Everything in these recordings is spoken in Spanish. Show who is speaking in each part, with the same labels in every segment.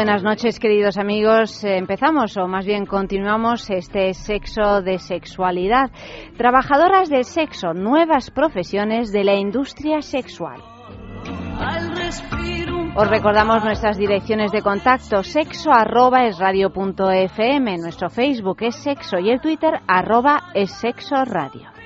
Speaker 1: Buenas noches, queridos amigos. Empezamos, o más bien continuamos, este sexo de sexualidad. Trabajadoras del sexo, nuevas profesiones de la industria sexual. Os recordamos nuestras direcciones de contacto, sexo arroba es radio punto fm, nuestro Facebook es sexo y el Twitter arroba es sexo radio.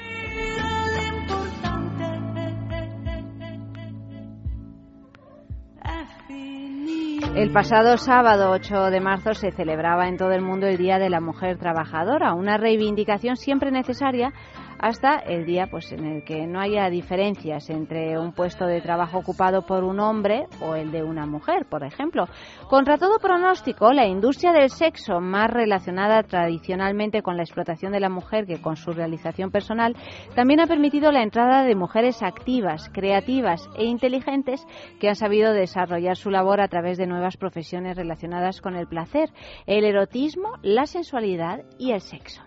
Speaker 1: El pasado sábado 8 de marzo se celebraba en todo el mundo el Día de la Mujer Trabajadora, una reivindicación siempre necesaria hasta el día pues en el que no haya diferencias entre un puesto de trabajo ocupado por un hombre o el de una mujer, por ejemplo. Contra todo pronóstico, la industria del sexo, más relacionada tradicionalmente con la explotación de la mujer que con su realización personal, también ha permitido la entrada de mujeres activas, creativas e inteligentes que han sabido desarrollar su labor a través de nuevas profesiones relacionadas con el placer, el erotismo, la sensualidad y el sexo.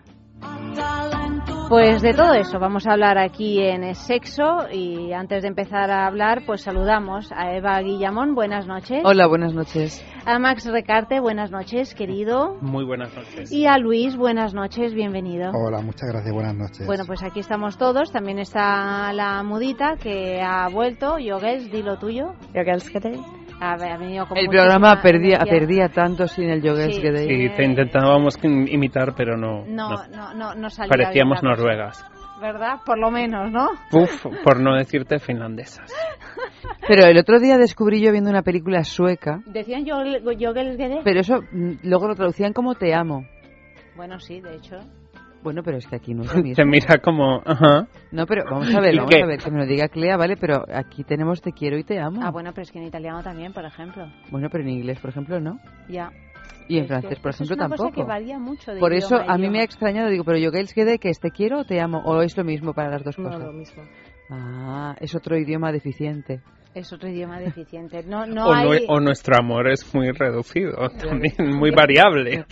Speaker 1: Pues de todo eso vamos a hablar aquí en Sexo y antes de empezar a hablar pues saludamos a Eva Guillamón, buenas noches.
Speaker 2: Hola, buenas noches.
Speaker 1: A Max Recarte, buenas noches, querido.
Speaker 3: Muy buenas noches.
Speaker 1: Y a Luis, buenas noches, bienvenido.
Speaker 4: Hola, muchas gracias, buenas noches.
Speaker 1: Bueno, pues aquí estamos todos, también está la mudita que ha vuelto, Yoguels, dilo tuyo.
Speaker 5: Yoguels, ¿qué te
Speaker 2: el programa perdía, perdía tanto sin el yogues
Speaker 3: sí,
Speaker 2: que
Speaker 3: Sí, te intentábamos imitar, pero no.
Speaker 1: No, no, no, no, salía
Speaker 3: Parecíamos noruegas.
Speaker 1: ¿Verdad? Por lo menos, ¿no?
Speaker 3: Uf, por no decirte finlandesas.
Speaker 2: Pero el otro día descubrí yo viendo una película sueca.
Speaker 1: Decían yogues
Speaker 2: Pero eso mm, luego lo traducían como te amo.
Speaker 1: Bueno, sí, de hecho.
Speaker 2: Bueno, pero es que aquí no es lo mismo.
Speaker 3: Te mira como, ajá.
Speaker 2: No, pero vamos a ver, vamos a ver, que me lo diga Clea, ¿vale? Pero aquí tenemos te quiero y te amo.
Speaker 1: Ah, bueno, pero es que en italiano también, por ejemplo.
Speaker 2: Bueno, pero en inglés, por ejemplo, no.
Speaker 1: Ya.
Speaker 2: Y en francés, por ejemplo,
Speaker 1: es una
Speaker 2: tampoco.
Speaker 1: Cosa que varía mucho de
Speaker 2: por eso a mí
Speaker 1: me
Speaker 2: ha extrañado, digo, pero yo que quede que es te quiero o te amo, o es lo mismo para las dos cosas.
Speaker 5: No, lo mismo.
Speaker 2: Ah, es otro idioma deficiente.
Speaker 1: Es otro idioma deficiente. No, no
Speaker 3: o,
Speaker 1: hay...
Speaker 3: o nuestro amor es muy reducido, también muy variable.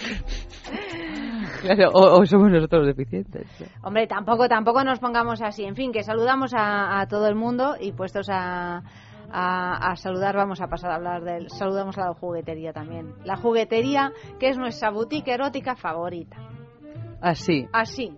Speaker 2: Claro, o, somos nosotros deficientes.
Speaker 1: Hombre, tampoco, tampoco nos pongamos así. En fin, que saludamos a, todo el mundo y puestos a, a, saludar, vamos a pasar a hablar del. Saludamos a la juguetería también. La juguetería, que es nuestra boutique erótica favorita.
Speaker 2: Así.
Speaker 1: Así.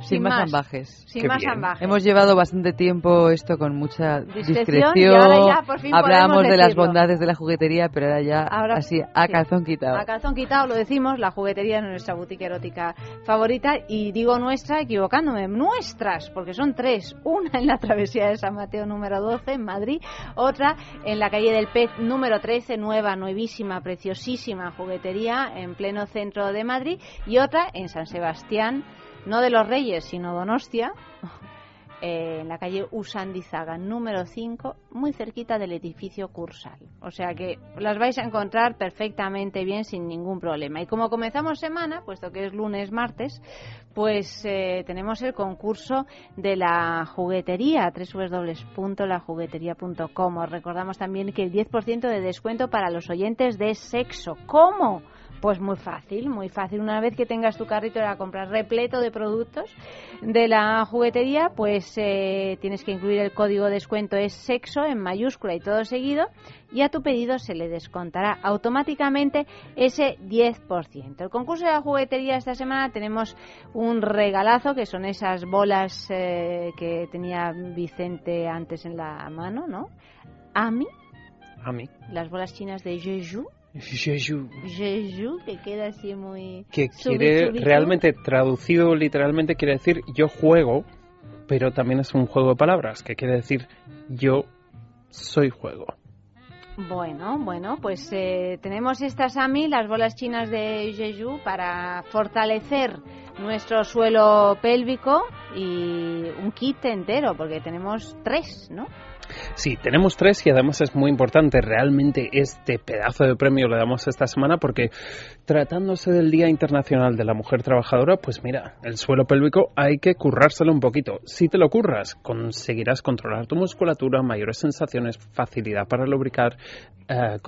Speaker 2: Sin, más, ambajes.
Speaker 1: Sin más ambajes.
Speaker 2: Hemos llevado bastante tiempo esto con mucha discreción.
Speaker 1: discreción
Speaker 2: Hablábamos de las bondades de la juguetería, pero ahora ya así, a calzón quitado.
Speaker 1: A calzón quitado lo decimos, la juguetería es nuestra boutique erótica favorita. Y digo nuestra equivocándome, nuestras, porque son tres. Una en la travesía de San Mateo número 12 en Madrid, otra en la calle del Pez número 13, nueva, nuevísima, preciosísima juguetería en pleno centro de Madrid, y otra en San Sebastián no de los Reyes, sino Donostia, eh, en la calle Usandizaga, número 5, muy cerquita del edificio Cursal. O sea que las vais a encontrar perfectamente bien sin ningún problema. Y como comenzamos semana, puesto que es lunes, martes, pues eh, tenemos el concurso de la juguetería, www.lajuguetería.com. Os recordamos también que el 10% de descuento para los oyentes de sexo. ¿Cómo? Pues muy fácil, muy fácil. Una vez que tengas tu carrito de la compra repleto de productos de la juguetería, pues eh, tienes que incluir el código de descuento es sexo en mayúscula y todo seguido y a tu pedido se le descontará automáticamente ese 10%. El concurso de la juguetería esta semana tenemos un regalazo que son esas bolas eh, que tenía Vicente antes en la mano, ¿no? A mí.
Speaker 3: A mí.
Speaker 1: Las bolas chinas de Jeju
Speaker 3: Jeju.
Speaker 1: Jeju, que queda así muy...
Speaker 3: Que quiere, realmente traducido literalmente quiere decir yo juego, pero también es un juego de palabras, que quiere decir yo soy juego.
Speaker 1: Bueno, bueno, pues eh, tenemos estas AMI, las bolas chinas de Jeju, para fortalecer nuestro suelo pélvico y un kit entero, porque tenemos tres, ¿no?
Speaker 3: Sí, tenemos tres y además es muy importante. Realmente este pedazo de premio lo damos esta semana porque tratándose del Día Internacional de la Mujer Trabajadora, pues mira, el suelo pélvico hay que currárselo un poquito. Si te lo curras, conseguirás controlar tu musculatura, mayores sensaciones, facilidad para lubricar, eh,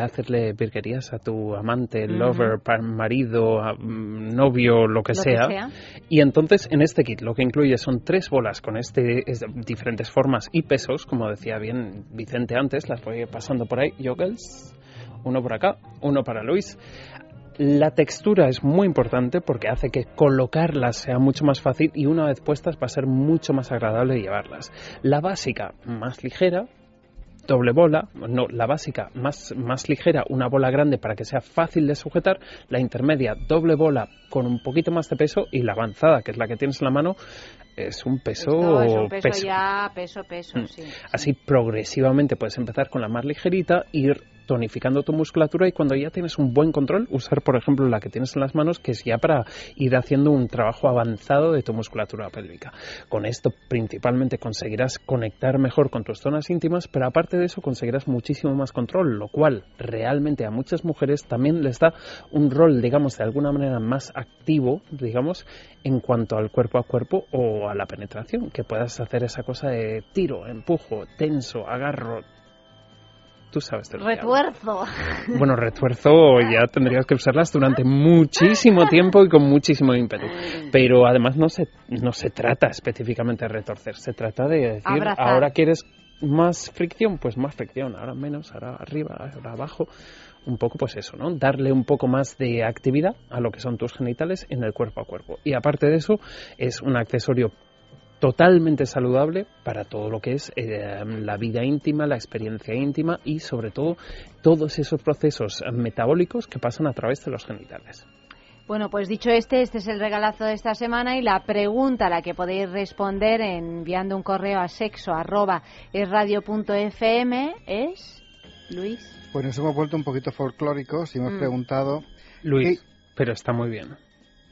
Speaker 3: hacerle virguerías a tu amante, lover, marido, mm, novio, lo que, sea. Y entonces en este kit lo que incluye son tres bolas con este diferentes formas y pesos, como decía bien Vicente antes, las voy pasando por ahí, Jogels, uno por acá, uno para Luis. La textura es muy importante porque hace que colocarlas sea mucho más fácil y una vez puestas va a ser mucho más agradable llevarlas. La básica más ligera, doble bola, no, la básica más, más ligera, una bola grande para que sea fácil de sujetar, la intermedia doble bola con un poquito más de peso y la avanzada, que es la que tienes en la mano, es un peso,
Speaker 1: es un peso, ya, peso, peso, mm. sí,
Speaker 3: Así progresivamente puedes empezar con la más ligerita, ir tonificando tu musculatura y cuando ya tienes un buen control, usar por ejemplo la que tienes en las manos, que es ya para ir haciendo un trabajo avanzado de tu musculatura pélvica. Con esto principalmente conseguirás conectar mejor con tus zonas íntimas, pero aparte de eso conseguirás muchísimo más control, lo cual realmente a muchas mujeres también les da un rol, digamos, de alguna manera más activo, digamos, en cuanto al cuerpo a cuerpo o a la penetración, que puedas hacer esa cosa de tiro, empujo, tenso, agarro, Tú sabes
Speaker 1: Retuerzo.
Speaker 3: Bueno, retuerzo ya tendrías que usarlas durante muchísimo tiempo y con muchísimo ímpetu. Pero además no se, no se trata específicamente de retorcer, se trata de decir, ahora quieres más fricción, pues más fricción, ahora menos, ahora arriba, ahora abajo. Un poco pues eso, ¿no? Darle un poco más de actividad a lo que son tus genitales en el cuerpo a cuerpo. Y aparte de eso, es un accesorio totalmente saludable para todo lo que es eh, la vida íntima, la experiencia íntima y sobre todo todos esos procesos metabólicos que pasan a través de los genitales.
Speaker 1: Bueno, pues dicho este, este es el regalazo de esta semana y la pregunta a la que podéis responder enviando un correo a sexo arroba es Luis.
Speaker 4: Pues nos hemos vuelto un poquito folclóricos y hemos mm. preguntado
Speaker 3: Luis, pero está muy bien.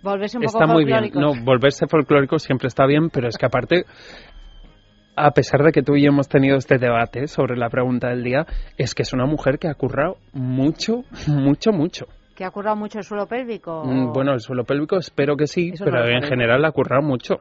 Speaker 1: Volverse un
Speaker 3: está muy bien. No, volverse folclórico siempre está bien, pero es que aparte, a pesar de que tú y yo hemos tenido este debate sobre la pregunta del día, es que es una mujer que ha currado mucho, mucho, mucho.
Speaker 1: ¿Que ha currado mucho el suelo pélvico?
Speaker 3: Mm, bueno, el suelo pélvico espero que sí, pero en general ha currado mucho.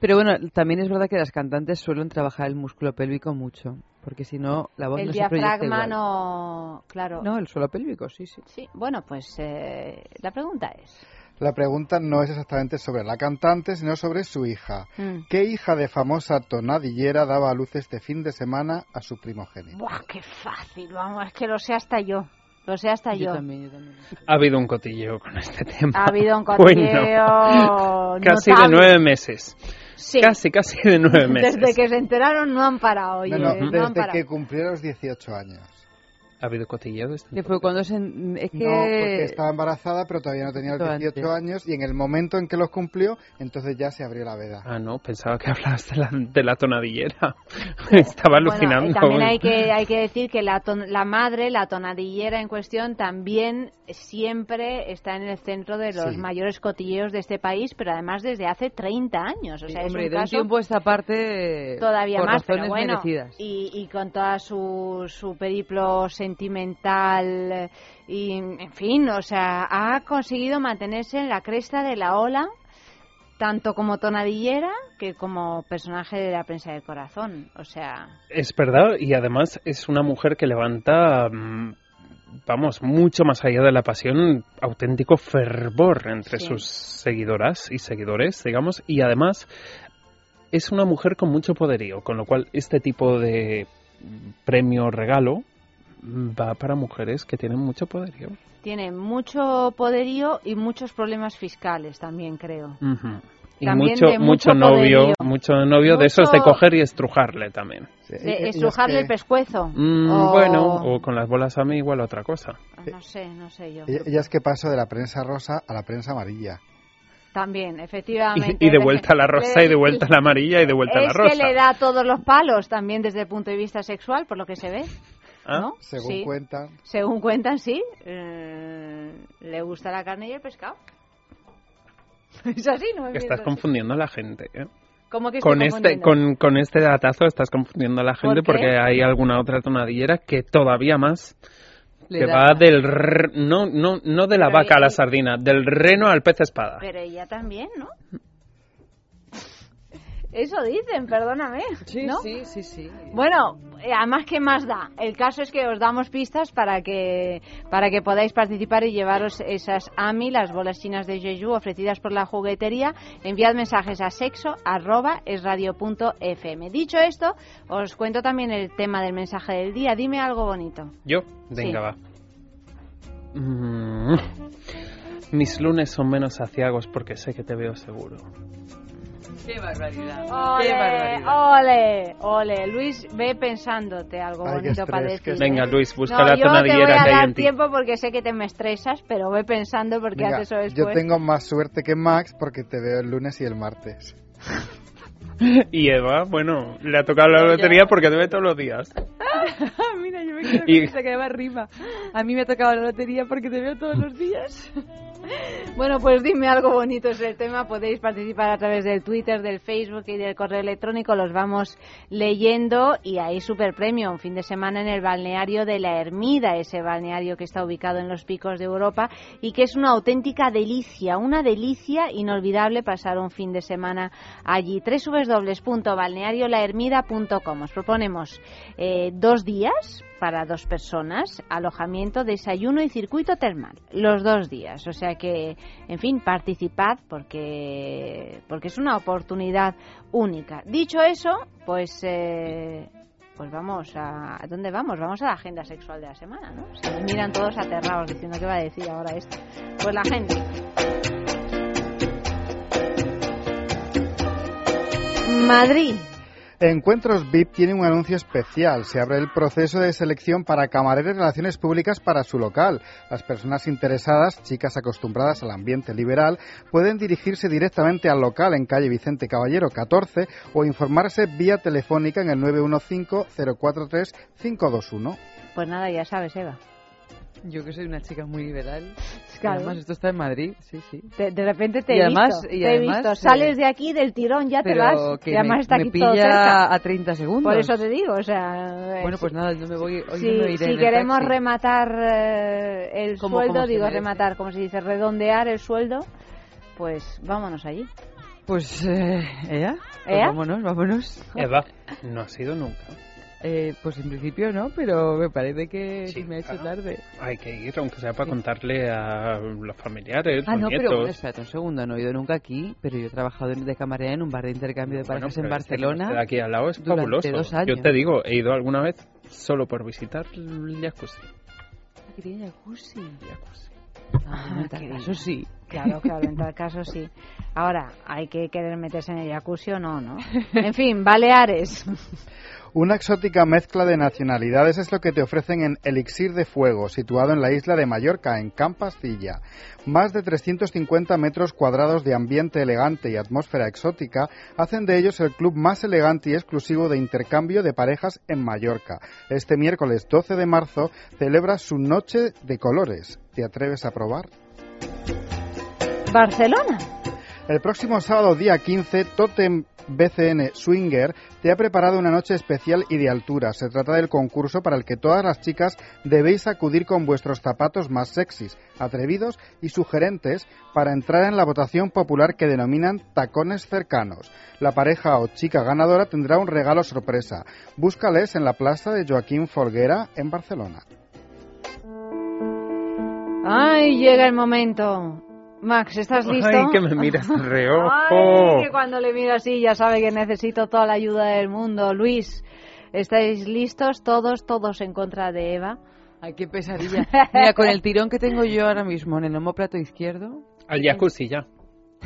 Speaker 2: Pero bueno, también es verdad que las cantantes suelen trabajar el músculo pélvico mucho, porque si no, la voz
Speaker 1: el
Speaker 2: no
Speaker 1: se diafragma no... Claro.
Speaker 2: No, el suelo pélvico, sí, sí.
Speaker 1: Sí, bueno, pues eh, la pregunta es...
Speaker 4: La pregunta no es exactamente sobre la cantante, sino sobre su hija. Mm. ¿Qué hija de famosa tonadillera daba a luz este fin de semana a su primogénito?
Speaker 1: ¡Buah, qué fácil! Vamos, es que lo sé hasta yo. Lo sé hasta yo.
Speaker 3: Ha habido un cotilleo con este tema.
Speaker 1: Ha habido un cotilleo.
Speaker 3: casi de nueve meses. Sí. Casi, casi de nueve meses.
Speaker 1: Desde que se enteraron no han parado. Oye,
Speaker 4: desde que cumplieron los 18 años.
Speaker 3: ¿Ha habido cotilleo de este
Speaker 2: fue cuando se,
Speaker 4: es que... No, porque estaba embarazada, pero todavía no tenía los 18 años, y en el momento en que los cumplió, entonces ya se abrió la veda.
Speaker 3: Ah, no, pensaba que hablabas de la, de la tonadillera. estaba alucinando.
Speaker 1: también hay que, hay que decir que la, la madre, la tonadillera en cuestión, también siempre está en el centro de los mayores cotilleos de este país, pero además desde hace 30 años. O sea, es
Speaker 2: un de un tiempo esta parte
Speaker 1: todavía
Speaker 2: por
Speaker 1: más,
Speaker 2: pero
Speaker 1: bueno, y, y, con toda su, su periplo sentimental y, en fin, o sea, ha conseguido mantenerse en la cresta de la ola tanto como tonadillera que como personaje de la prensa del corazón, o sea...
Speaker 3: Es verdad, y además es una mujer que levanta, mm, vamos, mucho más allá de la pasión, auténtico fervor entre sus seguidoras y seguidores, digamos, y además es una mujer con mucho poderío, con lo cual este tipo de premio regalo va para mujeres que tienen mucho poderío.
Speaker 1: Tiene mucho poderío y muchos problemas fiscales también, creo.
Speaker 3: Y mucho, mucho, novio, mucho novio de esos de coger y estrujarle también.
Speaker 1: De estrujarle el pescuezo.
Speaker 3: Mm, bueno, o con las bolas a mí igual otra cosa.
Speaker 1: Ah, no sé, no sé yo.
Speaker 4: Ella es que pasó de la prensa rosa a la prensa amarilla.
Speaker 1: También, efectivamente.
Speaker 3: Y, de vuelta a la rosa, y de vuelta a la amarilla, y de vuelta a la rosa.
Speaker 1: Es que le da todos los palos también desde el punto de vista sexual, por lo que se ve.
Speaker 3: ¿Ah?
Speaker 1: ¿no?
Speaker 4: Según
Speaker 1: Sí.
Speaker 4: cuentan.
Speaker 1: Según cuentan, sí. Eh, le gusta la carne y el pescado. Es así, ¿no? me
Speaker 3: Que estás confundiendo a la gente. ¿eh?
Speaker 1: ¿Cómo que
Speaker 3: Con este, con, con este datazo estás confundiendo a la gente
Speaker 1: ¿Por
Speaker 3: porque hay alguna otra tonadillera que todavía más
Speaker 2: Le
Speaker 3: que va del r- no no no de la
Speaker 1: Pero
Speaker 3: vaca a la sardina, del reno al pez espada.
Speaker 1: Pero ella también, ¿no? Eso dicen, perdóname.
Speaker 2: Sí,
Speaker 1: ¿no?
Speaker 2: sí, sí, sí.
Speaker 1: Bueno, eh, además, ¿qué más da? El caso es que os damos pistas para que, para que podáis participar y llevaros esas AMI, las bolas chinas de Jeju, ofrecidas por la juguetería. Enviad mensajes a sexo arroba esradio.fm. Dicho esto, os cuento también el tema del mensaje del día. Dime algo bonito.
Speaker 3: Yo, venga,
Speaker 1: Sí.
Speaker 3: va. Mm. Mis lunes son menos aciagos porque sé que te veo seguro.
Speaker 2: Qué barbaridad.
Speaker 1: Ole,
Speaker 2: Qué barbaridad.
Speaker 1: ole, ole. Luis, ve pensándote algo
Speaker 4: Ay,
Speaker 1: bonito para decir.
Speaker 3: Venga. Luis, busca
Speaker 1: no,
Speaker 3: la
Speaker 1: yo te voy
Speaker 3: tonadillera
Speaker 1: a
Speaker 3: que hay
Speaker 1: dar
Speaker 3: en ti.
Speaker 1: tiempo porque sé que te me estresas, pero ve pensando porque
Speaker 4: Venga,
Speaker 1: haces eso
Speaker 4: yo
Speaker 1: después.
Speaker 4: tengo más suerte que Max porque te veo el lunes y el martes.
Speaker 3: Y Eva, bueno, le ha tocado la lotería porque te ve todos los días.
Speaker 2: Mira, yo me quedo
Speaker 3: Y-
Speaker 2: con esa que Eva rima. A mí me ha tocado la lotería porque te veo todos los días.
Speaker 1: Bueno, pues dime algo bonito es el tema. Podéis participar a través del Twitter, del Facebook y del correo electrónico. Los vamos leyendo y hay super premio. Un fin de semana en el balneario de la Ermida, ese balneario que está ubicado en los picos de Europa y que es una auténtica delicia, una delicia inolvidable pasar un fin de semana allí. www.balneariolahermida.com. Os proponemos eh, dos días para dos personas, alojamiento, desayuno y circuito termal, los dos días. O sea que, en fin, participad porque, porque es una oportunidad única. Dicho eso, pues, eh, pues vamos a... ¿a ¿Dónde vamos? Vamos a la agenda sexual de la semana, ¿no? Se me miran todos aterrados diciendo qué va a decir ahora esto. Pues la gente. Madrid.
Speaker 4: Encuentros VIP tiene un anuncio especial. Se abre el proceso de selección para camareros y relaciones públicas para su local. Las personas interesadas, chicas acostumbradas al ambiente liberal, pueden dirigirse directamente al local en calle Vicente Caballero 14 o informarse vía telefónica en el 915-043-521.
Speaker 1: Pues nada, ya sabes, Eva.
Speaker 2: Yo que soy una chica muy liberal.
Speaker 1: Claro.
Speaker 2: Además, esto está en Madrid, sí, sí.
Speaker 1: De, de repente te
Speaker 2: Y
Speaker 1: he
Speaker 2: además-
Speaker 1: visto.
Speaker 2: y
Speaker 1: te he
Speaker 2: además,
Speaker 1: visto.
Speaker 2: eh,
Speaker 1: Sales de aquí del tirón, ya te vas.
Speaker 2: que
Speaker 1: y además
Speaker 2: me,
Speaker 1: está
Speaker 2: me
Speaker 1: aquí todo
Speaker 2: pilla
Speaker 1: cerca.
Speaker 2: a 30 segundos.
Speaker 1: Por eso te digo, o sea...
Speaker 2: Bueno, pues
Speaker 1: si-
Speaker 2: nada, no me voy, hoy
Speaker 1: si,
Speaker 2: no me iré
Speaker 1: si
Speaker 2: en el
Speaker 1: queremos
Speaker 2: taxi.
Speaker 1: rematar eh, el
Speaker 2: Como-
Speaker 1: sueldo,
Speaker 2: como se
Speaker 1: digo rematar, como se dice, redondear el sueldo, pues vámonos allí.
Speaker 2: Pues, eh, ¿ella? Pues
Speaker 1: ¿Ea?
Speaker 2: vámonos, vámonos.
Speaker 3: Eva, no ha sido nunca.
Speaker 2: Eh, pues en principio no, pero me parece que
Speaker 3: Sí,
Speaker 2: me ha hecho
Speaker 3: claro.
Speaker 2: tarde.
Speaker 3: Hay que ir, aunque sea para contarle a los familiares,
Speaker 2: Ah,
Speaker 3: los
Speaker 2: no,
Speaker 3: nietos.
Speaker 2: pero bueno, espérate un segundo, no he ido nunca aquí, pero yo he trabajado de camarera en un bar de intercambio de
Speaker 3: Bueno,
Speaker 2: parejas en
Speaker 3: este que
Speaker 2: Barcelona.
Speaker 3: queda aquí al lado es fabuloso.
Speaker 2: dos
Speaker 3: Yo
Speaker 2: años.
Speaker 3: te digo, he ido alguna vez solo por visitar el jacuzzi.
Speaker 2: Que tiene jacuzzi.
Speaker 3: Jacuzzi.
Speaker 2: Ah, en tal
Speaker 1: qué
Speaker 2: caso sí.
Speaker 1: Claro, claro, en tal caso sí. Ahora, ¿hay que querer meterse en el jacuzzi o no, no? En fin, Baleares.
Speaker 4: Una exótica mezcla de nacionalidades es lo que te ofrecen en Elixir de Fuego, situado en la isla de Mallorca, en Campastilla. Más de 350 metros cuadrados de ambiente elegante y atmósfera exótica hacen de ellos el club más elegante y exclusivo de intercambio de parejas en Mallorca. Este miércoles 12 de marzo celebra su Noche de Colores. ¿Te atreves a probar?
Speaker 1: Barcelona.
Speaker 4: El próximo sábado día 15, Totem BCN Swinger te ha preparado una noche especial y de altura. Se trata del concurso para el que todas las chicas debéis acudir con vuestros zapatos más sexys, atrevidos y sugerentes para entrar en la votación popular que denominan tacones cercanos. La pareja o chica ganadora tendrá un regalo sorpresa. Búscales en la plaza de Joaquín Folguera en Barcelona.
Speaker 1: Ay, llega el momento. Max, ¿estás listo?
Speaker 3: Ay, que me miras reojo.
Speaker 1: Ay, que cuando le miro así ya sabe que necesito toda la ayuda del mundo. Luis, ¿estáis listos todos, todos en contra de Eva?
Speaker 2: Ay, qué pesadilla. Mira, con el tirón que tengo yo ahora mismo en el homóplato izquierdo,
Speaker 3: Al jacuzzi ya.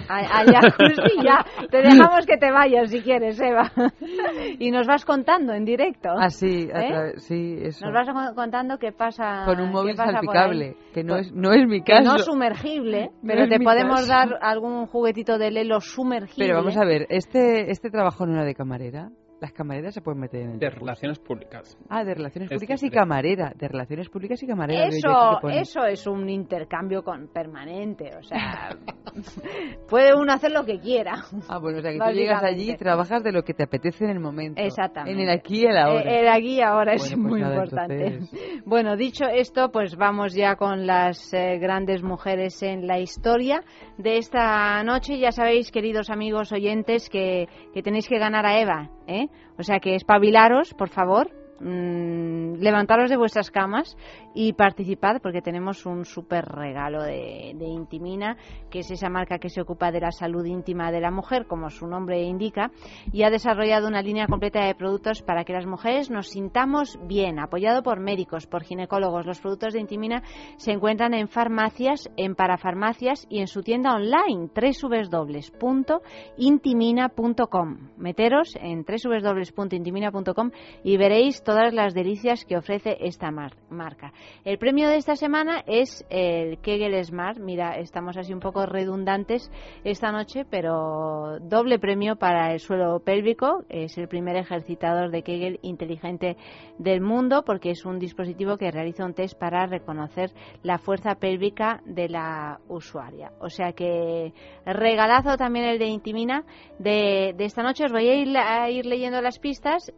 Speaker 1: Al jacuzzi ya. Te dejamos que te vayas si quieres, Eva. Y nos vas contando en directo.
Speaker 2: así,
Speaker 1: ¿Eh?
Speaker 2: sí, eso.
Speaker 1: Nos vas con- contando qué pasa.
Speaker 2: con un móvil salpicable, que no
Speaker 1: Pues-
Speaker 2: es, no es mi
Speaker 1: Que
Speaker 2: caso.
Speaker 1: no sumergible,
Speaker 2: No
Speaker 1: pero
Speaker 2: es
Speaker 1: te podemos
Speaker 2: caso.
Speaker 1: dar algún juguetito de Lelo sumergible.
Speaker 2: Pero vamos a ver, este, este trabajo no era de camarera. Las camareras se pueden meter en el
Speaker 3: De
Speaker 2: jacuzzi.
Speaker 3: relaciones públicas.
Speaker 2: Ah, de relaciones
Speaker 3: Es
Speaker 2: públicas y
Speaker 3: diferente.
Speaker 2: camarera. De relaciones públicas y camarera.
Speaker 1: Eso, eso es un intercambio con permanente, o sea, puede uno hacer lo que quiera.
Speaker 2: Ah, bueno, o sea que tú llegas allí y
Speaker 1: Básicamente.
Speaker 2: trabajas de lo que te apetece en el momento.
Speaker 1: Exactamente.
Speaker 2: En el aquí y el ahora.
Speaker 1: Eh, El aquí y ahora es
Speaker 2: Bueno, pues
Speaker 1: muy
Speaker 2: nada,
Speaker 1: importante.
Speaker 2: entonces-
Speaker 1: Bueno, dicho esto, pues vamos ya con las eh, grandes mujeres en la historia de esta noche. Ya sabéis, queridos amigos oyentes, que, que tenéis que ganar a Eva, ¿eh? O sea que espabilaros, por favor. Mm, levantaros de vuestras camas y participad porque tenemos un súper regalo de, Intimina, que es esa marca que se ocupa de la salud íntima de la mujer, como su nombre indica, y ha desarrollado una línea completa de productos para que las mujeres nos sintamos bien, apoyado por médicos, por ginecólogos. Los productos de Intimina se encuentran en farmacias, en parafarmacias y en su tienda online www.intimina.com. Meteros en www.intimina.com y veréis todas las delicias que ofrece esta mar- marca. El premio de esta semana es el Kegel Smart. Mira, estamos así un poco redundantes esta noche, pero doble premio para el suelo pélvico. Es el primer ejercitador de Kegel inteligente del mundo porque es un dispositivo que realiza un test para reconocer la fuerza pélvica de la usuaria. O sea que regalazo también el de Intimina de, esta noche. Os voy a ir, a ir leyendo las pistas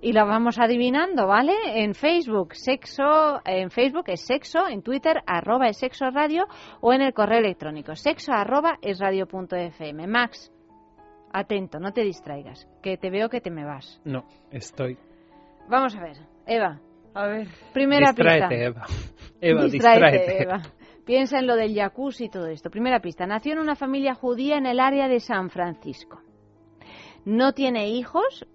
Speaker 1: y lo vamos adivinando, ¿vale? En Facebook, sexo, en Facebook es sexo, en Twitter, arroba es sexo radio o en el correo electrónico, sexo arroba es radio punto fm. Max, atento, no te distraigas, que te veo que te me vas.
Speaker 3: No, estoy.
Speaker 1: Vamos a ver, Eva,
Speaker 2: A ver.
Speaker 1: primera
Speaker 3: distráete,
Speaker 1: pista.
Speaker 3: Eva. Eva,
Speaker 1: Distráete,
Speaker 3: distráete.
Speaker 1: Eva. Piensa en lo del jacuzzi y todo esto. Primera pista, nació en una familia judía en el área de San Francisco. No tiene hijos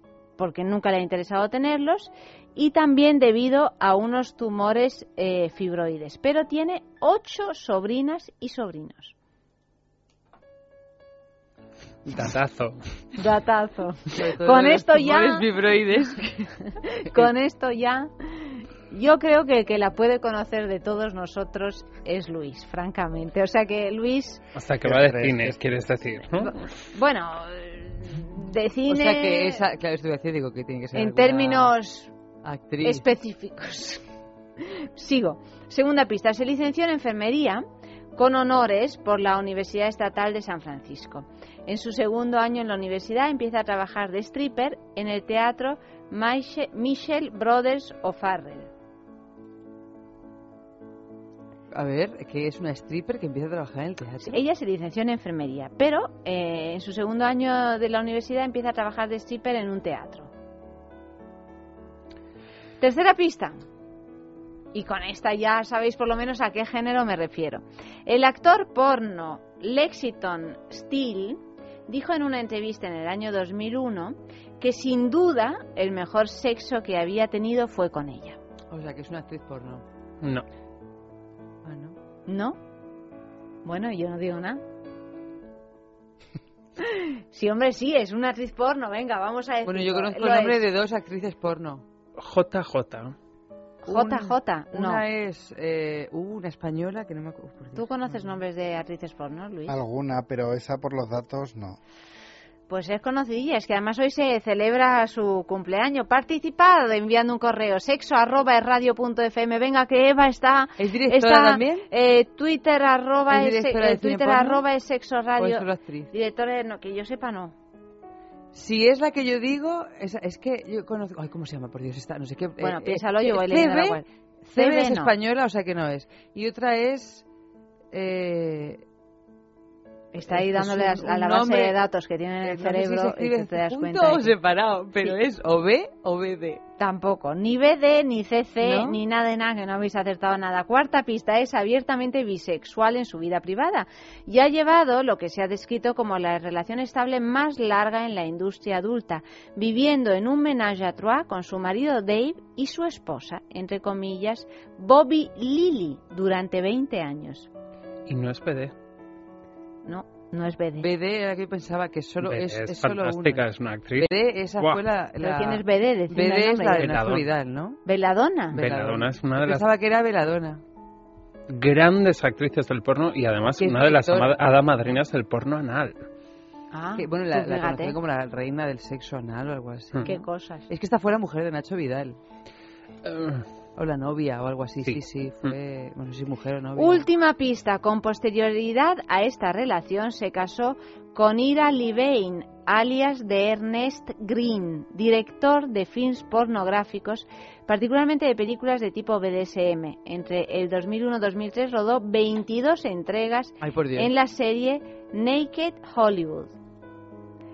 Speaker 1: porque nunca le ha interesado tenerlos y también debido a unos tumores eh, fibroides. Pero tiene ocho sobrinas y sobrinos.
Speaker 3: Datazo.
Speaker 1: Datazo. Con esto ya-
Speaker 2: tumores fibroides.
Speaker 1: Con esto ya, yo creo que el que la puede conocer de todos nosotros es Luis, francamente. O sea que Luis,
Speaker 3: Hasta que
Speaker 4: ¿Qué
Speaker 3: va de
Speaker 4: crees?
Speaker 3: cine, quieres decir, ¿no?
Speaker 1: bueno, de cine
Speaker 2: O sea que esa, claro, estoy haciendo, digo que tiene que ser
Speaker 1: en términos
Speaker 2: actriz.
Speaker 1: específicos. Sigo. Segunda pista, se licenció en enfermería con honores por la Universidad Estatal de San Francisco. En su segundo año en la universidad empieza a trabajar de stripper en el teatro Miche- Michel Brothers O'Farrell.
Speaker 2: A ver, que es una stripper que empieza a trabajar en el teatro.
Speaker 1: Ella se licenció en enfermería, pero eh, en su segundo año de la universidad empieza a trabajar de stripper en un teatro. Tercera pista. Y con esta ya sabéis por lo menos a qué género me refiero. El actor porno Lexington Steele dijo en una entrevista en el año 2001 que sin duda el mejor sexo que había tenido fue con ella.
Speaker 2: O sea, que es una actriz porno.
Speaker 3: No.
Speaker 2: ¿No?
Speaker 1: ¿No? Bueno, yo no digo nada. Sí, hombre, sí, es una actriz porno. Venga, vamos a decir.
Speaker 2: Bueno, yo conozco el nombre de dos actrices porno.
Speaker 3: JJ.
Speaker 1: JJ, no.
Speaker 2: Una es eh, uh, una española que no me acuerdo.
Speaker 1: ¿Tú conoces
Speaker 2: no.
Speaker 1: nombres de actrices porno, Luis?
Speaker 4: Alguna, pero esa por los datos no.
Speaker 1: Pues es conocidilla, es que además hoy se celebra su cumpleaños. Participad enviando un correo sexo arroba radio punto fm. Venga, que Eva está.
Speaker 2: ¿Es directora
Speaker 1: está,
Speaker 2: también?
Speaker 1: eh, Twitter arroba
Speaker 2: ¿Es
Speaker 1: eh, Twitter arroba es sexo
Speaker 2: ¿O
Speaker 1: radio.
Speaker 2: actriz?
Speaker 1: Directora, no, que yo sepa, no.
Speaker 2: Si es la que yo digo, es, es que yo conozco... Ay, ¿cómo se llama? Por Dios, está, no sé qué...
Speaker 1: Bueno,
Speaker 2: eh,
Speaker 1: piénsalo,
Speaker 2: eh,
Speaker 1: yo voy leyendo la web.
Speaker 2: CB
Speaker 1: CB
Speaker 2: es
Speaker 1: no.
Speaker 2: española, o sea que no es. Y otra es... Eh,
Speaker 1: Está ahí
Speaker 2: Es
Speaker 1: dándole
Speaker 2: un-
Speaker 1: a, a la base
Speaker 2: nombre-
Speaker 1: de datos que tiene en el
Speaker 2: eh, no sé si
Speaker 1: cerebro
Speaker 2: se
Speaker 1: y te das cuenta. de
Speaker 2: o
Speaker 1: que-
Speaker 2: separado, pero
Speaker 1: Sí.
Speaker 2: es o B o BD.
Speaker 1: Tampoco, ni BD, ni CC,
Speaker 2: ¿No?
Speaker 1: ni nada de nada, que no habéis acertado nada. Cuarta pista es abiertamente bisexual en su vida privada y ha llevado lo que se ha descrito como la relación estable más larga en la industria adulta, viviendo en un menage à trois con su marido Dave y su esposa, entre comillas, Bobby Lily, durante 20 años.
Speaker 3: Y no es PD.
Speaker 1: No, no es BD.
Speaker 2: BD era que pensaba que solo
Speaker 3: BD
Speaker 2: es,
Speaker 3: es,
Speaker 2: es solo
Speaker 3: fantástica,
Speaker 2: una.
Speaker 3: es una actriz.
Speaker 2: BD, esa
Speaker 3: Buah.
Speaker 2: fue la...
Speaker 1: ¿Pero
Speaker 2: la-
Speaker 1: quién es BD?
Speaker 2: BD es
Speaker 1: nombre.
Speaker 2: la de. Nacho Vidal, ¿no?
Speaker 1: ¿Veladona?
Speaker 3: Veladona es una de las
Speaker 2: Pensaba que era Veladona.
Speaker 3: grandes actrices del porno y además
Speaker 2: es
Speaker 3: una de las
Speaker 2: directora.
Speaker 3: ama- hada madrinas del porno anal.
Speaker 1: Ah,
Speaker 2: Que, bueno, la, la como la reina del sexo anal o algo así.
Speaker 1: Qué cosas.
Speaker 2: Es que esta fue la mujer de Nacho Vidal.
Speaker 3: Eh,
Speaker 2: O la novia o algo así.
Speaker 3: Sí.
Speaker 2: Sí, sí, fue. No sé si mujer o novia.
Speaker 1: Última pista. Con posterioridad a esta relación se casó con Ira Levine, alias de Ernest Green, director de films pornográficos, particularmente de películas de tipo BDSM. Entre el 2001-2003 rodó 22 entregas
Speaker 2: Ay,
Speaker 1: en la serie Naked Hollywood.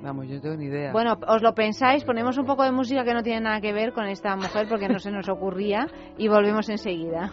Speaker 2: Vamos, yo no tengo ni idea.
Speaker 1: Bueno, os lo pensáis, ponemos un poco de música que no tiene nada que ver con esta mujer porque no se nos ocurría y volvemos enseguida.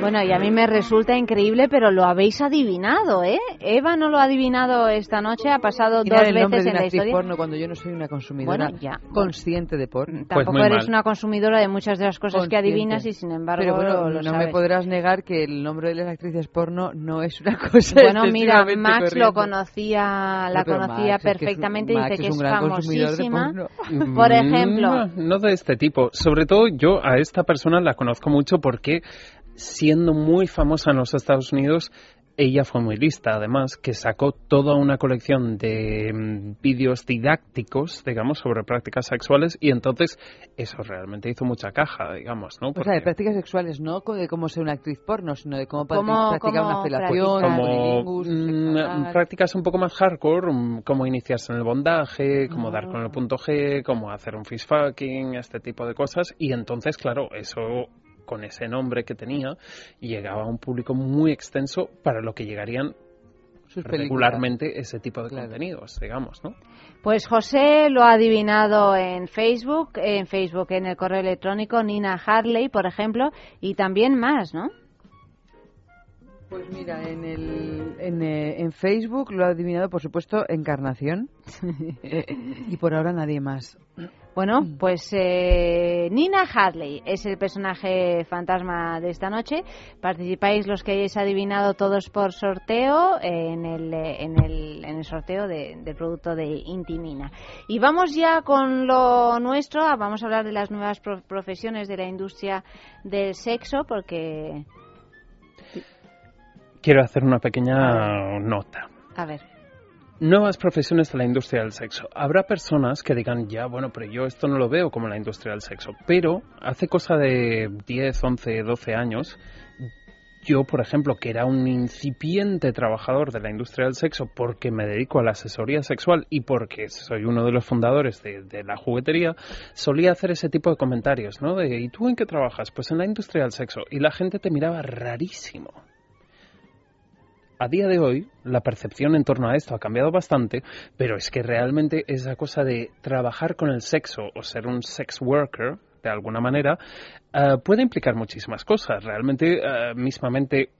Speaker 1: Bueno, y a mí me resulta increíble, pero lo habéis adivinado, ¿eh? Eva no lo ha adivinado esta noche, ha pasado dos
Speaker 2: el nombre
Speaker 1: veces
Speaker 2: de
Speaker 1: en
Speaker 2: una
Speaker 1: la historia.
Speaker 2: porno cuando yo no soy una consumidora
Speaker 1: Bueno, ya.
Speaker 2: consciente de porno.
Speaker 1: Tampoco
Speaker 3: muy
Speaker 1: eres
Speaker 3: mal.
Speaker 1: una consumidora de muchas de las cosas que adivinas y sin embargo
Speaker 2: Pero bueno,
Speaker 1: lo
Speaker 2: no me podrás negar que el nombre de las actrices porno no es una cosa
Speaker 1: Bueno, mira, Max lo conocía, la
Speaker 2: No,
Speaker 1: conocía
Speaker 2: Max es que es un-
Speaker 1: perfectamente, dice que
Speaker 2: es
Speaker 1: es, famosísima. Por
Speaker 3: Mm,
Speaker 1: ejemplo.
Speaker 3: No de este tipo. Sobre todo yo a esta persona la conozco mucho porque siendo muy famosa en los Estados Unidos, ella fue muy lista, además, que sacó toda una colección de mm, vídeos didácticos, digamos, sobre prácticas sexuales y entonces eso realmente hizo mucha caja, digamos, ¿no?
Speaker 2: O sea, de prácticas sexuales, no de cómo ser una actriz porno, sino de cómo,
Speaker 1: Cómo-
Speaker 2: practicar
Speaker 1: cómo
Speaker 2: una felación,
Speaker 3: como mm, prácticas un poco más hardcore, mm, cómo iniciarse en el bondaje, cómo dar con el punto G, cómo hacer un fish fucking, este tipo de cosas. Y entonces, claro, eso con ese nombre que tenía, llegaba a un público muy extenso para lo que llegarían
Speaker 2: Sus películas.
Speaker 3: regularmente ese tipo de
Speaker 2: Claro.
Speaker 3: contenidos, digamos, ¿no?
Speaker 1: Pues José lo ha adivinado en Facebook, en Facebook, en el correo electrónico Nina Harley, por ejemplo, y también más, ¿no?
Speaker 2: Pues mira, en, el, en, eh, en Facebook lo ha adivinado, por supuesto, Encarnación. y por ahora nadie más.
Speaker 1: Bueno, pues eh, Nina Harley es el personaje fantasma de esta noche. Participáis los que hayáis adivinado todos por sorteo en el, eh, en el, en el sorteo de- del producto de Intimina. Y vamos ya con lo nuestro. Vamos a hablar de las nuevas pro- profesiones de la industria del sexo porque,
Speaker 3: Quiero hacer una pequeña nota.
Speaker 1: a ver,
Speaker 3: Nuevas profesiones de la industria del sexo. Habrá personas que digan, ya, bueno, pero yo esto no lo veo como la industria del sexo. Pero hace cosa de 10, 11, 12 años, yo, por ejemplo, que era un incipiente trabajador de la industria del sexo porque me dedico a la asesoría sexual y porque soy uno de los fundadores de, de la juguetería, solía hacer ese tipo de comentarios, ¿no? De, ¿y tú en qué trabajas? Pues en la industria del sexo. Y la gente te miraba rarísimo. A día de hoy, la percepción en torno a esto ha cambiado bastante, pero es que realmente esa cosa de trabajar con el sexo o ser un sex worker, de alguna manera, eh, puede implicar muchísimas cosas. Realmente, eh, mismamente,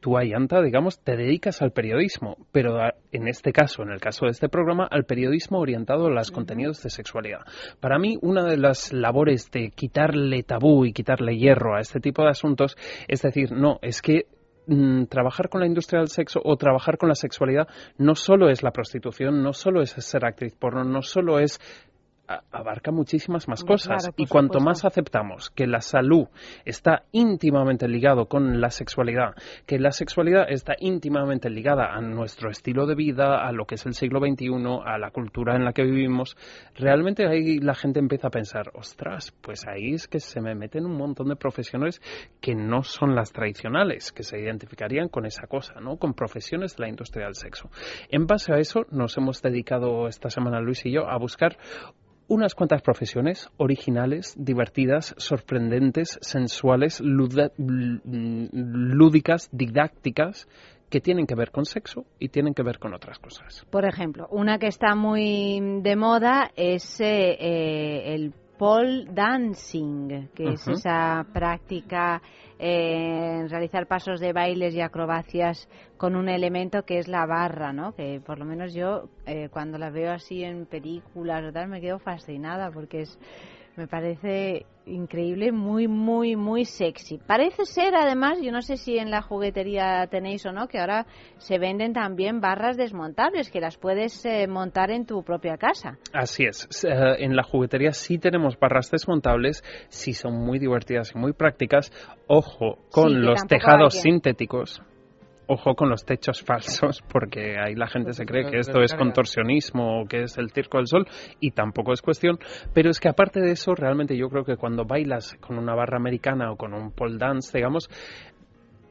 Speaker 3: tú, Ayanta, digamos, te dedicas al periodismo, pero a- en este caso, en el caso de este programa, al periodismo orientado a los contenidos de sexualidad. Para mí, una de las labores de quitarle tabú y quitarle hierro a este tipo de asuntos es decir, no, es que mm, trabajar con la industria del sexo o trabajar con la sexualidad no solo es la prostitución, no solo es ser actriz porno, no solo es abarca muchísimas más cosas
Speaker 1: claro,
Speaker 3: y cuanto
Speaker 1: supuesto.
Speaker 3: más aceptamos que la salud está íntimamente ligado con la sexualidad, que la sexualidad está íntimamente ligada a nuestro estilo de vida, a lo que es el siglo XXI, a la cultura en la que vivimos, realmente ahí la gente empieza a pensar, ostras, pues ahí es que se me meten un montón de profesiones que no son las tradicionales, que se identificarían con esa cosa, ¿no? Con profesiones de la industria del sexo. En base a eso nos hemos dedicado esta semana Luis y yo a buscar unas cuantas profesiones originales, divertidas, sorprendentes, sensuales, l- lúdicas, didácticas, que tienen que ver con sexo y tienen que ver con otras cosas.
Speaker 1: Por ejemplo, una que está muy de moda es eh, eh, el pole dancing, que es esa práctica eh, realizar pasos de bailes y acrobacias con un elemento que es la barra, ¿no? Que por lo menos yo eh, cuando la veo así en películas o tal me quedo fascinada porque es me parece increíble, muy, muy, muy sexy. Parece ser, además, yo no sé si en la juguetería tenéis o no, que ahora se venden también barras desmontables, que las puedes eh, montar en tu propia casa.
Speaker 3: Así es. Eh, en la juguetería sí tenemos barras desmontables, sí son muy divertidas y muy prácticas. Ojo con
Speaker 1: Sí,
Speaker 3: los tejados sintéticos. Ojo con los techos falsos, porque ahí la gente se cree que esto es contorsionismo o que es el circo del sol, y tampoco es cuestión. Pero es que aparte de eso, realmente yo creo que cuando bailas con una barra americana o con un pole dance, digamos,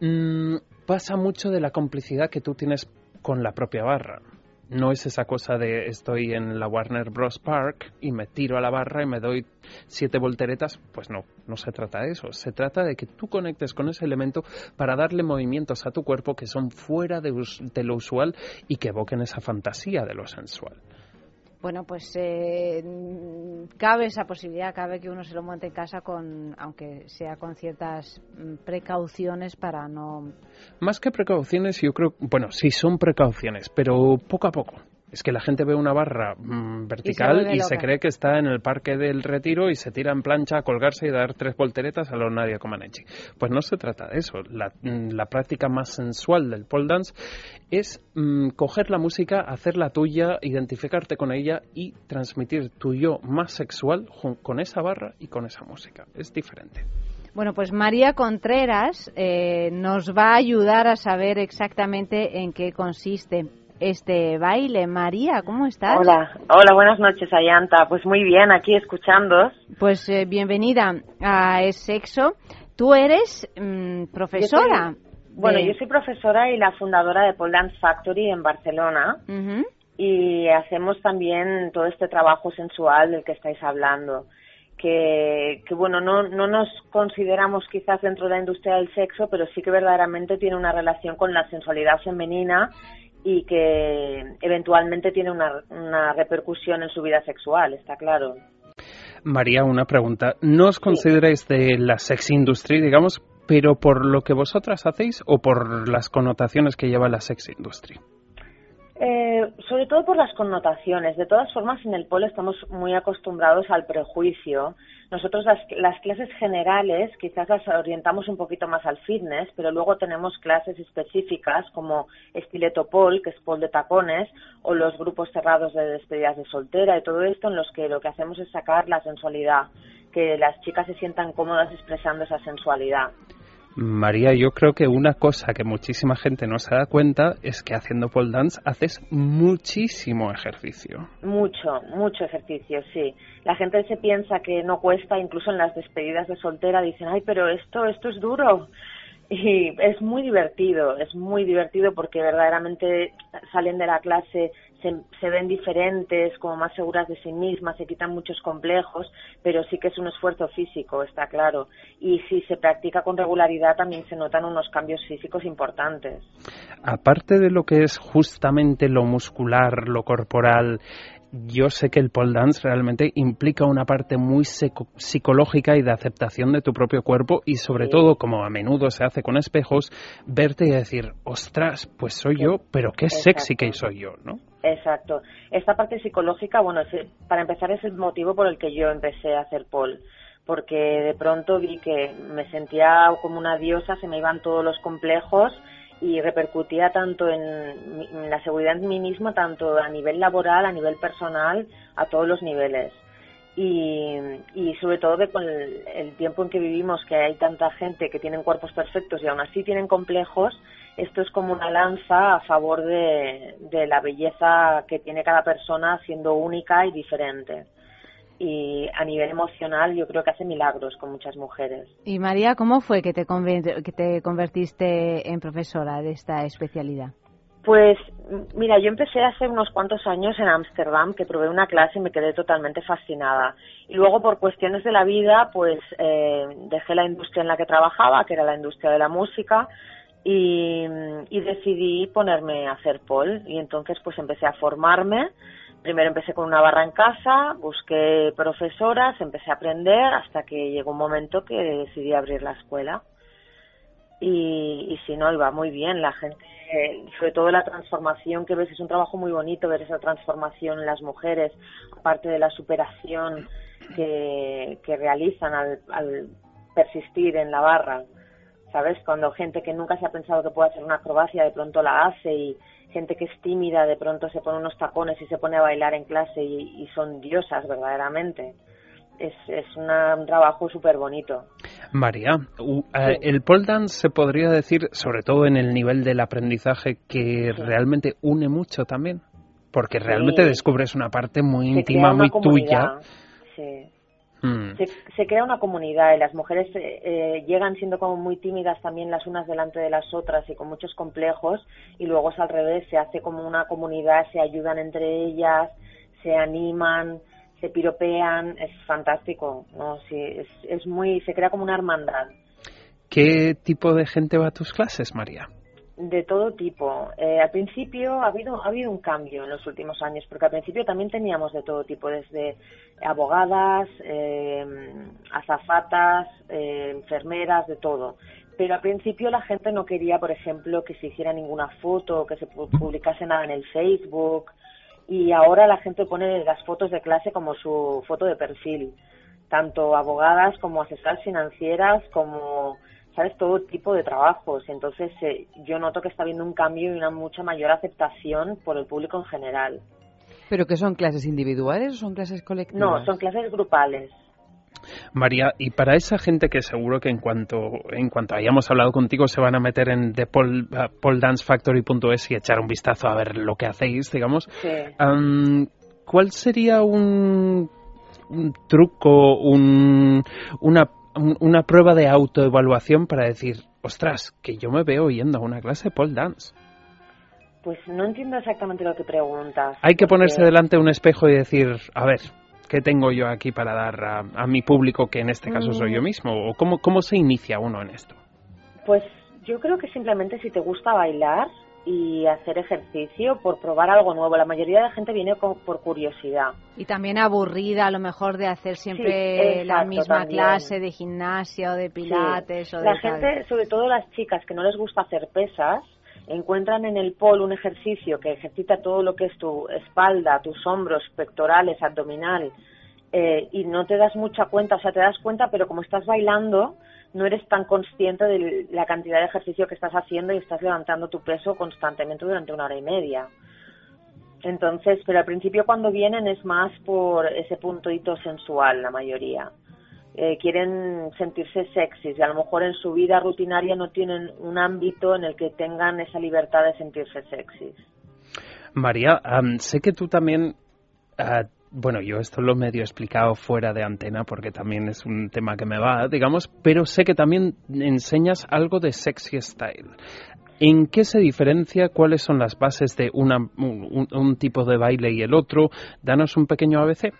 Speaker 3: mm, pasa mucho de la complicidad que tú tienes con la propia barra. No es esa cosa de estoy en la Warner Bros. Park y me tiro a la barra y me doy siete volteretas. Pues no, no se trata de eso. Se trata de que tú conectes con ese elemento para darle movimientos a tu cuerpo que son fuera de, de lo usual y que evoquen esa fantasía de lo sensual.
Speaker 1: Bueno, pues eh, mm, cabe esa posibilidad, cabe que uno se lo monte en casa con, aunque sea con ciertas mm, precauciones para no
Speaker 3: Más que precauciones, yo creo, bueno, sí son precauciones, pero poco a poco. Es que la gente ve una barra mm, vertical
Speaker 1: vuelve
Speaker 3: y se, cree que está en el parque del retiro y se tira en plancha a colgarse y dar tres volteretas a lo Nadia Comaneci. Pues no se trata de eso. La, mm, la práctica más sensual del pole dance es mm, coger la música, hacerla tuya, identificarte con ella y transmitir tu yo más sexual con esa barra y con esa música. Es diferente.
Speaker 1: Bueno, pues María Contreras eh, nos va a ayudar a saber exactamente en qué consiste este baile. María, ¿cómo estás?
Speaker 6: Hola, hola, buenas noches, Ayanta. Pues muy bien, aquí escuchándoos.
Speaker 1: Pues eh, bienvenida a Es Sexo. Tú eres mm, profesora.
Speaker 6: Yo soy- bueno, yo soy profesora y la fundadora de Pole Dance Factory en Barcelona y hacemos también todo este trabajo sensual del que estáis hablando. Que, que bueno, no, no nos consideramos quizás dentro de la industria del sexo, pero sí que verdaderamente tiene una relación con la sensualidad femenina y que eventualmente tiene una, una repercusión en su vida sexual, está claro.
Speaker 3: María, una pregunta. ¿No os consideráis de la sex industry, digamos? pero por lo que vosotras hacéis o por las connotaciones que lleva la sex industry.
Speaker 6: Eh, sobre todo por las connotaciones. De todas formas, en el polo estamos muy acostumbrados al prejuicio. Nosotros las, las, clases generales quizás las orientamos un poquito más al fitness, pero luego tenemos clases específicas como estileto pole, que es pole de tacones, o los grupos cerrados de despedidas de soltera y todo esto en los que lo que hacemos es sacar la sensualidad, que las chicas se sientan cómodas expresando esa sensualidad.
Speaker 3: María, yo creo que una cosa que muchísima gente no se da cuenta es que haciendo pole dance haces muchísimo ejercicio.
Speaker 6: Mucho, mucho ejercicio, sí. La gente se piensa que no cuesta, incluso en las despedidas de soltera dicen, ay, pero esto, esto es duro. Y es muy divertido, es muy divertido porque verdaderamente salen de la clase se, se, ven diferentes, como más seguras de sí mismas, se quitan muchos complejos, pero sí que es un esfuerzo físico, está claro. Y si se practica con regularidad también se notan unos cambios físicos importantes.
Speaker 3: Aparte de lo que es justamente lo muscular, lo corporal, yo sé que el pole dance realmente implica una parte muy psicológica y de aceptación de tu propio cuerpo y sobre sí. todo, como a menudo se hace con espejos, verte y decir, ostras, pues soy sí. yo, pero qué Exacto. sexy que soy yo, ¿no?
Speaker 6: Exacto. Esta parte psicológica, bueno, para empezar es el motivo por el que yo empecé a hacer pole porque de pronto vi que me sentía como una diosa, se me iban todos los complejos y repercutía tanto en, en, la seguridad en mí misma, tanto a nivel laboral, a nivel personal, a todos los niveles. Y, y sobre todo que con el, el, tiempo en que vivimos, que hay tanta gente que tienen cuerpos perfectos y aún así tienen complejos, esto es como una lanza a favor de, de la belleza que tiene cada persona siendo única y diferente y a nivel emocional yo creo que hace milagros con muchas mujeres.
Speaker 1: Y María, ¿cómo fue que te, que te convertiste en profesora de esta especialidad?
Speaker 6: Pues mira, yo empecé hace unos cuantos años en Ámsterdam, que probé una clase y me quedé totalmente fascinada. Y luego por cuestiones de la vida, pues eh, dejé la industria en la que trabajaba, que era la industria de la música, y, decidí ponerme a hacer pole. Y entonces pues empecé a formarme primero empecé con una barra en casa, busqué profesoras, empecé a aprender hasta que llegó un momento que decidí abrir la escuela. Y, y si no, iba muy bien. La gente, sobre todo la transformación que ves, es un trabajo muy bonito ver esa transformación en las mujeres, aparte de la superación que, que realizan al, al persistir en la barra. ¿Sabes? Cuando gente que nunca se ha pensado que puede hacer una acrobacia de pronto la hace y, gente que es tímida de pronto se pone unos tacones y se pone a bailar en clase y, y son diosas verdaderamente. Es, es una, un trabajo súper bonito.
Speaker 3: María, uh, sí. el pole dance se podría decir, sobre todo en el nivel del aprendizaje, que sí. realmente une mucho también, porque realmente sí. descubres una parte muy se íntima, muy
Speaker 6: comunidad. tuya. Sí. Mm. Se, se, crea una comunidad y las mujeres eh, eh, llegan siendo como muy tímidas también las unas delante de las otras y con muchos complejos y luego es al revés, se hace como una comunidad, se ayudan entre ellas, se animan, se piropean, es fantástico, ¿no? Sí, es, es muy, se crea como una hermandad.
Speaker 3: ¿Qué tipo de gente va a tus clases, María?
Speaker 6: De todo tipo. Eh, al principio ha habido, ha habido un cambio en los últimos años, porque al principio también teníamos de todo tipo, desde abogadas, eh, azafatas, eh, enfermeras, de todo. Pero al principio la gente no quería, por ejemplo, que se hiciera ninguna foto, que se publicase nada en el Facebook. Y ahora la gente pone las fotos de clase como su foto de perfil. Tanto abogadas como asesoras financieras, como ¿sabes? Todo tipo de trabajos. Entonces, eh, yo noto que está habiendo un cambio y una mucha mayor aceptación por el público en general.
Speaker 2: ¿Pero que son clases individuales o son clases colectivas?
Speaker 6: No, son clases grupales.
Speaker 3: María, y para esa gente que seguro que en cuanto en cuanto hayamos hablado contigo se van a meter en thepoledancefactory.es y echar un vistazo a ver lo que hacéis, digamos.
Speaker 6: Sí.
Speaker 3: Um, ¿Cuál sería un, un truco, un, una una prueba de autoevaluación para decir, ostras, que yo me veo yendo a una clase de pole dance.
Speaker 6: Pues no entiendo exactamente lo que preguntas.
Speaker 3: Hay que porque... ponerse delante de un espejo y decir, a ver, ¿qué tengo yo aquí para dar a, a mi público que en este caso mm. soy yo mismo? ¿O cómo, cómo se inicia uno en esto?
Speaker 6: Pues yo creo que simplemente si te gusta bailar y hacer ejercicio por probar algo nuevo. La mayoría de la gente viene con- por curiosidad.
Speaker 1: Y también aburrida a lo mejor de hacer siempre
Speaker 6: Sí,
Speaker 1: la misma
Speaker 6: también.
Speaker 1: clase de gimnasia o de pilates
Speaker 6: Sí.
Speaker 1: o de
Speaker 6: La
Speaker 1: tal.
Speaker 6: gente, sobre todo las chicas que no les gusta hacer pesas, encuentran en el pol un ejercicio que ejercita todo lo que es tu espalda, tus hombros, pectorales, abdominal, eh, y no te das mucha cuenta, o sea, te das cuenta, pero como estás bailando, no eres tan consciente de la cantidad de ejercicio que estás haciendo y estás levantando tu peso constantemente durante una hora y media. Entonces, pero al principio cuando vienen es más por ese puntito sensual, la mayoría. Eh, quieren sentirse sexys y a lo mejor en su vida rutinaria no tienen un ámbito en el que tengan esa libertad de sentirse sexys.
Speaker 3: María, sé que tú también, ah, bueno, yo esto lo medio he explicado fuera de antena porque también es un tema que me va, digamos, pero sé que también enseñas algo de sexy style. ¿En qué se diferencia? ¿Cuáles son las bases de una, un, un tipo de baile y el otro? Danos un pequeño ABC.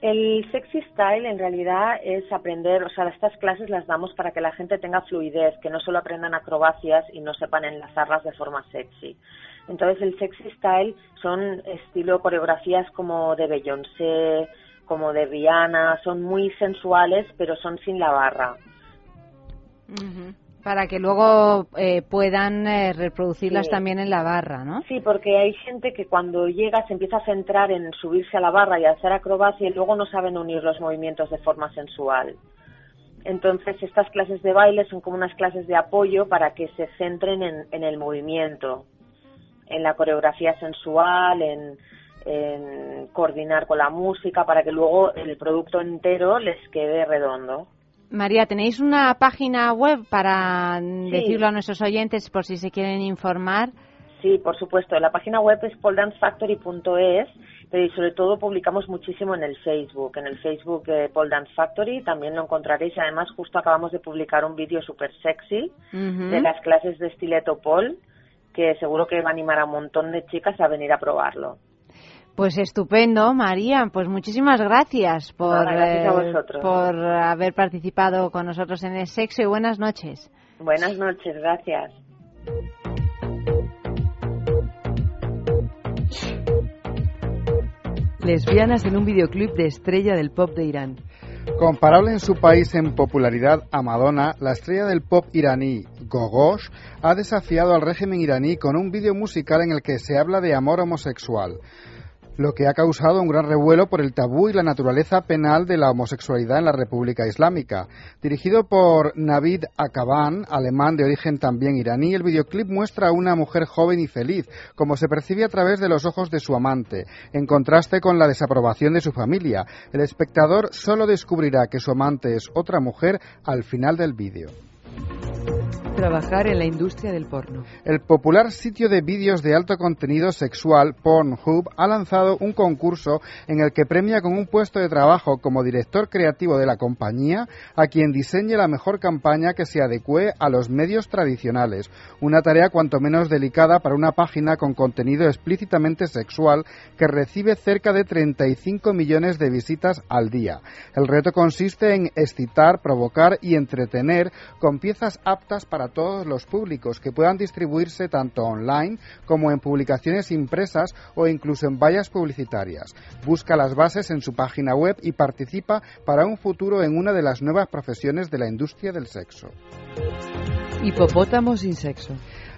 Speaker 6: El sexy style en realidad es aprender, o sea, estas clases las damos para que la gente tenga fluidez, que no solo aprendan acrobacias y no sepan enlazarlas de forma sexy. Entonces el sexy style son estilo coreografías como de Beyoncé, como de Rihanna, son muy sensuales pero son sin la barra.
Speaker 1: Para que luego eh, puedan eh, reproducirlas
Speaker 6: Sí.
Speaker 1: también en la barra, ¿no?
Speaker 6: Sí, porque hay gente que cuando llega se empieza a centrar en subirse a la barra y hacer acrobacia y luego no saben unir los movimientos de forma sensual. Entonces, estas clases de baile son como unas clases de apoyo para que se centren en, en el movimiento, en la coreografía sensual, en, en coordinar con la música, para que luego el producto entero les quede redondo.
Speaker 1: María, ¿tenéis una página web para decirlo a nuestros oyentes por si se quieren informar?
Speaker 6: Sí, por supuesto. La página web es poledancefactory.es, pero sobre todo publicamos muchísimo en el Facebook. En el Facebook de Pole Dance Factory también lo encontraréis. Además, justo acabamos de publicar un vídeo súper sexy de las clases de estileto pole, que seguro que va a animar a un montón de chicas a venir a probarlo.
Speaker 1: Pues estupendo, María. Pues muchísimas gracias por,
Speaker 6: Nada, gracias a
Speaker 1: eh, por haber participado con nosotros en el sexo y buenas noches.
Speaker 6: Buenas noches, gracias.
Speaker 2: Lesbianas en un videoclip de estrella del pop de Irán.
Speaker 4: Comparable en su país en popularidad a Madonna, la estrella del pop iraní Gogosh ha desafiado al régimen iraní con un vídeo musical en el que se habla de amor homosexual, lo que ha causado un gran revuelo por el tabú y la naturaleza penal de la homosexualidad en la República Islámica. Dirigido por Navid Akaban, alemán de origen también iraní, el videoclip muestra a una mujer joven y feliz, como se percibe a través de los ojos de su amante, en contraste con la desaprobación de su familia. El espectador solo descubrirá que su amante es otra mujer al final del vídeo.
Speaker 2: Trabajar en la industria del porno.
Speaker 4: El popular sitio de vídeos de alto contenido sexual Pornhub ha lanzado un concurso en el que premia con un puesto de trabajo como director creativo de la compañía a quien diseñe la mejor campaña que se adecue a los medios tradicionales, una tarea cuanto menos delicada para una página con contenido explícitamente sexual que recibe cerca de 35 millones de visitas al día. El reto consiste en excitar, provocar y entretener con piezas aptas para todos los públicos que puedan distribuirse tanto online como en publicaciones impresas o incluso en vallas publicitarias. Busca las bases en su página web y participa para un futuro en una de las nuevas profesiones de la industria del sexo.
Speaker 2: Hipopótamo sin sexo.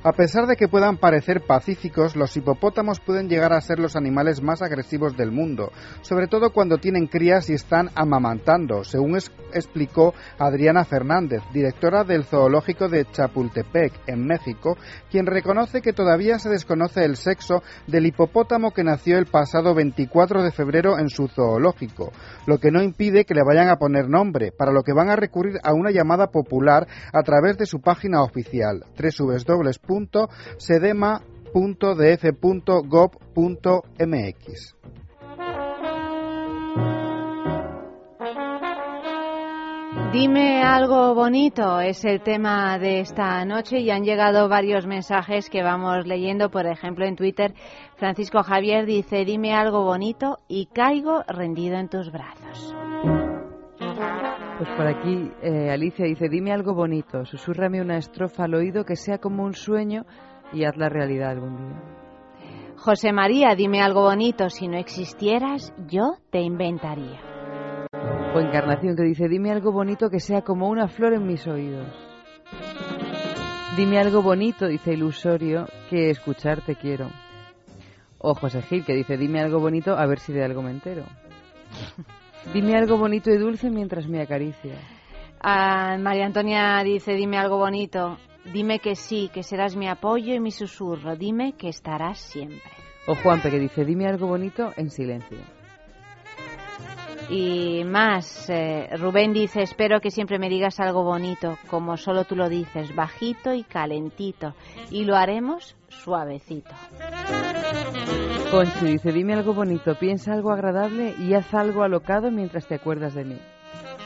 Speaker 4: A pesar de que puedan parecer pacíficos, los hipopótamos pueden llegar a ser los animales más agresivos del mundo, sobre todo cuando tienen crías y están amamantando, según explicó Adriana Fernández, directora del zoológico de Chapultepec, en México, quien reconoce que todavía se desconoce el sexo del hipopótamo que nació el pasado 24 de febrero en su zoológico, lo que no impide que le vayan a poner nombre, para lo que van a recurrir a una llamada popular a través de su página oficial www.sedema.df.gov.mx.
Speaker 1: Dime algo bonito es el tema de esta noche y han llegado varios mensajes que vamos leyendo. Por ejemplo, en Twitter, Francisco Javier dice, dime algo bonito y caigo rendido en tus brazos.
Speaker 2: Pues por aquí eh, Alicia dice, dime algo bonito, susúrrame una estrofa al oído que sea como un sueño y haz la realidad algún día.
Speaker 1: José María, dime algo bonito. Si no existieras, yo te inventaría.
Speaker 2: O Encarnación que dice, dime algo bonito que sea como una flor en mis oídos. Dime algo bonito, dice Ilusorio, que escucharte quiero. O José Gil que dice, dime algo bonito a ver si de algo me entero. Dime algo bonito y dulce mientras me acaricia.
Speaker 1: Ah, María Antonia dice, dime algo bonito. Dime que sí, que serás mi apoyo y mi susurro. Dime que estarás siempre.
Speaker 2: O Juanpe que dice, dime algo bonito en silencio.
Speaker 1: Y más, eh, Rubén dice, espero que siempre me digas algo bonito, como solo tú lo dices, bajito y calentito. Y lo haremos suavecito.
Speaker 2: Conchi dice, dime algo bonito, piensa algo agradable y haz algo alocado mientras te acuerdas de mí.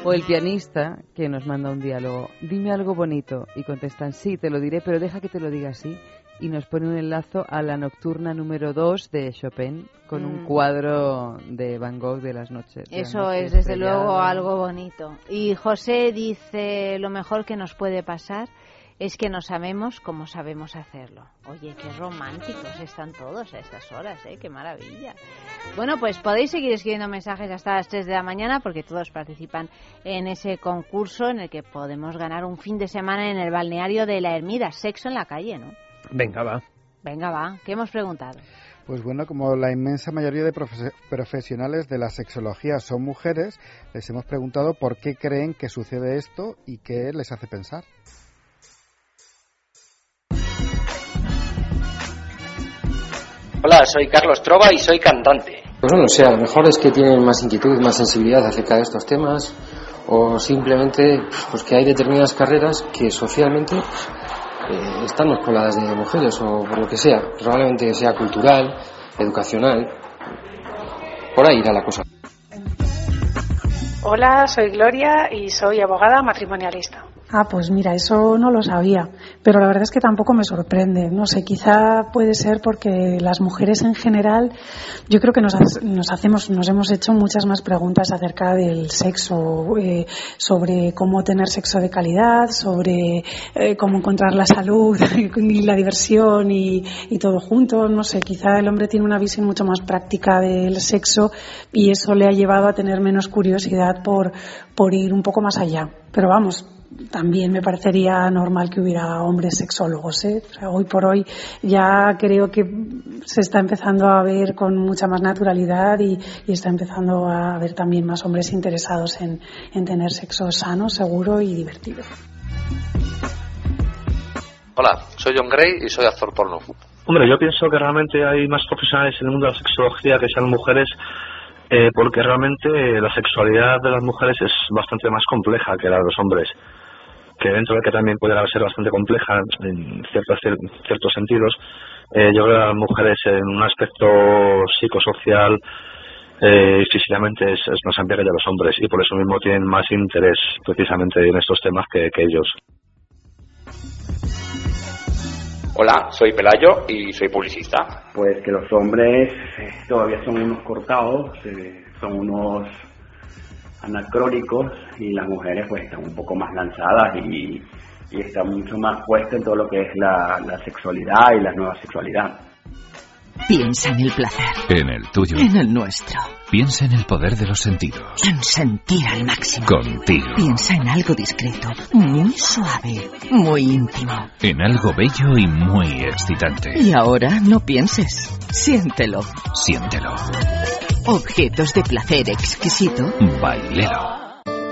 Speaker 2: O el pianista que nos manda un diálogo, dime algo bonito y contestan, sí, te lo diré, pero deja que te lo diga así. Y nos pone un enlazo a la nocturna número 2 de Chopin con un
Speaker 1: Mm.
Speaker 2: cuadro de Van Gogh de las noches. de
Speaker 1: Eso es desde luego algo bonito. Y José dice, lo mejor que nos puede pasar es que nos amemos como sabemos hacerlo. Oye, qué románticos están todos a estas horas, ¿eh? Qué maravilla. Bueno, pues podéis seguir escribiendo mensajes hasta las 3 de la mañana porque todos participan en ese concurso en el que podemos ganar un fin de semana en el balneario de la Ermida. Sexo en la calle, ¿no?
Speaker 3: Venga, va.
Speaker 1: Venga, va. ¿Qué hemos preguntado?
Speaker 4: Pues bueno, como la inmensa mayoría de profe- profesionales de la sexología son mujeres, les hemos preguntado por qué creen que sucede esto y qué les hace pensar.
Speaker 7: Hola, soy Carlos Trova y soy cantante.
Speaker 8: Pues no lo sé, a lo mejor es que tienen más inquietud, más sensibilidad acerca de estos temas, o simplemente pues que hay determinadas carreras que socialmente eh, están más pobladas de mujeres, o por lo que sea, probablemente sea cultural, educacional, por ahí irá la cosa.
Speaker 9: Hola, soy Gloria y soy abogada matrimonialista. Ah, pues mira, eso no lo sabía, pero la verdad es que tampoco me sorprende. No sé, quizá puede ser porque las mujeres en general, yo creo que nos, nos hacemos, nos hemos hecho muchas más preguntas acerca del sexo, eh, sobre cómo tener sexo de calidad, sobre eh, cómo encontrar la salud y la diversión y, y todo junto. No sé, quizá el hombre tiene una visión mucho más práctica del sexo y eso le ha llevado a tener menos curiosidad por, por ir un poco más allá. Pero vamos, también me parecería normal que hubiera hombres sexólogos. ¿eh? O sea, hoy por hoy ya creo que se está empezando a ver con mucha más naturalidad y, y está empezando a haber también más hombres interesados en, en tener sexo sano, seguro y divertido.
Speaker 10: Hola, soy John Gray y soy actor porno.
Speaker 11: Hombre, yo pienso que realmente hay más profesionales en el mundo de la sexología que sean mujeres, eh, porque realmente la sexualidad de las mujeres es bastante más compleja que la de los hombres. Que dentro de que también puede ser bastante compleja en ciertos, ciertos sentidos, eh, yo creo que las mujeres en un aspecto psicosocial eh, y físicamente es, es más amplia que de los hombres y por eso mismo tienen más interés precisamente en estos temas que, que ellos.
Speaker 7: Hola, soy Pelayo y soy publicista.
Speaker 12: Pues que los hombres todavía son unos cortados, eh, son unos anacrónicos y las mujeres pues están un poco más lanzadas y, y están mucho más puestas en todo lo que es la, la sexualidad y la nueva sexualidad.
Speaker 13: Piensa en el placer.
Speaker 14: En el tuyo.
Speaker 13: En el nuestro.
Speaker 14: Piensa en el poder de los sentidos.
Speaker 13: En sentir al máximo.
Speaker 14: Contigo.
Speaker 13: Piensa en algo discreto, muy suave, muy íntimo.
Speaker 14: En algo bello y muy excitante.
Speaker 13: Y ahora no pienses. Siéntelo.
Speaker 14: Siéntelo.
Speaker 13: Objetos de placer exquisito.
Speaker 14: Bailelo.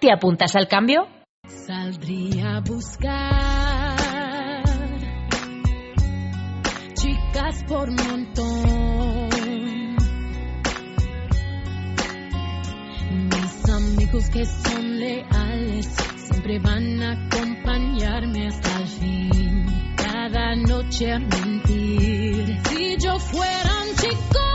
Speaker 15: ¿te apuntas al cambio?
Speaker 16: Saldría a buscar chicas por montón. Mis amigos que son leales siempre van a acompañarme hasta el fin. Cada noche a mentir. Si yo fuera un chico.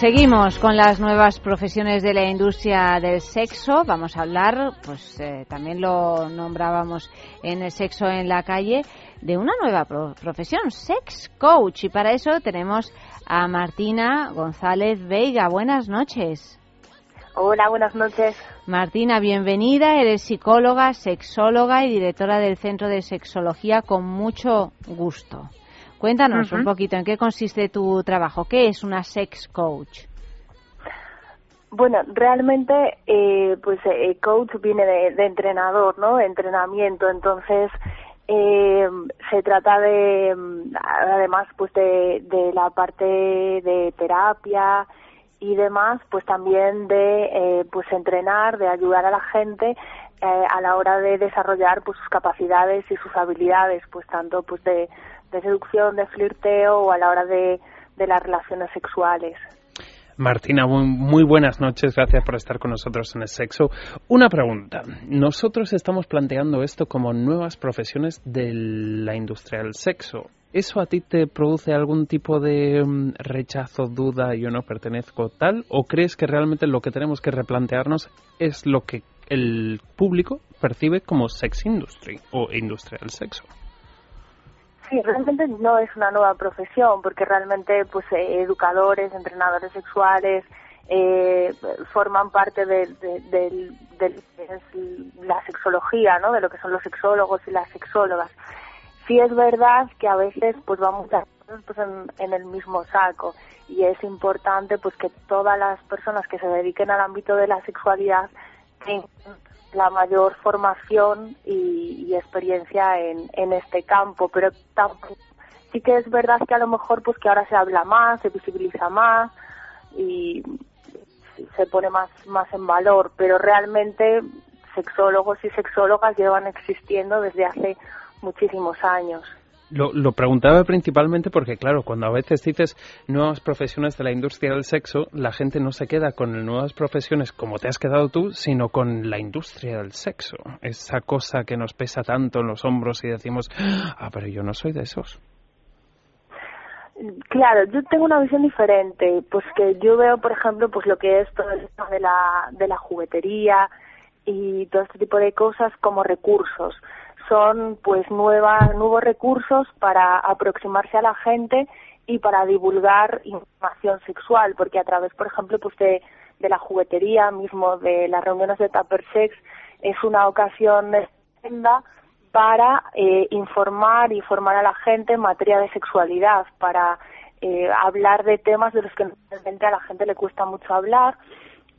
Speaker 1: Seguimos con las nuevas profesiones de la industria del sexo. Vamos a hablar, pues eh, también lo nombrábamos en el sexo en la calle, de una nueva pro- profesión, sex coach. Y para eso tenemos a Martina González Veiga. Buenas noches.
Speaker 17: Hola, buenas noches.
Speaker 1: Martina, bienvenida. Eres psicóloga, sexóloga y directora del Centro de Sexología con mucho gusto. Cuéntanos un poquito en qué consiste tu trabajo. ¿Qué es una sex coach?
Speaker 17: Bueno, realmente, eh, pues eh, coach viene de, de entrenador, ¿no? De entrenamiento. Entonces, eh, se trata de, mm, además, pues de, de la parte de terapia y demás, pues también de, eh, pues entrenar, de ayudar a la gente eh, a la hora de desarrollar pues sus capacidades y sus habilidades, pues tanto pues de, de seducción, de flirteo o a la hora de, de las relaciones sexuales.
Speaker 3: Martina, muy, buenas noches, gracias por estar con nosotros en el sexo. Una pregunta, nosotros estamos planteando esto como nuevas profesiones de la industria del sexo. ¿Eso a ti te produce algún tipo de mm, rechazo, duda, yo no pertenezco tal? ¿O crees que realmente lo que tenemos que replantearnos es lo que el público percibe como sex industry o industria del sexo?
Speaker 17: Sí, realmente no es una nueva profesión, porque realmente pues eh, educadores, entrenadores sexuales eh, forman parte de, la sexología, ¿no? De lo que son los sexólogos y las sexólogas. Sí es verdad que a veces pues vamos pues en, en el mismo saco y es importante pues que todas las personas que se dediquen al ámbito de la sexualidad la mayor formación y, y experiencia en, en este campo, pero tampoco, sí que es verdad que a lo mejor pues que ahora se habla más, se visibiliza más y se pone más más en valor, pero realmente sexólogos y sexólogas llevan existiendo desde hace muchísimos años.
Speaker 3: Lo, lo preguntaba principalmente porque, claro, cuando a veces dices nuevas profesiones de la industria del sexo, la gente no se queda con nuevas profesiones como te has quedado tú, sino con la industria del sexo. Esa cosa que nos pesa tanto en los hombros y decimos, ah, pero yo no soy de esos.
Speaker 17: Claro, yo tengo una visión diferente, pues que yo veo, por ejemplo, pues lo que es todo tema de la, de la juguetería y todo este tipo de cosas como recursos. Son pues nuevas, nuevos recursos para aproximarse a la gente y para divulgar información sexual, porque a través, por ejemplo, pues de, de la juguetería mismo, de las reuniones de Tupper Sex, es una ocasión estupenda para eh, informar y formar a la gente en materia de sexualidad, para eh, hablar de temas de los que normalmente a la gente le cuesta mucho hablar,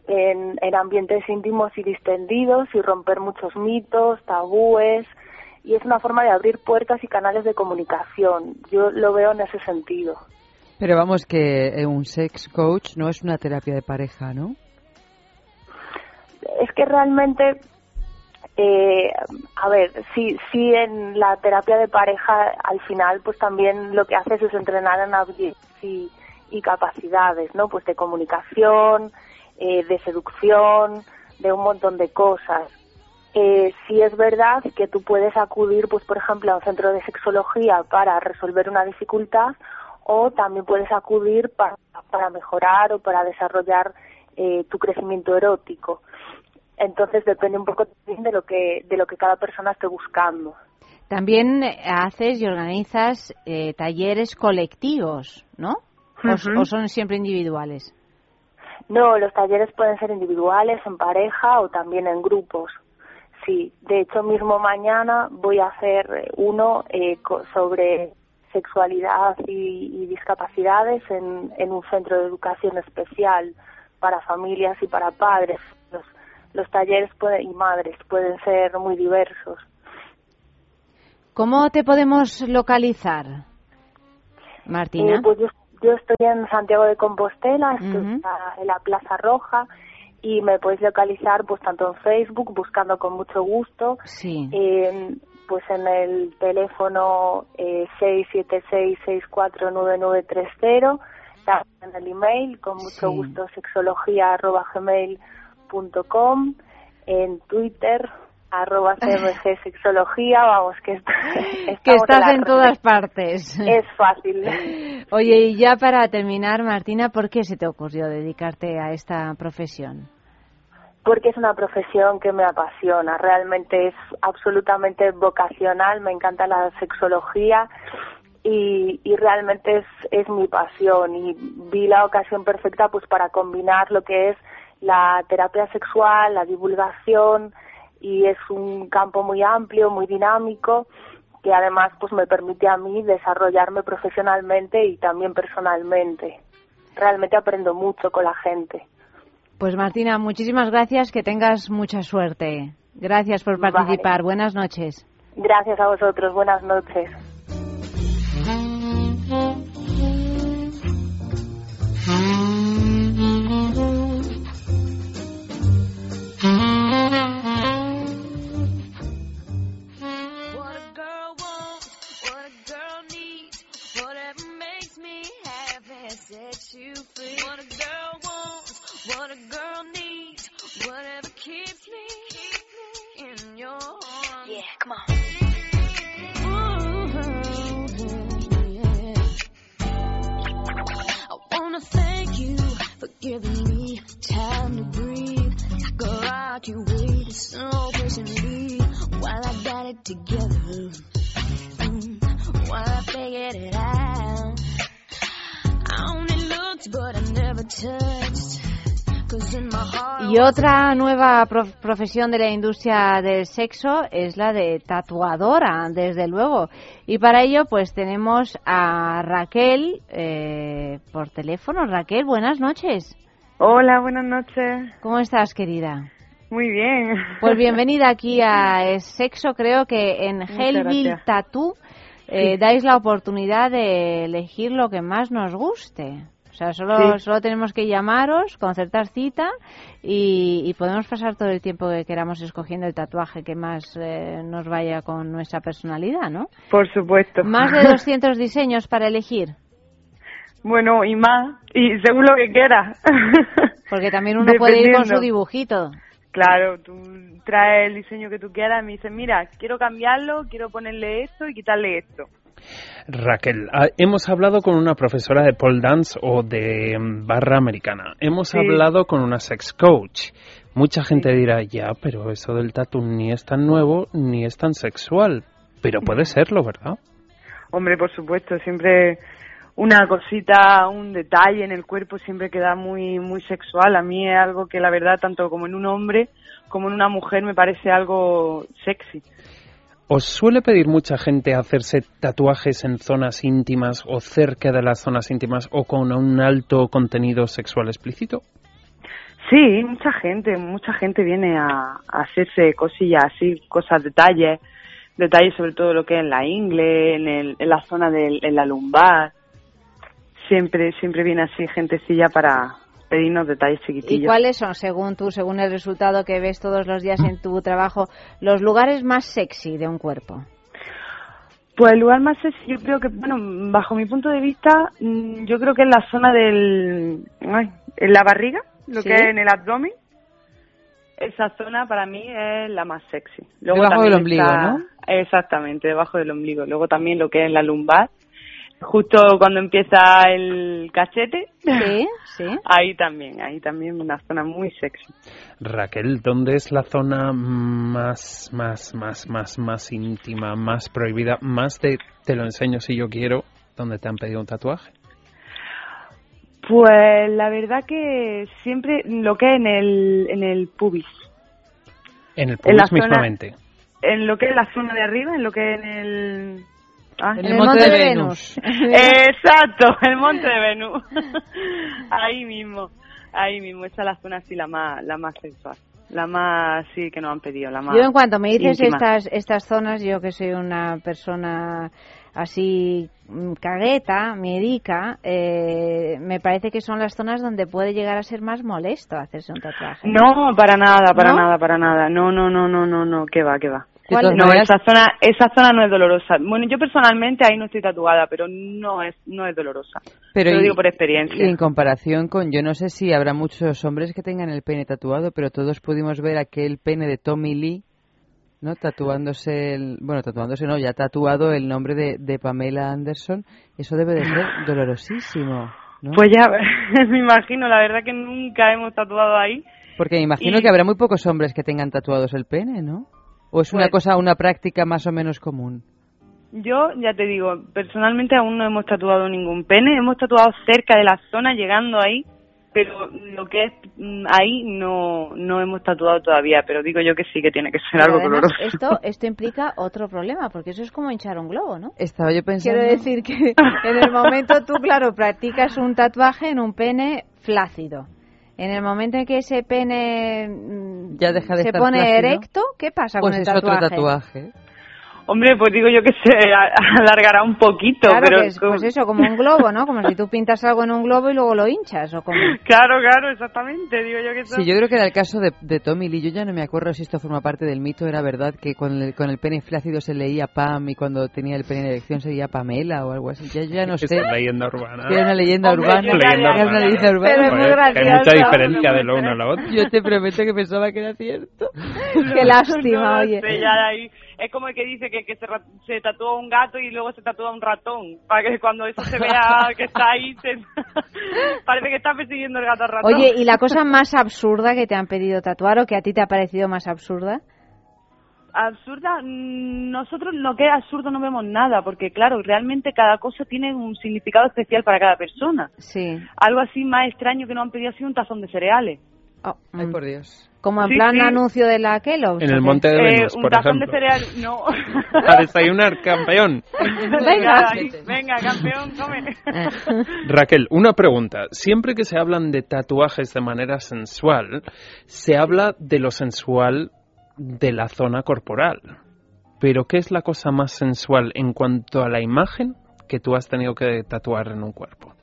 Speaker 17: en, en ambientes íntimos y distendidos y romper muchos mitos, tabúes, y es una forma de abrir puertas y canales de comunicación. Yo lo veo en ese sentido.
Speaker 2: Pero vamos que eh, un sex coach no es una terapia de pareja, ¿no?
Speaker 17: es que realmente eh, a ver sí sí en la terapia de pareja al final pues también lo que haces es entrenar en habilidades y, y capacidades no pues de comunicación eh, de seducción de un montón de cosas eh, sí es verdad que tú puedes acudir pues por ejemplo a un centro de sexología para resolver una dificultad o también puedes acudir para, para mejorar o para desarrollar eh, tu crecimiento erótico entonces depende un poco también de lo que de lo que cada persona esté buscando
Speaker 1: También eh, haces y organizas eh, talleres colectivos, ¿no? ¿O s-
Speaker 17: Ujú.
Speaker 1: ¿O son siempre individuales?
Speaker 17: No, los talleres pueden ser individuales, en pareja o también en grupos. Sí, de hecho mismo mañana voy a hacer eh, uno eh, sobre sexualidad y, y discapacidades en, en un centro de educación especial para familias y para padres. Los, los talleres puede- y madres pueden ser muy diversos.
Speaker 1: ¿Cómo te podemos localizar, Martina?
Speaker 17: Eh, pues yo, yo estoy en Santiago de Compostela, estoy la- en la Plaza Roja y me podéis localizar pues tanto en Facebook, buscando con mucho gusto,
Speaker 1: Sí.
Speaker 17: en- pues en el teléfono eh, 676649930, también en el email, con mucho
Speaker 1: Sí.
Speaker 17: gusto, sexología.gmail.com, en Twitter, arroba CMG Sexología, vamos, que, est-
Speaker 1: que estás en todas partes.
Speaker 17: Es fácil.
Speaker 1: Oye, y ya para terminar, Martina, ¿por qué se te ocurrió dedicarte a esta profesión?
Speaker 17: porque es una profesión que me apasiona, realmente es absolutamente vocacional, me encanta la sexología y, y realmente es, es mi pasión y vi la ocasión perfecta pues para combinar lo que es la terapia sexual, la divulgación y es un campo muy amplio, muy dinámico que además pues me permite a mí desarrollarme profesionalmente y también personalmente. Realmente aprendo mucho con la gente.
Speaker 1: Pues Martina, muchísimas gracias, que tengas mucha suerte. Gracias por
Speaker 17: Vale.
Speaker 1: participar. Buenas noches.
Speaker 17: Gracias a vosotros, buenas noches.
Speaker 16: You free. What a girl wants, what a girl needs, whatever keeps me, in your arms. Yeah, come on. I wanna thank you for giving me time to breathe. Like a rock, you waited so patiently while I got it together. Mm, while I figured it out.
Speaker 1: Y otra nueva prof- profesión de la industria del sexo es la de tatuadora, desde luego. Y para ello, pues tenemos a Raquel eh, por teléfono. Raquel, buenas noches.
Speaker 18: Hola, buenas noches.
Speaker 1: ¿Cómo estás, querida?
Speaker 18: Muy bien.
Speaker 1: Pues bienvenida aquí a Sexo. Creo que en Hellville. Tattoo eh, dais la oportunidad de elegir lo que más nos guste. O sea, solo,
Speaker 18: Sí.
Speaker 1: solo tenemos que llamaros, concertar cita y, y podemos pasar todo el tiempo que queramos escogiendo el tatuaje que más eh, nos vaya con nuestra personalidad, ¿no?
Speaker 18: Por supuesto.
Speaker 1: Más de 200 diseños para elegir.
Speaker 18: Bueno, y más. Y según lo que quieras.
Speaker 1: Porque también uno puede ir con su dibujito.
Speaker 18: Claro, tú traes el diseño que tú quieras y me dices, mira, quiero cambiarlo, quiero ponerle esto y quitarle esto.
Speaker 3: Raquel, ah, hemos hablado con una profesora de pole dance o de mm, barra americana. Hemos
Speaker 18: Sí.
Speaker 3: hablado con una sex coach. Mucha gente dirá, ya, pero eso del tatu ni es tan nuevo ni es tan sexual. Pero puede serlo, ¿verdad?
Speaker 18: Hombre, por supuesto, siempre una cosita, un detalle en el cuerpo siempre queda muy muy sexual. A mí es algo que la verdad, tanto como en un hombre como en una mujer, me parece algo sexy.
Speaker 3: ¿Os suele pedir mucha gente hacerse tatuajes en zonas íntimas o cerca de las zonas íntimas o con un alto contenido sexual explícito?
Speaker 18: Sí, mucha gente, mucha gente viene a, a hacerse cosillas así, cosas, detalles, detalles sobre todo lo que es en la ingle, en, el, en la zona de en la lumbar. Siempre, siempre viene así gentecilla para pedirnos detalles
Speaker 1: ¿Y
Speaker 18: chiquitillos.
Speaker 1: cuáles son, según tú, según el resultado que ves todos los días en tu trabajo, los lugares más sexy de un cuerpo?
Speaker 18: Pues el lugar más sexy, yo creo que, bueno, bajo mi punto de vista, mm, yo creo que es la zona del, ay, en la barriga, lo
Speaker 2: Sí.
Speaker 18: que es en el abdomen. Esa zona para mí es la más sexy. Luego
Speaker 2: Debajo del ombligo,
Speaker 18: está-
Speaker 2: ¿no?
Speaker 18: Exactamente, debajo del ombligo. Luego también lo que es la lumbar. Justo cuando empieza el cachete.
Speaker 1: Sí, sí.
Speaker 18: Ahí también, ahí también una zona muy sexy.
Speaker 3: Raquel, ¿dónde es la zona más, más, más, más, más íntima, más prohibida, más de te lo enseño si yo quiero, donde te han pedido un tatuaje?
Speaker 18: Pues la verdad que siempre lo que es en el, en el pubis.
Speaker 3: En el
Speaker 18: En la
Speaker 3: pubis
Speaker 18: zona-
Speaker 3: mismamente.
Speaker 18: En lo que es la zona de arriba, en lo que es en el... Ah,
Speaker 2: En el monte de Venus.
Speaker 18: Exacto, el monte de Venus. ahí mismo, ahí mismo. Esa es la zona así la más, la más sexual. La más, sí, que nos han pedido, la más
Speaker 1: Yo en cuanto me dices
Speaker 18: íntima.
Speaker 1: estas estas zonas, yo que soy una persona así mm, cagueta, miedica, eh, me parece que son las zonas donde puede llegar a ser más molesto hacerse un tatuaje.
Speaker 18: No, para nada, para
Speaker 1: ¿No?
Speaker 18: nada, para nada. No, no, no, no, no, no, que va, que va.
Speaker 2: ¿Cuál?
Speaker 18: No, esa zona, esa zona no es dolorosa. Bueno, yo personalmente ahí no estoy tatuada, pero no es, no es dolorosa.
Speaker 2: Pero
Speaker 18: Te lo digo por experiencia.
Speaker 2: Y en comparación con, yo no sé si habrá muchos hombres que tengan el pene tatuado, pero todos pudimos ver aquel pene de Tommy Lee, ¿no? Tatuándose, el, bueno, tatuándose no, ya tatuado el nombre de, de Pamela Anderson. Eso debe de ser dolorosísimo, ¿no?
Speaker 18: Pues ya, me imagino, la verdad que nunca hemos tatuado ahí.
Speaker 2: Porque me imagino
Speaker 18: y-
Speaker 2: que habrá muy pocos hombres que tengan tatuados el pene, ¿no? ¿O es una
Speaker 18: Pues-
Speaker 2: cosa, una práctica más o menos común?
Speaker 18: Yo, ya te digo, personalmente aún no hemos tatuado ningún pene, hemos tatuado cerca de la zona, llegando ahí, pero lo que es mm, ahí no, no hemos tatuado todavía, pero digo yo que sí que tiene que ser
Speaker 1: Pero
Speaker 18: algo
Speaker 1: además,
Speaker 18: doloroso.
Speaker 1: esto esto implica otro problema, porque eso es como hinchar un globo, ¿no?
Speaker 2: Estaba yo pensando...
Speaker 1: Quiero decir que en el momento tú, claro, practicas un tatuaje en un pene flácido. En el momento en que ese pene mm,
Speaker 2: Ya deja de
Speaker 1: se
Speaker 2: estar
Speaker 1: pone erecto, ¿qué pasa
Speaker 2: Pues
Speaker 1: con el
Speaker 2: es otro
Speaker 1: tatuaje?
Speaker 18: Hombre, pues digo yo que se alargará un poquito,
Speaker 1: Claro,
Speaker 18: pero
Speaker 1: que es, pues eso, como un globo, ¿no? Como si tú pintas algo en un globo y luego lo hinchas, o como...
Speaker 18: Claro, claro, exactamente, digo yo que eso...
Speaker 2: Sí, yo creo que era el caso de, de Tommy Lee. Yo ya no me acuerdo si esto forma parte del mito. Era verdad que con el, con el pene flácido se leía Pam y cuando tenía el pene en erección se leía Pamela o algo así. Ya, ya no sé.
Speaker 3: Es leyenda urbana.
Speaker 2: Era una leyenda
Speaker 3: Hombre,
Speaker 2: urbana.
Speaker 3: ya-
Speaker 2: Era una leyenda urbana.
Speaker 1: Pero es muy
Speaker 3: que hay mucha
Speaker 1: gracioso.
Speaker 3: diferencia de lo uno a lo otro.
Speaker 2: Yo te prometo que pensaba que era cierto.
Speaker 1: Qué lástima, oye.
Speaker 18: sé, ya ahí. Es como el que dice que, que se, se tatúa un gato y luego se tatúa un ratón. Para que cuando eso se vea que está ahí, se- parece que está persiguiendo el gato al ratón.
Speaker 1: Oye, ¿y la cosa más absurda que te han pedido tatuar o que a ti te ha parecido más absurda?
Speaker 18: Absurda, mm, nosotros lo que es absurdo no vemos nada, porque claro, realmente cada cosa tiene un significado especial para cada persona.
Speaker 1: Sí.
Speaker 18: Algo así más extraño que nos han pedido así un tazón de cereales.
Speaker 2: Ay, por Dios.
Speaker 1: Como en
Speaker 18: Sí,
Speaker 1: plan
Speaker 18: sí.
Speaker 1: anuncio de la Kellogg's.
Speaker 3: En
Speaker 1: ¿o
Speaker 3: el
Speaker 1: qué?
Speaker 3: monte de
Speaker 18: Eh,
Speaker 3: Venus,
Speaker 18: un
Speaker 3: por
Speaker 18: tazón
Speaker 3: ejemplo.
Speaker 18: de cereal, no.
Speaker 3: A desayunar, campeón.
Speaker 18: venga, venga, campeón, come.
Speaker 3: Raquel, una pregunta. Siempre que se hablan de tatuajes de manera sensual, se habla de lo sensual de la zona corporal. Pero ¿qué es la cosa más sensual en cuanto a la imagen que tú has tenido que tatuar en un cuerpo?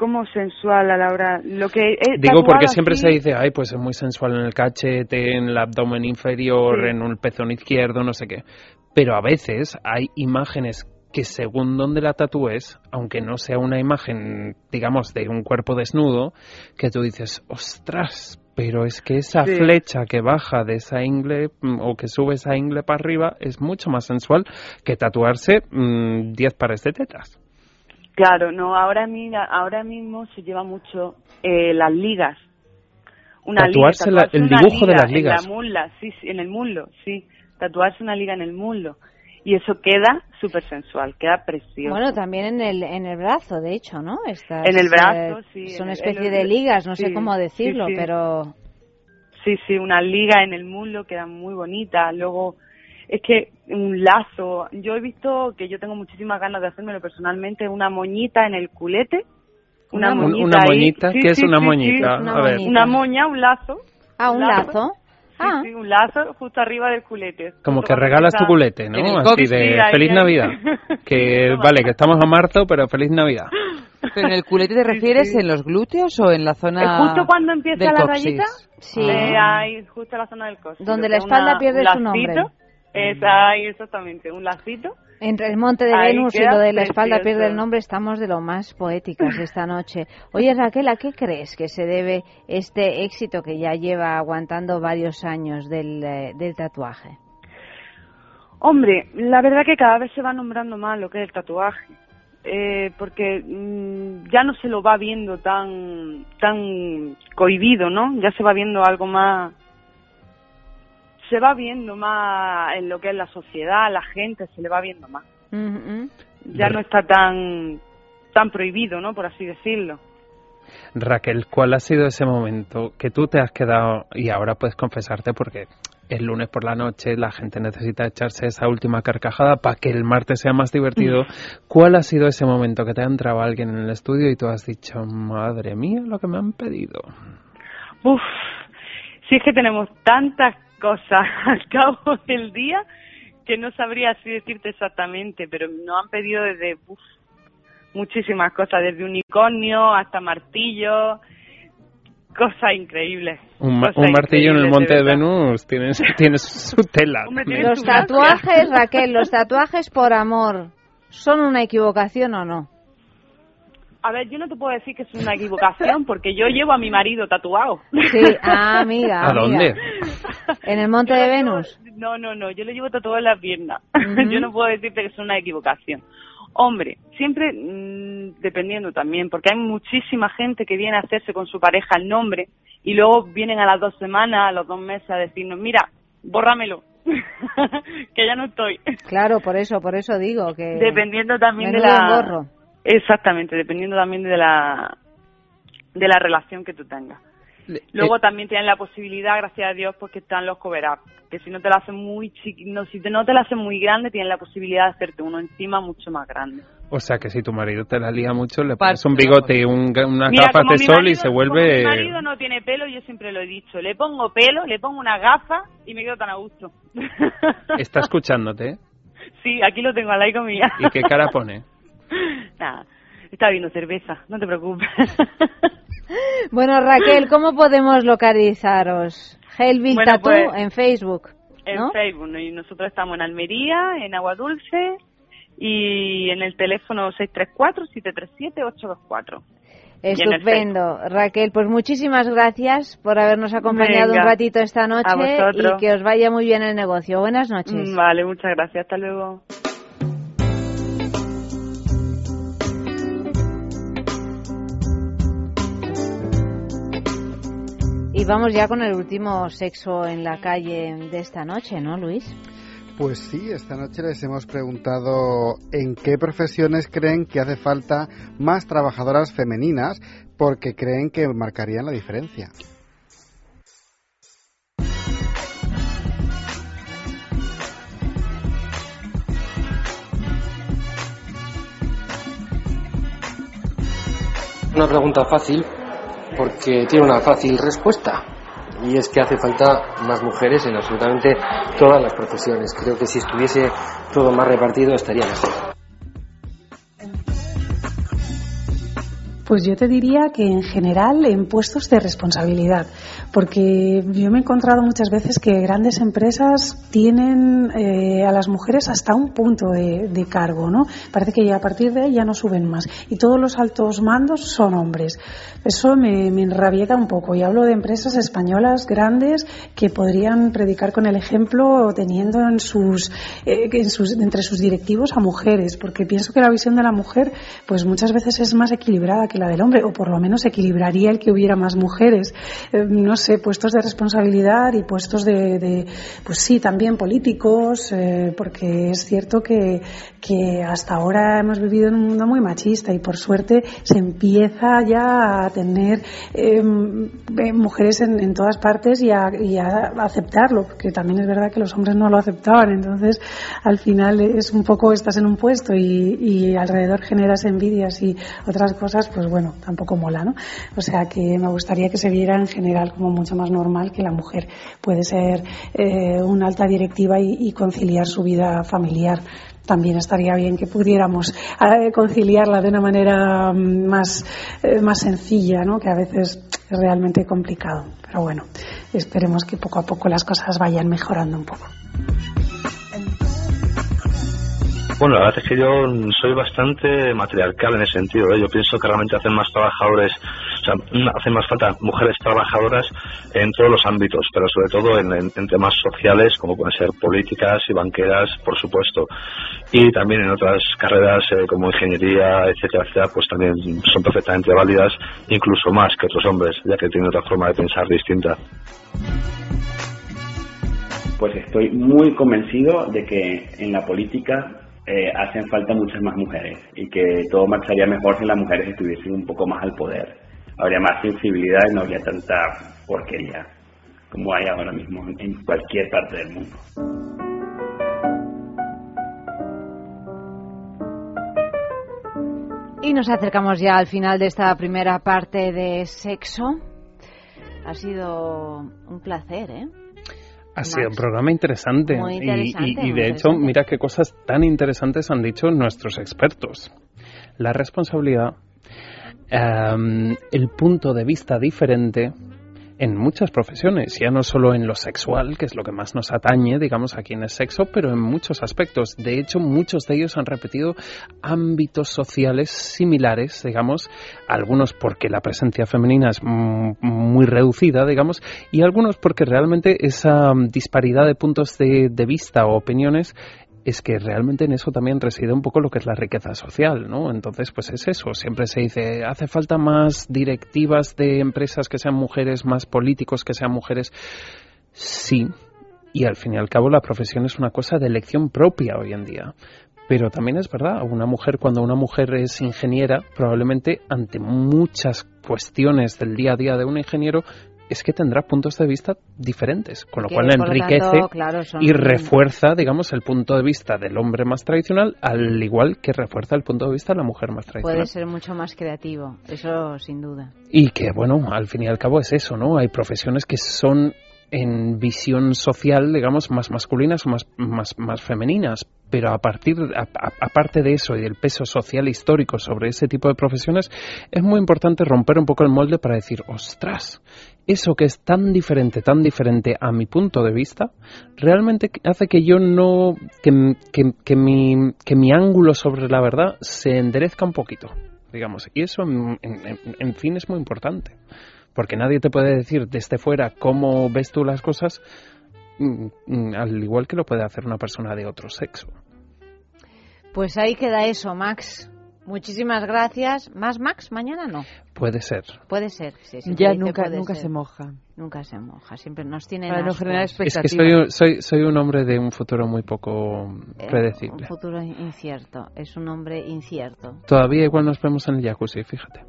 Speaker 18: Como sensual a la hora. Lo que
Speaker 3: Digo porque siempre
Speaker 18: así-
Speaker 3: se dice, ay, pues es muy sensual en el cachete, en el abdomen inferior,
Speaker 18: Sí.
Speaker 3: en el pezón izquierdo, no sé qué. Pero a veces hay imágenes que según donde la tatúes, aunque no sea una imagen, digamos, de un cuerpo desnudo, que tú dices, ostras, pero es que esa
Speaker 18: Sí.
Speaker 3: flecha que baja de esa ingle mm, o que sube esa ingle para arriba es mucho más sensual que tatuarse mm, 10 pares de tetas.
Speaker 18: Claro, no, ahora, mira, ahora mismo se lleva mucho eh, las ligas. Una
Speaker 3: Tatuarse
Speaker 18: liga,
Speaker 3: la- el
Speaker 18: una
Speaker 3: dibujo de
Speaker 18: liga
Speaker 3: las ligas.
Speaker 18: En la mula, sí, sí, en el muslo, sí. Tatuarse una liga en el muslo. Y eso queda súper sensual, queda precioso.
Speaker 1: Bueno, también en el, en el brazo, de hecho, ¿no? Estas,
Speaker 18: En el brazo,
Speaker 1: eh,
Speaker 18: sí,
Speaker 1: Son una especie de ligas, no sé cómo
Speaker 18: sí,
Speaker 1: decirlo,
Speaker 18: sí.
Speaker 1: pero...
Speaker 18: Sí, sí, una liga en el muslo queda muy bonita. Luego, es que un lazo. Yo he visto que yo tengo muchísimas ganas de hacérmelo personalmente, una moñita en el culete. Una,
Speaker 1: Una
Speaker 18: moñita.
Speaker 3: ¿Una
Speaker 18: ahí.
Speaker 3: moñita?
Speaker 18: Sí,
Speaker 3: ¿Qué es una
Speaker 18: sí,
Speaker 3: moñita?
Speaker 18: sí.
Speaker 1: Una
Speaker 3: A ver.
Speaker 1: moñita.
Speaker 18: Una moña, un lazo.
Speaker 1: Ah, un lazo.
Speaker 18: Sí,
Speaker 1: Ah.
Speaker 18: sí, un lazo justo arriba del culete.
Speaker 3: Como que regalas tu culete, ¿no? Así de feliz. Navidad. Que vale, que estamos a marzo, pero feliz Navidad.
Speaker 2: ¿Pero en el culete te refieres en los glúteos o en la zona
Speaker 18: Eh, justo cuando empieza la
Speaker 2: coxis?
Speaker 18: rayita,
Speaker 1: Sí.
Speaker 18: eh, ahí, justo la zona del coxis.
Speaker 1: Donde la espalda
Speaker 18: una-
Speaker 1: pierde su
Speaker 18: lacito,
Speaker 1: nombre.
Speaker 18: Es ahí, exactamente, un lacito.
Speaker 1: Entre el monte de
Speaker 18: Ahí
Speaker 1: Venus y lo de la espalda
Speaker 18: precioso.
Speaker 1: pierde el nombre, estamos de lo más poéticas esta noche. Oye, Raquel, ¿a qué crees que se debe este éxito que ya lleva aguantando varios años del, eh, del tatuaje?
Speaker 18: Hombre, la verdad que cada vez se va nombrando más lo que es el tatuaje. Eh, porque mm, ya no se lo va viendo tan tan cohibido, ¿no? Ya se va viendo algo más se va viendo más en lo que es la sociedad, la gente se le va viendo más. Ya no está tan tan prohibido, ¿no? Por así decirlo.
Speaker 3: Raquel, ¿cuál ha sido ese momento que tú te has quedado y ahora puedes confesarte porque el lunes por la noche la gente necesita echarse esa última carcajada para que el martes sea más divertido? ¿Cuál ha sido ese momento que te ha entrado alguien en el estudio y tú has dicho, madre mía, lo que me han pedido?
Speaker 18: Uf, si es que tenemos tantas cosas al cabo del día que no sabría así decirte exactamente, pero nos han pedido desde uf, muchísimas cosas, desde unicornio hasta martillo, cosas increíbles.
Speaker 3: Un, un martillo en el monte de. Venus tienes, tienes su tela.
Speaker 1: Los tatuajes, Raquel, los tatuajes por amor, ¿son una equivocación o no?
Speaker 18: A ver, yo no te puedo decir que es una equivocación porque yo llevo a mi marido tatuado.
Speaker 1: Sí, ah, amiga.
Speaker 3: ¿A
Speaker 1: amiga.
Speaker 3: dónde?
Speaker 1: En el monte de Venus.
Speaker 18: No, no, no, yo lo llevo tatuado en la pierna. Yo no puedo decirte que es una equivocación. Hombre, siempre mm, dependiendo también, porque hay muchísima gente que viene a hacerse con su pareja el nombre y luego vienen a las dos semanas, a los dos meses a decirnos, mira, bórramelo, que ya no estoy.
Speaker 1: Claro, por eso, por eso digo que...
Speaker 18: Dependiendo también de la...
Speaker 1: engorro.
Speaker 18: Exactamente, dependiendo también de la de la relación que tú tengas. Luego
Speaker 3: eh,
Speaker 18: también tienes la posibilidad, gracias a Dios, porque están los cover up, que si no te la hacen muy chiqui, no, si te, no te la hacen muy grande, tienes la posibilidad de hacerte uno encima mucho más grande.
Speaker 3: O sea que si tu marido te la lía mucho, le pones un bigote y un, unas
Speaker 18: Mira,
Speaker 3: gafas de sol y
Speaker 18: marido-
Speaker 3: se
Speaker 18: como
Speaker 3: vuelve...
Speaker 18: mi marido no tiene pelo, yo siempre lo he dicho, le pongo pelo, le pongo una gafa y me quedo tan a gusto.
Speaker 3: Está escuchándote. ¿eh?
Speaker 18: sí, aquí lo tengo al lado mía.
Speaker 3: ¿Y qué cara pone?
Speaker 18: Nada, está bebiendo cerveza, no te preocupes.
Speaker 1: Bueno, Raquel, ¿cómo podemos localizaros? Hellville
Speaker 18: Bueno, pues,
Speaker 1: en Facebook,
Speaker 18: En. Facebook, y nosotros estamos en Almería, en Agua Dulce, y en el teléfono 634-737-824. Y en el
Speaker 1: Estupendo, Raquel. Pues muchísimas gracias por habernos acompañado
Speaker 18: Venga,
Speaker 1: un ratito esta noche y que os vaya muy bien el negocio. Buenas noches.
Speaker 18: Vale, muchas gracias. Hasta luego.
Speaker 1: Y vamos ya con el último sexo en la calle de esta noche, ¿no, Luis?
Speaker 4: Pues sí, esta noche les hemos preguntado en qué profesiones creen que hace falta más trabajadoras femeninas porque creen que marcarían la diferencia.
Speaker 8: Una pregunta fácil porque tiene una fácil respuesta. Y es que hace falta más mujeres en absolutamente todas las profesiones. Creo que si estuviese todo más repartido estaría mejor.
Speaker 9: Pues yo te diría que en general en puestos de responsabilidad, porque yo me he encontrado muchas veces que grandes empresas tienen eh, a las mujeres hasta un punto de, cargo, ¿no? Parece que ya a partir de ahí ya no suben más y todos los altos mandos son hombres. Eso me, me un poco y hablo de empresas españolas grandes que podrían predicar con el ejemplo teniendo en sus, eh, en sus entre sus directivos a mujeres, porque pienso que la visión de la mujer pues muchas veces es más equilibrada que la del hombre, o por lo menos equilibraría el que hubiera más mujeres. Eh, sé, puestos de responsabilidad y puestos de, de pues sí, también políticos, eh, porque es cierto que, que hasta ahora hemos vivido en un mundo muy machista y por suerte se empieza ya a tener eh, eh, mujeres en, en todas partes y a, y a aceptarlo, porque también es verdad que los hombres no lo aceptaban, entonces al final es un poco estás en un puesto y, y alrededor generas envidias y otras cosas, pues bueno, tampoco mola, ¿no? O sea que me gustaría que se viera en general como mucho más normal que la mujer puede ser eh, una alta directiva y, conciliar su vida familiar también estaría bien que pudiéramos eh, conciliarla de una manera mm, más, eh, más sencilla, ¿no? que a veces es realmente complicado. Pero bueno, esperemos que poco a poco las cosas vayan mejorando un poco.
Speaker 11: Bueno, la verdad es que yo soy bastante matriarcal en ese sentido. ¿eh? Yo pienso que realmente hacen más trabajadores, o sea, hacen más falta mujeres trabajadoras en todos los ámbitos, pero sobre todo en, temas sociales, como pueden ser políticas y banqueras, por supuesto. Y también en otras carreras eh, como ingeniería, etcétera, etcétera, pues también son perfectamente válidas, incluso más que otros hombres, ya que tienen otra forma de pensar distinta.
Speaker 12: Pues estoy muy convencido de que en la política eh, hacen falta muchas más mujeres y que todo marcharía mejor si las mujeres estuviesen un poco más al poder. Habría más sensibilidad y no habría tanta porquería como hay ahora mismo en cualquier parte del mundo.
Speaker 1: Y nos acercamos ya al final de esta primera parte de sexo. Ha sido un placer, ¿eh?
Speaker 3: Ha sido un programa interesante.
Speaker 1: Muy
Speaker 3: Y-
Speaker 1: interesante,
Speaker 3: y, de hecho, mira qué cosas tan interesantes han dicho nuestros expertos. La responsabilidad, em, el punto de vista diferente en muchas profesiones, ya no solo en lo sexual, que es lo que más nos atañe, digamos, aquí en el sexo, pero en muchos aspectos. De hecho, muchos de ellos han repetido ámbitos sociales similares, digamos, algunos porque la presencia femenina es muy reducida, digamos, y algunos porque realmente esa disparidad de puntos de, de vista o opiniones es que realmente en eso también reside un poco lo que es la riqueza social, ¿no? Entonces, pues es eso. Siempre se dice, hace falta más directivas de empresas que sean mujeres, más políticos que sean mujeres. Sí, y al fin y al cabo la profesión es una cosa de elección propia hoy en día. Pero también es verdad, una mujer, cuando una mujer es ingeniera, probablemente ante muchas cuestiones del día a día de un ingeniero, es que tendrá puntos de vista diferentes, con lo
Speaker 1: Que,
Speaker 3: cual
Speaker 1: lo
Speaker 3: enriquece
Speaker 1: tanto, claro, son-
Speaker 3: y refuerza, digamos, el punto de vista del hombre más tradicional, al igual que refuerza el punto de vista de la mujer más tradicional.
Speaker 1: Puede ser mucho más creativo, eso sin duda.
Speaker 3: Y que, bueno, al fin y al cabo es eso, ¿no? Hay profesiones que son en visión social, digamos, más masculinas o más, más, más femeninas. Pero a partir, aparte de eso y del peso social histórico sobre ese tipo de profesiones, es muy importante romper un poco el molde para decir, ostras, eso que es tan diferente, tan diferente a mi punto de vista, realmente hace que yo no, que, que, que mi, que mi ángulo sobre la verdad se enderezca un poquito, digamos. Y eso, en, en- fin, es muy importante porque nadie te puede decir desde fuera cómo ves tú las cosas, mm, mm, al igual que lo puede hacer una persona de otro sexo.
Speaker 1: Pues ahí queda eso, Max. Muchísimas gracias. ¿Más Max? Mañana no.
Speaker 3: Puede ser.
Speaker 1: Puede ser. sí, sí,
Speaker 2: Ya nunca- nunca
Speaker 1: ser.
Speaker 2: se moja.
Speaker 1: Nunca se moja. Siempre nos tiene
Speaker 2: Para no generar
Speaker 3: Es que soy, un- soy, soy un hombre de un futuro muy poco
Speaker 1: Eh,
Speaker 3: predecible.
Speaker 1: Un futuro incierto. Es un hombre incierto.
Speaker 3: Todavía igual nos vemos en el jacuzzi, fíjate.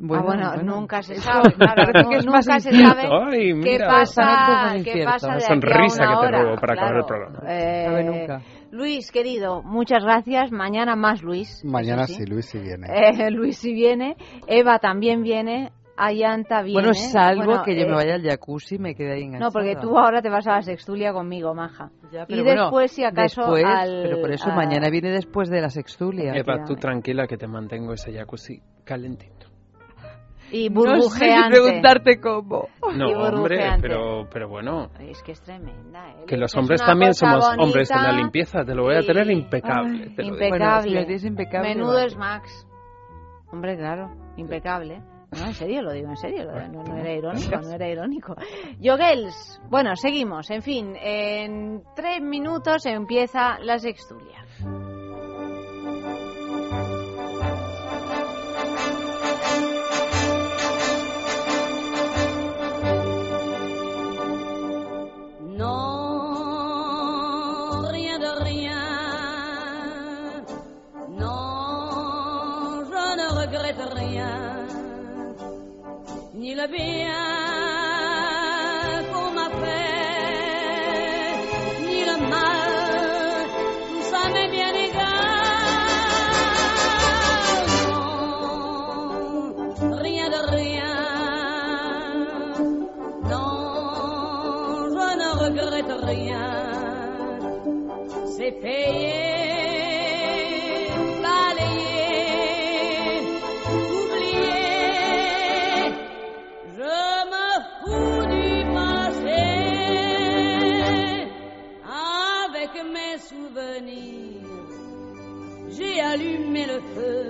Speaker 1: Ah, bueno, nunca se sabe, claro, no-
Speaker 2: es
Speaker 1: nunca se sabe
Speaker 3: Ay,
Speaker 1: qué
Speaker 3: mira.
Speaker 2: Es
Speaker 1: pasa, qué pasa de
Speaker 3: La
Speaker 1: aquí a
Speaker 3: sonrisa
Speaker 1: una
Speaker 3: que te robo para acabar el
Speaker 1: claro.
Speaker 3: programa.
Speaker 1: Eh,
Speaker 2: Sabe nunca.
Speaker 1: Luis, querido, muchas gracias. Mañana más Luis.
Speaker 4: Mañana sí, Luis sí viene.
Speaker 1: Eh, Luis sí viene, Eva también viene, Ayanta viene.
Speaker 2: Bueno, salvo
Speaker 1: Bueno,
Speaker 2: que yo
Speaker 1: eh,
Speaker 2: me vaya al jacuzzi y me quede ahí enganchada.
Speaker 1: No, porque tú ahora te vas a la sextulia conmigo, maja.
Speaker 2: Ya,
Speaker 1: y
Speaker 2: pero bueno,
Speaker 1: después, si acaso,
Speaker 2: después,
Speaker 1: al...
Speaker 2: Pero por eso
Speaker 1: a-
Speaker 2: mañana viene después de la sextulia.
Speaker 3: Eva, tú tranquila que te mantengo ese jacuzzi calentito.
Speaker 1: Y
Speaker 2: No sé
Speaker 1: burbujeante.
Speaker 2: preguntarte cómo.
Speaker 3: No, hombre,
Speaker 1: burbujeante.
Speaker 3: pero, pero bueno,
Speaker 1: Es que es tremenda, ¿eh?
Speaker 3: que los
Speaker 1: Es
Speaker 3: hombres también somos
Speaker 1: bonita
Speaker 3: hombres de la limpieza, te lo voy a tener impecable.
Speaker 1: Ay,
Speaker 3: te lo
Speaker 1: impecable.
Speaker 2: Bueno, tienes impecable,
Speaker 1: Menudo es Max. Hombre, claro, impecable. No, en serio, lo digo en serio, lo- no, no era irónico, no era irónico. Yogels, bueno, seguimos, en fin, en tres minutos empieza la sextulia.
Speaker 16: Non, rien de rien. Non, je ne regrette rien. Ni le bien Payé, balayé, oublié. Je me fous du passé avec mes souvenirs. J'ai allumé le feu,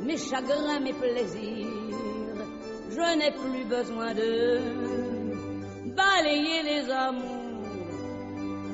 Speaker 16: mes chagrins, mes plaisirs. Je n'ai plus besoin de balayer les amours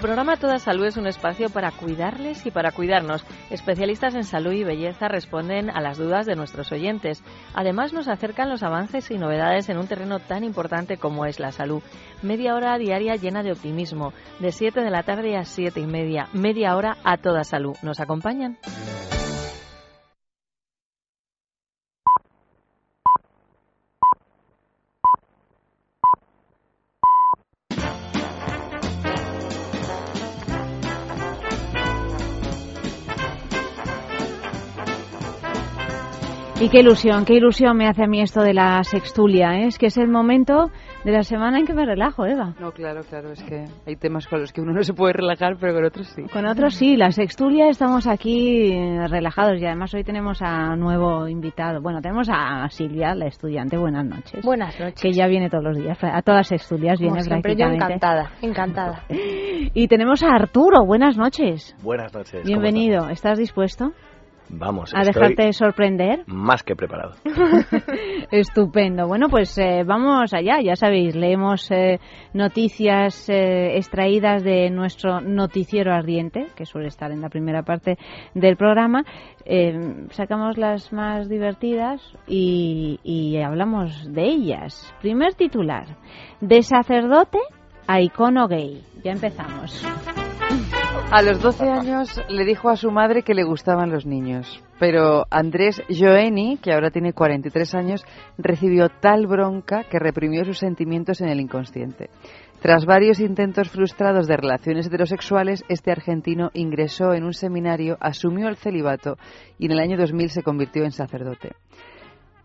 Speaker 19: El programa Toda Salud es un espacio para cuidarles y para cuidarnos. Especialistas en salud y belleza responden a las dudas de nuestros oyentes. Además, nos acercan los avances y novedades en un terreno tan importante como es la salud. Media hora diaria llena de optimismo, de 7 de la tarde a 7 y media. Media hora a toda salud. ¿Nos acompañan?
Speaker 1: Qué ilusión, qué ilusión me hace a mí esto de la sextulia, ¿eh? es que es el momento de la semana en que me relajo, Eva.
Speaker 2: No, claro, claro, es que hay temas con los que uno no se puede relajar, pero con otros sí.
Speaker 1: Con otros sí, la sextulia estamos aquí eh, relajados y además hoy tenemos a nuevo invitado. Bueno, tenemos a Silvia, la estudiante. Buenas noches.
Speaker 20: Buenas noches.
Speaker 1: Que ya viene todos los días, a todas las sextulias
Speaker 20: Como
Speaker 1: viene
Speaker 20: siempre, yo
Speaker 1: prácticamente.
Speaker 20: encantada, encantada.
Speaker 1: Y tenemos a Arturo. Buenas noches.
Speaker 21: Buenas noches. ¿cómo
Speaker 1: Bienvenido. ¿Estás dispuesto?
Speaker 21: Vamos,
Speaker 1: a
Speaker 21: estoy
Speaker 1: dejarte sorprender?
Speaker 21: más que preparado.
Speaker 1: Estupendo. Bueno, pues eh, vamos allá. Ya sabéis, leemos eh, noticias eh, extraídas de nuestro noticiero ardiente, que suele estar en la primera parte del programa. Eh, sacamos las más divertidas y, y hablamos de ellas. Primer titular. De sacerdote a icono gay. Ya empezamos.
Speaker 2: A los 12 años le dijo a su madre que le gustaban los niños, pero Andrés Joeni, que ahora tiene 43 años, recibió tal bronca que reprimió sus sentimientos en el inconsciente. Tras varios intentos frustrados de relaciones heterosexuales, este argentino ingresó en un seminario, asumió el celibato y en el año 2000 se convirtió en sacerdote.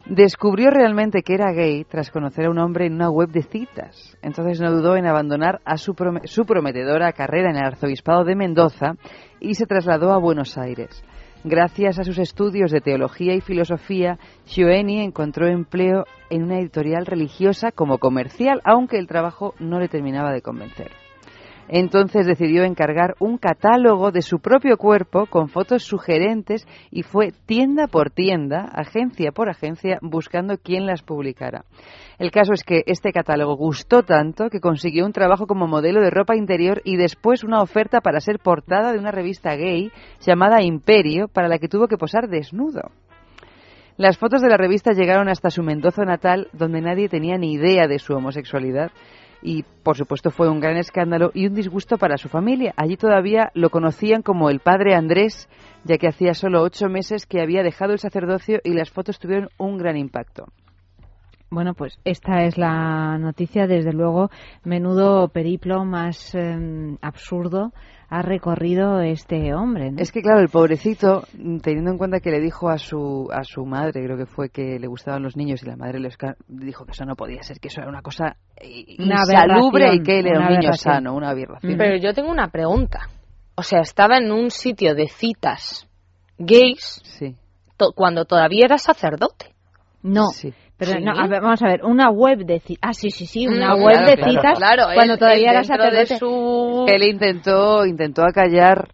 Speaker 2: Descubrió realmente que era gay tras conocer a un hombre en una web de citas. Entonces no dudó en abandonar a su, prom- su prometedora carrera en el arzobispado de Mendoza y se trasladó a Buenos Aires. Gracias a sus estudios de teología y filosofía, Gioeni encontró empleo en una editorial religiosa como comercial, aunque el trabajo no le terminaba de convencer. Entonces decidió encargar un catálogo de su propio cuerpo con fotos sugerentes y fue tienda por tienda, agencia por agencia, buscando quién las publicara. El caso es que este catálogo gustó tanto que consiguió un trabajo como modelo de ropa interior y después una oferta para ser portada de una revista gay llamada Imperio, para la que tuvo que posar desnudo. Las fotos de la revista llegaron hasta su Mendoza natal, donde nadie tenía ni idea de su homosexualidad. Y, por supuesto, fue un gran escándalo y un disgusto para su familia. Allí todavía lo conocían como el padre Andrés, ya que hacía solo ocho meses que había dejado el sacerdocio y las fotos tuvieron un gran impacto.
Speaker 1: Bueno, pues esta es la noticia. Desde luego, menudo periplo más eh, absurdo ha recorrido este hombre. ¿no?
Speaker 2: Es que, claro, el pobrecito, teniendo en cuenta que le dijo a su, a su madre, creo que fue que le gustaban los niños, y la madre le dijo que eso no podía ser, que eso era una cosa
Speaker 1: Una
Speaker 2: insalubre y que él era un niño sano, una aberración.
Speaker 20: Pero yo tengo una pregunta. O sea, estaba en un sitio de citas gays to- cuando todavía era sacerdote.
Speaker 1: No, pero no, a ver, vamos a ver, una web de citas. Ah, sí, sí, sí, una
Speaker 20: Mm,
Speaker 1: web
Speaker 20: claro,
Speaker 1: de
Speaker 20: claro,
Speaker 1: citas
Speaker 20: claro,
Speaker 1: cuando
Speaker 20: él-
Speaker 1: todavía
Speaker 20: él de su-
Speaker 2: Él intentó, intentó acallar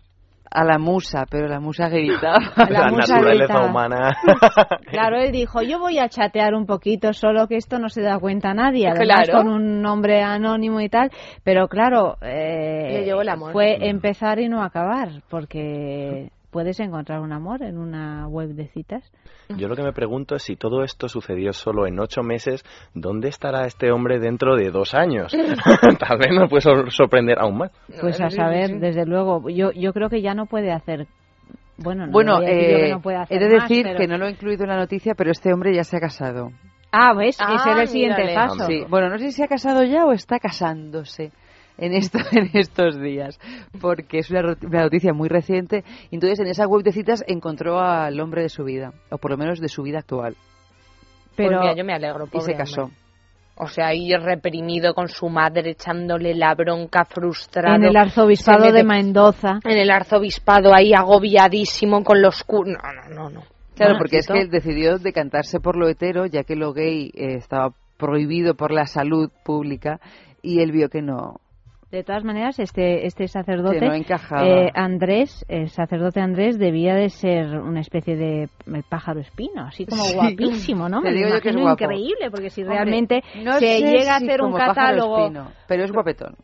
Speaker 2: a la musa, pero la musa gritaba.
Speaker 1: La musa
Speaker 21: naturaleza
Speaker 1: gritaba.
Speaker 21: humana.
Speaker 1: Claro, él dijo, yo voy a chatear un poquito, solo que esto no se da cuenta nadie, además
Speaker 20: Claro.
Speaker 1: con un nombre anónimo y tal, pero claro, eh,
Speaker 20: Le llegó el amor.
Speaker 1: fue empezar y no acabar, porque puedes encontrar un amor en una web de citas.
Speaker 21: Yo lo que me pregunto es si todo esto sucedió solo en ocho meses, ¿dónde estará este hombre dentro de dos años? Tal vez nos puede sor- sorprender aún más.
Speaker 1: Pues a saber, desde luego, yo, yo creo que ya no puede hacer... Bueno, no
Speaker 2: Bueno, eh,
Speaker 1: no puede
Speaker 2: he
Speaker 1: hacer
Speaker 2: de
Speaker 1: más,
Speaker 2: decir
Speaker 1: pero-
Speaker 2: que no lo he incluido en la noticia, pero este hombre ya se ha casado.
Speaker 1: Ah, ¿ves? Ese
Speaker 20: Ah,
Speaker 1: era el siguiente
Speaker 20: mírale.
Speaker 1: paso.
Speaker 2: Sí, bueno, no sé si se ha casado ya o está casándose en, esto, en estos días, porque es una, noticia muy reciente. Entonces, en esa web de citas encontró al hombre de su vida, o por lo menos de su vida actual.
Speaker 20: Pues
Speaker 1: Pero-
Speaker 20: mira, yo me alegro.
Speaker 2: Y
Speaker 20: pobre
Speaker 2: se
Speaker 20: hombre.
Speaker 2: casó.
Speaker 20: O sea, ahí reprimido con su madre, echándole la bronca, frustrado.
Speaker 1: En el arzobispado
Speaker 20: Se mete-
Speaker 1: de Mendoza.
Speaker 20: En el arzobispado, ahí agobiadísimo con los... cu- No, no, no, no.
Speaker 2: Claro, porque es que él decidió decantarse por lo hetero, ya que lo gay eh, estaba prohibido por la salud pública, y él vio que no.
Speaker 1: De todas maneras, este, este sacerdote,
Speaker 2: no
Speaker 1: eh, Andrés, el sacerdote Andrés, debía de ser una especie de el pájaro espino, así como
Speaker 2: Sí.
Speaker 1: guapísimo, ¿no? Me
Speaker 2: digo
Speaker 1: lo
Speaker 2: yo que es
Speaker 1: imagino
Speaker 2: guapo.
Speaker 1: increíble, porque si
Speaker 2: Hombre,
Speaker 1: realmente
Speaker 2: no
Speaker 1: se llega a hacer un catálogo...
Speaker 2: espino, pero es guapetón.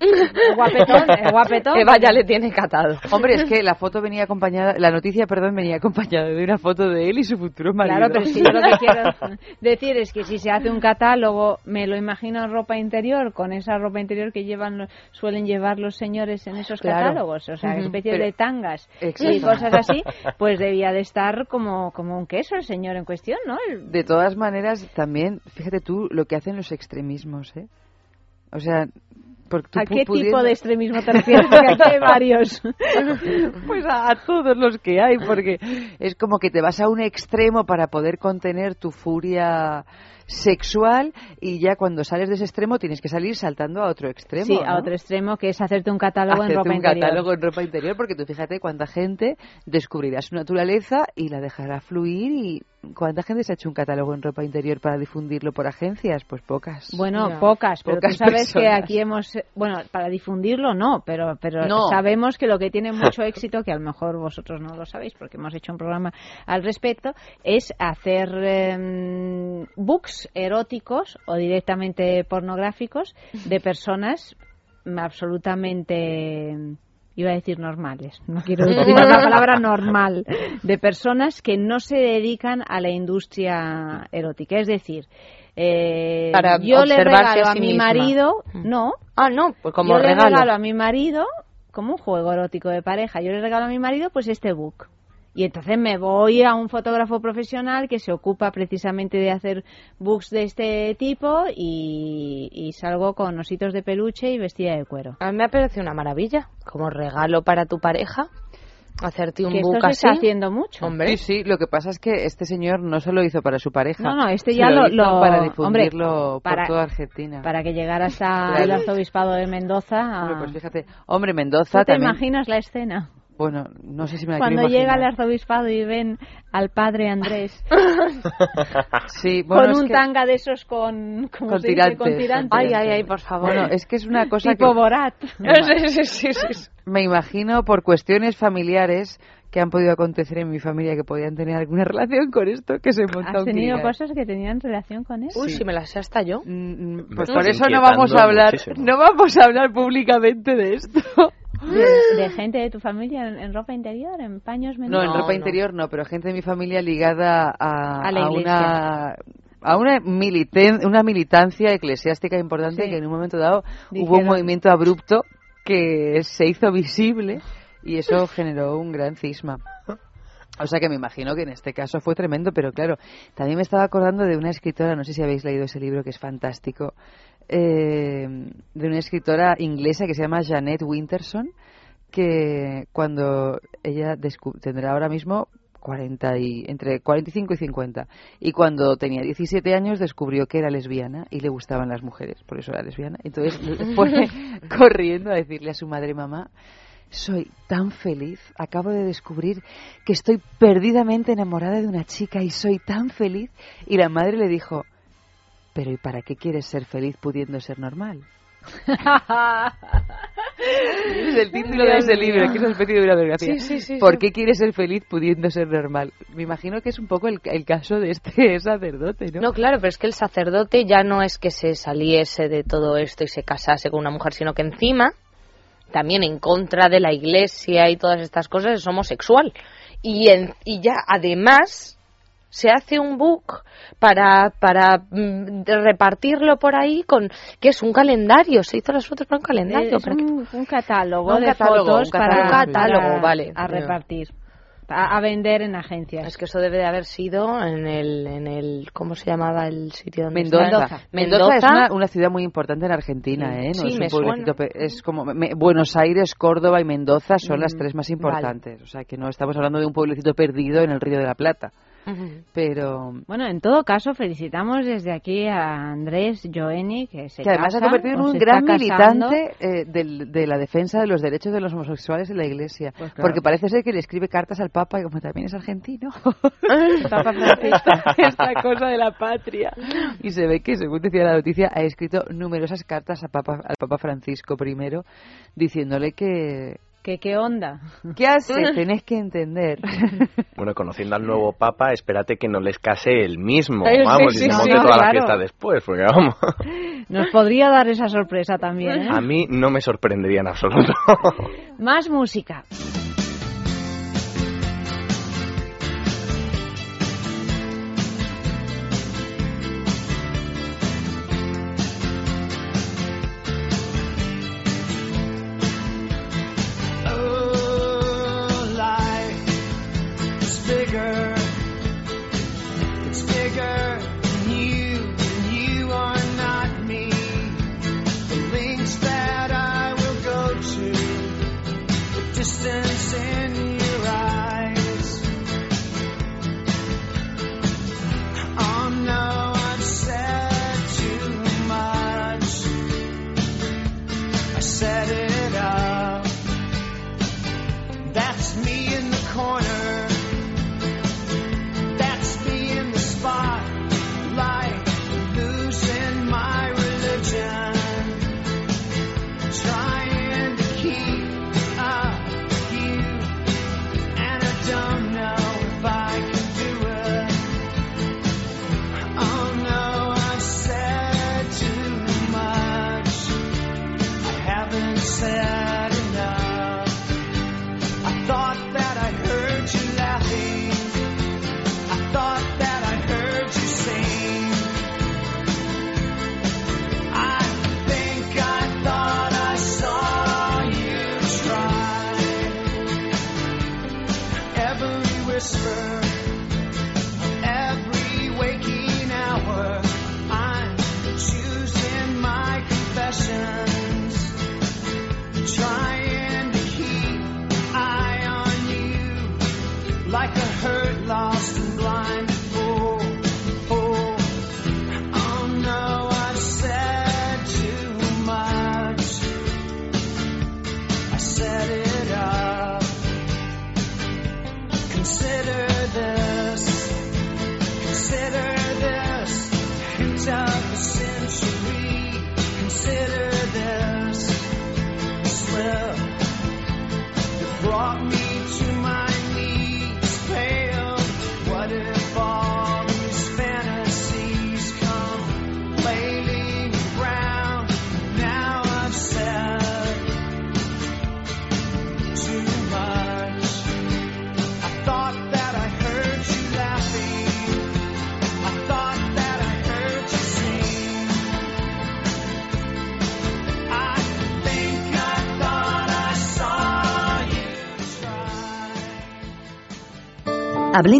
Speaker 1: El guapetón, el guapetón.
Speaker 20: Eva ya le tiene catado.
Speaker 2: Hombre, es que la foto venía acompañada, la noticia, perdón, venía acompañada de una foto de él y su futuro marido.
Speaker 1: Claro, pero si yo lo que quiero decir es que si se hace un catálogo, me lo imagino en ropa interior, con esa ropa interior que llevan suelen llevar los señores en esos
Speaker 20: Claro.
Speaker 1: catálogos, o sea,
Speaker 20: Ujú.
Speaker 1: especie
Speaker 20: Pero-
Speaker 1: de tangas y
Speaker 2: Exacto.
Speaker 1: cosas así, pues debía de estar como, como un queso el señor en cuestión, ¿no? El-
Speaker 2: De todas maneras, también, fíjate tú lo que hacen los extremismos, ¿eh? O sea,
Speaker 1: ¿A qué tipo de extremismo te refieres? Porque aquí hay varios.
Speaker 2: pues a, a todos los que hay, porque es como que te vas a un extremo para poder contener tu furia sexual y ya cuando sales de ese extremo tienes que salir saltando a otro extremo.
Speaker 1: Sí, a otro extremo, que es hacerte un catálogo en
Speaker 2: Hacerte
Speaker 1: ropa
Speaker 2: un
Speaker 1: interior.
Speaker 2: catálogo en ropa interior porque tú fíjate cuánta gente descubrirá su naturaleza y la dejará fluir y cuánta gente se ha hecho un catálogo en ropa interior para difundirlo por agencias pues pocas.
Speaker 1: Bueno, pocas, pero
Speaker 2: Pocas
Speaker 1: tú sabes que aquí hemos, bueno, para difundirlo no, pero pero
Speaker 2: No.
Speaker 1: sabemos que lo que tiene mucho éxito, que a lo mejor vosotros no lo sabéis porque hemos hecho un programa al respecto, es hacer em, books eróticos o directamente pornográficos de personas absolutamente iba a decir normales, no quiero decir la palabra normal, de personas que no se dedican a la industria erótica. Es decir, eh,
Speaker 20: Para
Speaker 1: yo le regalo
Speaker 20: a sí
Speaker 1: mi
Speaker 20: misma.
Speaker 1: marido,
Speaker 20: Mm.
Speaker 1: no,
Speaker 20: Ah, no, pues como
Speaker 1: yo le
Speaker 20: regalo
Speaker 1: a mi marido, como un juego erótico de pareja, yo le regalo a mi marido pues este book. Y entonces me voy a un fotógrafo profesional que se ocupa precisamente de hacer books de este tipo y, y salgo con ositos de peluche y vestida de cuero.
Speaker 20: A mí me ha parecido una maravilla. Como regalo para tu pareja, hacerte un
Speaker 1: Que esto
Speaker 20: book
Speaker 1: se
Speaker 20: así.
Speaker 1: está haciendo mucho.
Speaker 20: Hombre.
Speaker 2: Sí, sí, lo que pasa es que este señor no se lo hizo para su pareja.
Speaker 1: No, no, este ya lo,
Speaker 2: hizo
Speaker 1: lo-
Speaker 2: para
Speaker 1: hombre,
Speaker 2: difundirlo
Speaker 1: para,
Speaker 2: por toda Argentina.
Speaker 1: para que llegara hasta el arzobispado de Mendoza. a-
Speaker 2: Hombre, pues fíjate, hombre, Mendoza
Speaker 1: ¿Tú te
Speaker 2: también.
Speaker 1: imaginas la escena?
Speaker 2: Bueno, no sé si me la
Speaker 1: Cuando llega
Speaker 2: imaginar.
Speaker 1: arzobispado y ven al padre Andrés
Speaker 2: Sí, bueno,
Speaker 1: con
Speaker 2: es
Speaker 1: un
Speaker 2: que-
Speaker 1: tanga de esos con, ¿cómo
Speaker 2: Con tirantes,
Speaker 1: con tirantes.
Speaker 20: Ay, ay, ay, por favor.
Speaker 2: Bueno, es que es una cosa
Speaker 1: tipo
Speaker 2: que
Speaker 1: Borat.
Speaker 20: Sí, sí, sí, sí.
Speaker 2: me imagino por cuestiones familiares que han podido acontecer en mi familia que podían tener alguna relación con esto que se monta
Speaker 1: ¿Has tenido cosas que tenían relación con eso?
Speaker 20: Uy,
Speaker 2: Sí.
Speaker 20: si me las sé hasta yo.
Speaker 2: Mm, Pues
Speaker 20: Me
Speaker 2: por eso no vamos a hablar,
Speaker 21: muchísimo.
Speaker 2: no vamos a hablar públicamente de esto.
Speaker 1: De, de gente de tu familia en, en ropa interior, en paños
Speaker 2: No,
Speaker 1: menores.
Speaker 2: en ropa interior no, pero gente de mi familia ligada a,
Speaker 1: A la
Speaker 2: a
Speaker 1: iglesia.
Speaker 2: una a una, militen- una militancia eclesiástica importante
Speaker 1: Sí.
Speaker 2: que en un momento dado hubo un movimiento abrupto que se hizo visible y eso generó un gran cisma. O sea que me imagino que en este caso fue tremendo, pero claro, también me estaba acordando de una escritora, no sé si habéis leído ese libro que es fantástico, eh, de una escritora inglesa que se llama Janet Winterson, que cuando ella tendrá ahora mismo 40 y, entre 45 y 50, y cuando tenía 17 años descubrió que era lesbiana y le gustaban las mujeres, por eso era lesbiana. Entonces fue corriendo a decirle a su madre, mamá, soy tan feliz, acabo de descubrir que estoy perdidamente enamorada de una chica y soy tan feliz. Y la madre le dijo, pero ¿y para qué quieres ser feliz pudiendo ser normal? es el título de ese libro, que es una especie de una biografía.
Speaker 20: Sí, sí, sí,
Speaker 2: ¿Por
Speaker 20: sí.
Speaker 2: qué quieres ser feliz pudiendo ser normal? Me imagino que es un poco el, el caso de este sacerdote, ¿no?
Speaker 20: No, claro, pero es que el sacerdote ya no es que se saliese de todo esto y se casase con una mujer, sino que encima, también en contra de la iglesia y todas estas cosas, es homosexual. Y, en- y ya, además, se hace un book para, para mm, repartirlo por ahí con que es un calendario se hizo las fotos para un calendario
Speaker 1: Es
Speaker 20: para que-
Speaker 1: un, catálogo
Speaker 20: Un
Speaker 1: de
Speaker 20: catálogo,
Speaker 1: fotos
Speaker 20: un catálogo,
Speaker 1: para,
Speaker 20: un catálogo,
Speaker 1: para-
Speaker 20: vale.
Speaker 1: a repartir.
Speaker 22: A, a vender en agencias.
Speaker 20: Es que eso debe de haber sido en el, en el ¿cómo se llamaba el sitio donde
Speaker 2: Mendoza.
Speaker 20: está?
Speaker 2: Mendoza. es una, una ciudad muy importante en Argentina, ¿eh? No
Speaker 20: Sí,
Speaker 2: es un
Speaker 20: me
Speaker 2: pueblecito pe- es como me- Buenos Aires, Córdoba y Mendoza son las
Speaker 20: Mm,
Speaker 2: tres más
Speaker 20: vale.
Speaker 2: importantes. O sea que no estamos hablando de un pueblecito perdido en el Río de la Plata. Pero
Speaker 22: Bueno, en todo caso, felicitamos desde aquí a Andrés Joeni, que se
Speaker 2: que además se ha
Speaker 22: casa,
Speaker 2: convertido en un gran militante eh, del- de la defensa de los derechos de los homosexuales en la Iglesia.
Speaker 22: Pues claro.
Speaker 2: Porque parece ser que le escribe cartas al Papa y como también es argentino.
Speaker 20: Papa Francisco.
Speaker 2: esta cosa de la patria. Y se ve que, según decía la noticia, ha escrito numerosas cartas a Papa, al Papa Francisco I diciéndole que...
Speaker 22: ¿Que qué onda?
Speaker 2: ¿Qué hace? Tenés que entender.
Speaker 21: Bueno, conociendo al nuevo papa, espérate que no les case el mismo.
Speaker 22: Sí,
Speaker 21: Vamos,
Speaker 22: sí,
Speaker 21: y se
Speaker 22: sí,
Speaker 21: monte
Speaker 22: no,
Speaker 21: toda la
Speaker 22: claro.
Speaker 21: fiesta después, porque vamos.
Speaker 22: Nos podría dar esa sorpresa también, ¿eh?
Speaker 21: A mí no me sorprendería en absoluto.
Speaker 22: Más música.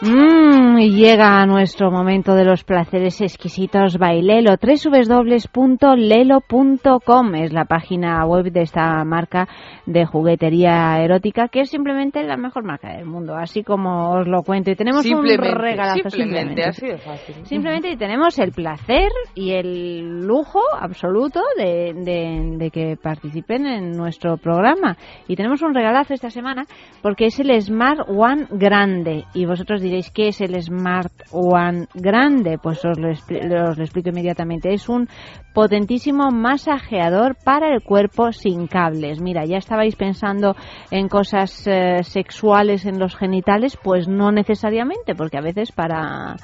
Speaker 22: Mmm, y llega nuestro momento de los placeres exquisitos Bailelo. www.lelo.com es la página web de esta marca de juguetería erótica que es simplemente la mejor marca del mundo, así como os lo cuento. Y tenemos un regalazo.
Speaker 2: simplemente, así de fácil.
Speaker 22: Simplemente tenemos el placer y el lujo absoluto de, de- de que participen en nuestro programa. Y tenemos un regalazo esta semana porque es el Smart One Grande. Y vosotros diréis,
Speaker 1: diréis, ¿qué es el Smart One grande? Pues os lo, os lo explico inmediatamente. Es un potentísimo masajeador para el cuerpo sin cables. Mira, ya estabais pensando en cosas eh, sexuales en los genitales, pues no necesariamente, porque a veces para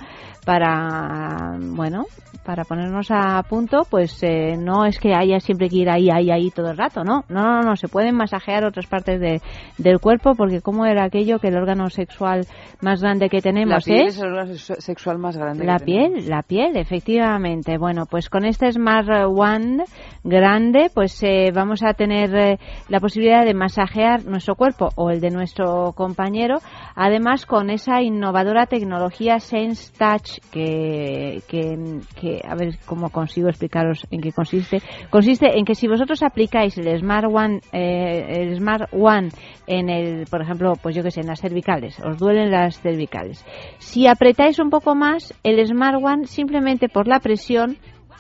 Speaker 1: para bueno para ponernos a punto pues eh, no es que haya siempre que ir ahí ahí ahí todo el rato no no no no se pueden masajear otras partes de, del cuerpo porque como era aquello que el órgano sexual más grande que
Speaker 2: La
Speaker 1: tenemos
Speaker 2: piel
Speaker 1: es
Speaker 2: es el órgano sexu- sexual más grande.
Speaker 1: la
Speaker 2: que tenemos.
Speaker 1: piel, la piel, efectivamente. Bueno, pues con este Smart One grande, pues eh, vamos a tener eh, la posibilidad de masajear nuestro cuerpo o el de nuestro compañero, además con esa innovadora tecnología Sense Touch que, que, que a ver cómo consigo explicaros en qué consiste. Consiste en que si vosotros aplicáis el Smart One, eh, el Smart One en el, por ejemplo, pues yo que sé, en las cervicales, os duelen las cervicales. Si apretáis un poco más, el Smart One simplemente por la presión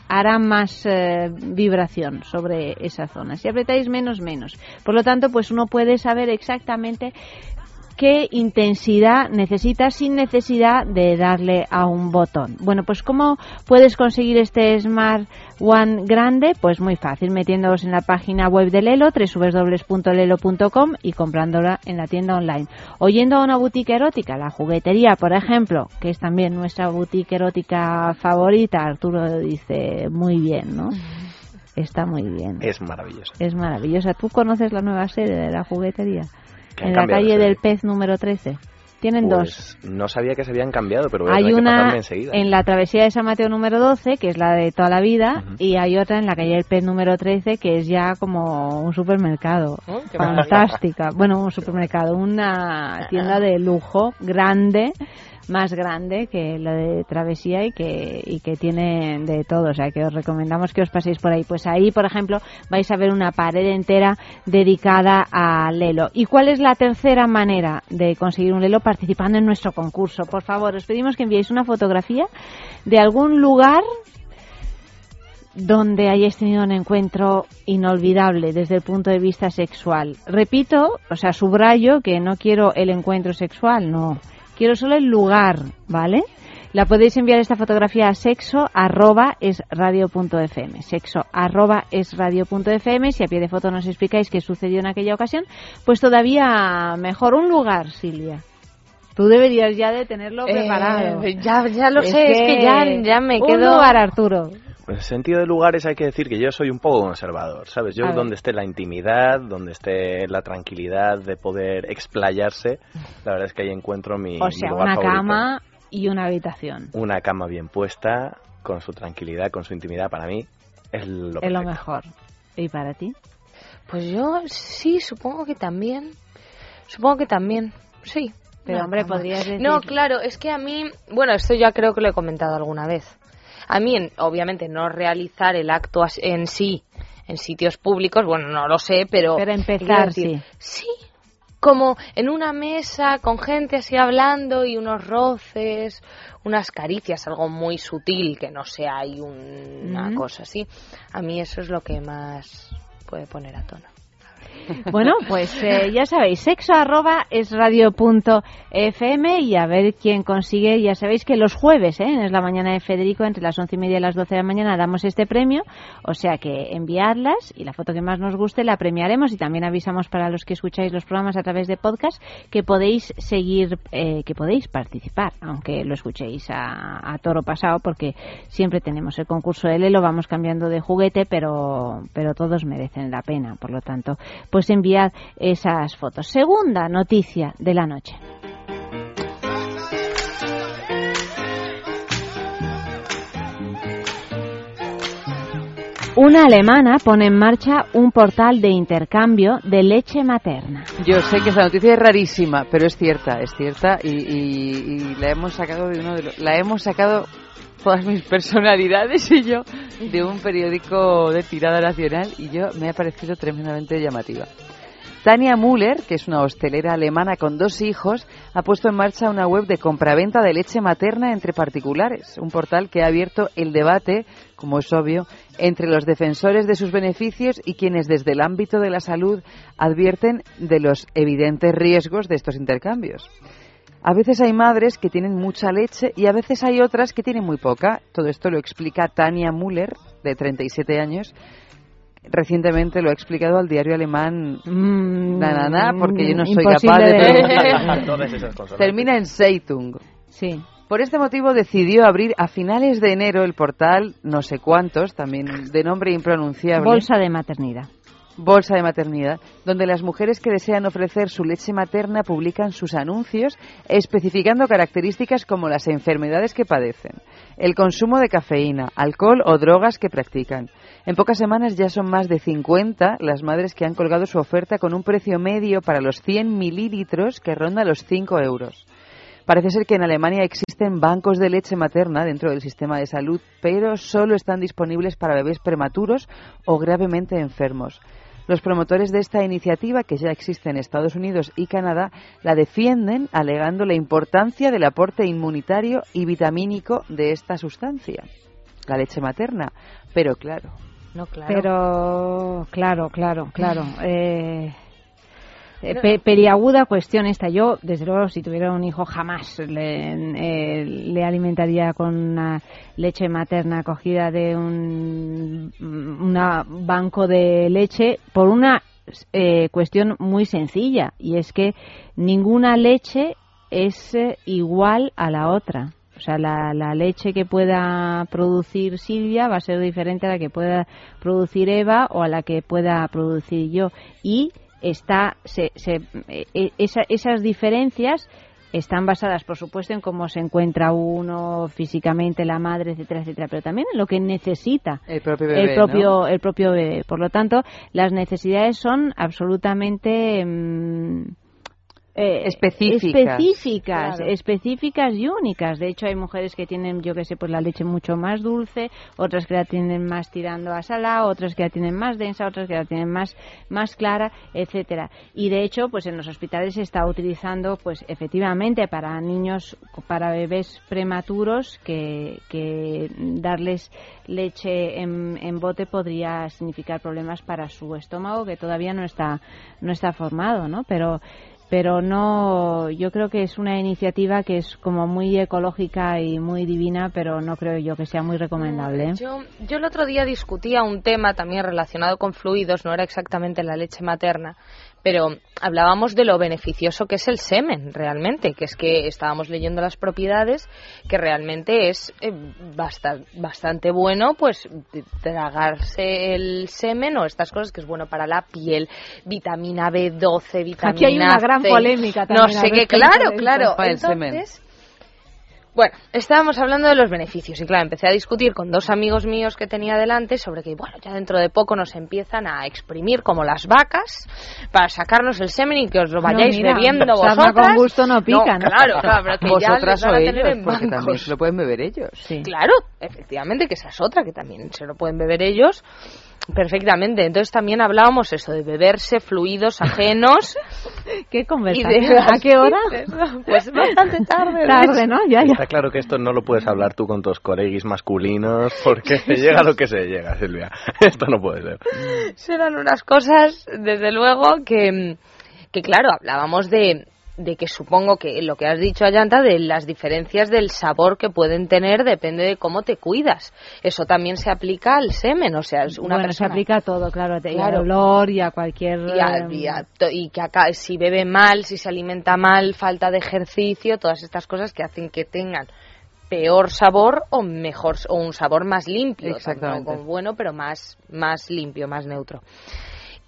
Speaker 1: hará más eh, vibración sobre esa zona. Si apretáis menos, menos. Por lo tanto, pues uno puede saber exactamente qué intensidad necesita sin necesidad de darle a un botón. Bueno, pues ¿cómo puedes conseguir este Smart One grande? Pues muy fácil, metiéndoos en la página web de Lelo, www.lelo.com y comprándola en la tienda online. Oyendo a una boutique erótica, la juguetería, por ejemplo, que es también nuestra boutique erótica favorita, Arturo dice muy bien, ¿no? Está muy bien.
Speaker 21: Es maravilloso.
Speaker 1: Es maravillosa. ¿Tú conoces la nueva sede de la juguetería? En la calle del Pez número 13. Tienen dos.
Speaker 21: Pues no sabía que se habían cambiado, pero voy a
Speaker 1: Hay
Speaker 21: tener
Speaker 1: una
Speaker 21: enseguida.
Speaker 1: en la travesía de San Mateo número 12, que es la de toda la vida, y hay otra en la calle del Pez número 13, que es ya como un supermercado.
Speaker 20: Qué maravilla.
Speaker 1: Fantástica. Bueno, un supermercado, una tienda de lujo grande, más grande que la de travesía y que, y que tiene de todo. O sea, que os recomendamos que os paséis por ahí. Pues ahí, por ejemplo, vais a ver una pared entera dedicada a Lelo. ¿Y cuál es la tercera manera de conseguir un Lelo participando en nuestro concurso? Por favor, os pedimos que enviéis una fotografía de algún lugar donde hayáis tenido un encuentro inolvidable desde el punto de vista sexual. Repito, o sea, subrayo que no quiero el encuentro sexual, no. Quiero solo el lugar, ¿vale? La podéis enviar esta fotografía a sexo arroba es radio punto fm. Sexo arroba es radio punto fm. Si a pie de foto nos explicáis qué sucedió en aquella ocasión, pues todavía mejor un lugar, Silvia. Tú deberías ya de tenerlo
Speaker 20: Eh,
Speaker 1: preparado.
Speaker 20: ya- ya lo sé, es que ya- ya me
Speaker 1: un
Speaker 20: quedo-
Speaker 1: lugar, Arturo.
Speaker 21: En el sentido de lugares hay que decir que yo soy un poco conservador, ¿sabes? Yo donde esté la intimidad, donde esté la tranquilidad de poder explayarse, la verdad es que ahí encuentro mi,
Speaker 1: O
Speaker 21: mi
Speaker 1: sea,
Speaker 21: lugar
Speaker 1: una
Speaker 21: favorito.
Speaker 1: cama y una habitación.
Speaker 21: Una cama bien puesta, con su tranquilidad, con su intimidad, para mí es lo
Speaker 1: es lo mejor. ¿Y para ti?
Speaker 20: Pues yo sí, supongo que también. Supongo que también, sí.
Speaker 1: Pero,
Speaker 20: Una
Speaker 1: hombre, podrías decir-
Speaker 20: No, claro, es que a mí, bueno, esto ya creo que lo he comentado alguna vez. A mí, en- obviamente, no realizar el acto en sí en sitios públicos, bueno, no lo sé, pero...
Speaker 1: Pero empezar,
Speaker 20: decir,
Speaker 1: sí.
Speaker 20: Sí, como en una mesa con gente así hablando y unos roces, unas caricias, algo muy sutil, que no sea ahí un- una cosa así. A mí eso es lo que más puede poner a tono.
Speaker 1: Bueno, pues eh, ya sabéis, sexo arroba es radio punto fm y a ver quién consigue. Ya sabéis que los jueves, ¿eh? es la mañana de Federico, entre las once y media y las doce de la mañana damos este premio. O sea que enviadlas y la foto que más nos guste la premiaremos y también avisamos para los que escucháis los programas a través de podcast que podéis seguir, eh, que podéis participar, aunque lo escuchéis a, a toro pasado porque siempre tenemos el concurso de Lelo, vamos cambiando de juguete, pero, pero todos merecen la pena. Por lo tanto, pues enviad esas fotos. Segunda noticia de la noche. Una alemana pone en marcha un portal de intercambio de leche materna.
Speaker 2: Yo sé que esta noticia es rarísima, pero es cierta, es cierta y, y- y la hemos sacado de uno de los, la hemos sacado todas mis personalidades y yo de un periódico de tirada nacional y yo me ha parecido tremendamente llamativa. Tania Müller, que es una hostelera alemana con dos hijos, ha puesto en marcha una web de compraventa de leche materna entre particulares, un portal que ha abierto el debate, como es obvio, entre los defensores de sus beneficios y quienes desde el ámbito de la salud advierten de los evidentes riesgos de estos intercambios. A veces hay madres que tienen mucha leche y a veces hay otras que tienen muy poca. Todo esto lo explica Tania Müller, de 37 años. Recientemente lo ha explicado al diario alemán na, na, na, porque yo no soy capaz de
Speaker 1: de-.
Speaker 2: Termina en Zeitung.
Speaker 1: Sí.
Speaker 2: Por este motivo decidió abrir a finales de enero el portal no sé cuántos, también de nombre impronunciable.
Speaker 1: Bolsa de maternidad.
Speaker 2: Bolsa de maternidad, donde las mujeres que desean ofrecer su leche materna publican sus anuncios especificando características como las enfermedades que padecen, el consumo de cafeína, alcohol o drogas que practican. En pocas semanas ya son más de 50 las madres que han colgado su oferta con un precio medio para los 100 mililitros que ronda los 5 euros. Parece ser que en Alemania existen bancos de leche materna dentro del sistema de salud, pero solo están disponibles para bebés prematuros o gravemente enfermos. Los promotores de esta iniciativa, que ya existe en Estados Unidos y Canadá, la defienden alegando la importancia del aporte inmunitario y vitamínico de esta sustancia, la leche materna. Pero claro,
Speaker 20: No, claro.
Speaker 1: Pero, claro, claro, claro. Eh, eh, pe- periaguda cuestión esta. Yo, desde luego, si tuviera un hijo, jamás le, eh, le alimentaría con una leche materna cogida de un una banco de leche por una eh, cuestión muy sencilla y es que ninguna leche es eh, igual a la otra. O sea, la, la leche que pueda producir Silvia va a ser diferente a la que pueda producir Eva o a la que pueda producir yo. Y está, se, se- eh, eh, esa- esas diferencias están basadas, por supuesto, en cómo se encuentra uno físicamente, la madre, etcétera, etcétera, pero también en lo que necesita
Speaker 2: el propio bebé.
Speaker 1: el propio
Speaker 2: ¿no?
Speaker 1: el propio bebé. Por lo tanto, las necesidades son absolutamente mm, eh,
Speaker 2: Específicas.
Speaker 1: específicas,
Speaker 2: Claro.
Speaker 1: específicas y únicas. De hecho, hay mujeres que tienen, yo que sé, pues la leche mucho más dulce, otras que la tienen más tirando a salada, otras que la tienen más densa, otras que la tienen más más clara, etcétera. Y de hecho, pues en los hospitales se está utilizando, pues efectivamente para niños, para bebés prematuros, que, que darles leche en, en bote podría significar problemas para su estómago que todavía no está no está formado, ¿no? Pero pero no yo creo que es una iniciativa que es como muy ecológica y muy divina pero no creo yo que sea muy recomendable ¿eh?
Speaker 20: Yo, yo el otro día discutía un tema también relacionado con fluidos, no era exactamente la leche materna, pero hablábamos de lo beneficioso que es el semen realmente, que es que estábamos leyendo las propiedades, que realmente es eh, basta- bastante bueno, pues tragarse el semen o estas cosas que es bueno para la piel, vitamina B12, vitamina
Speaker 1: Aquí hay una gran polémica
Speaker 20: No
Speaker 1: también
Speaker 20: sé
Speaker 1: al
Speaker 20: qué, claro, claro. Entonces, bueno, estábamos hablando de los beneficios y claro, empecé a discutir con dos amigos míos que tenía delante sobre que, bueno, ya dentro de poco nos empiezan a exprimir como las vacas para sacarnos el semen y que os lo
Speaker 1: No,
Speaker 20: vayáis
Speaker 1: mira,
Speaker 20: bebiendo vosotras.
Speaker 1: con gusto no pica, ¿no?
Speaker 20: Claro, claro, pero que ya
Speaker 2: Vosotras
Speaker 20: van
Speaker 2: o ellos, porque también se lo pueden beber ellos.
Speaker 20: Claro, efectivamente, que esa es otra, que también se lo pueden beber ellos perfectamente. Entonces también hablábamos eso de beberse fluidos ajenos.
Speaker 1: ¿Qué
Speaker 20: y
Speaker 1: conversación?
Speaker 20: de
Speaker 1: ¿A qué hora?
Speaker 20: Pues bastante tarde.
Speaker 1: Tarde, ¿no? Ya, ya.
Speaker 21: Está claro que esto no lo puedes hablar tú con tus coreguis masculinos porque llega lo que se llega, Silvia. Esto no puede ser.
Speaker 20: serán unas cosas, desde luego, que, que claro, hablábamos de, de que supongo que lo que has dicho, Ayanta, de las diferencias del sabor que pueden tener depende de cómo te cuidas. Eso también se aplica al semen, o sea, es una
Speaker 1: bueno, se
Speaker 20: persona...
Speaker 1: aplica a todo, claro, y
Speaker 20: Claro.
Speaker 1: al olor y a cualquier...
Speaker 20: Y, a- y a y que acá, si bebe mal, si se alimenta mal, falta de ejercicio, todas estas cosas que hacen que tengan peor sabor o mejor o un sabor más limpio,
Speaker 2: Exactamente.
Speaker 20: tampoco bueno, pero más más limpio, más neutro.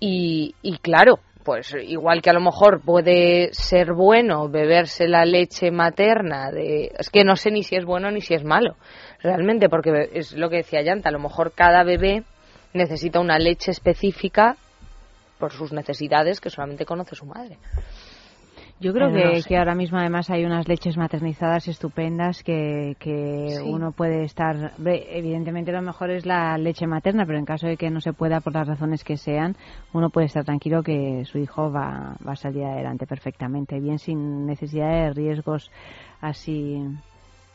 Speaker 20: Y, y claro, pues igual que a lo mejor puede ser bueno beberse la leche materna de es que no sé ni si es bueno ni si es malo realmente porque es lo que decía Yanta a lo mejor cada bebé necesita una leche específica por sus necesidades que solamente conoce su madre
Speaker 1: Yo creo
Speaker 20: no
Speaker 1: que,
Speaker 20: sé.
Speaker 1: que ahora mismo además hay unas leches maternizadas estupendas que, que
Speaker 20: Sí.
Speaker 1: uno puede estar... Evidentemente lo mejor es la leche materna, pero en caso de que no se pueda por las razones que sean, uno puede estar tranquilo que su hijo va, va a salir adelante perfectamente, bien sin necesidad de riesgos así...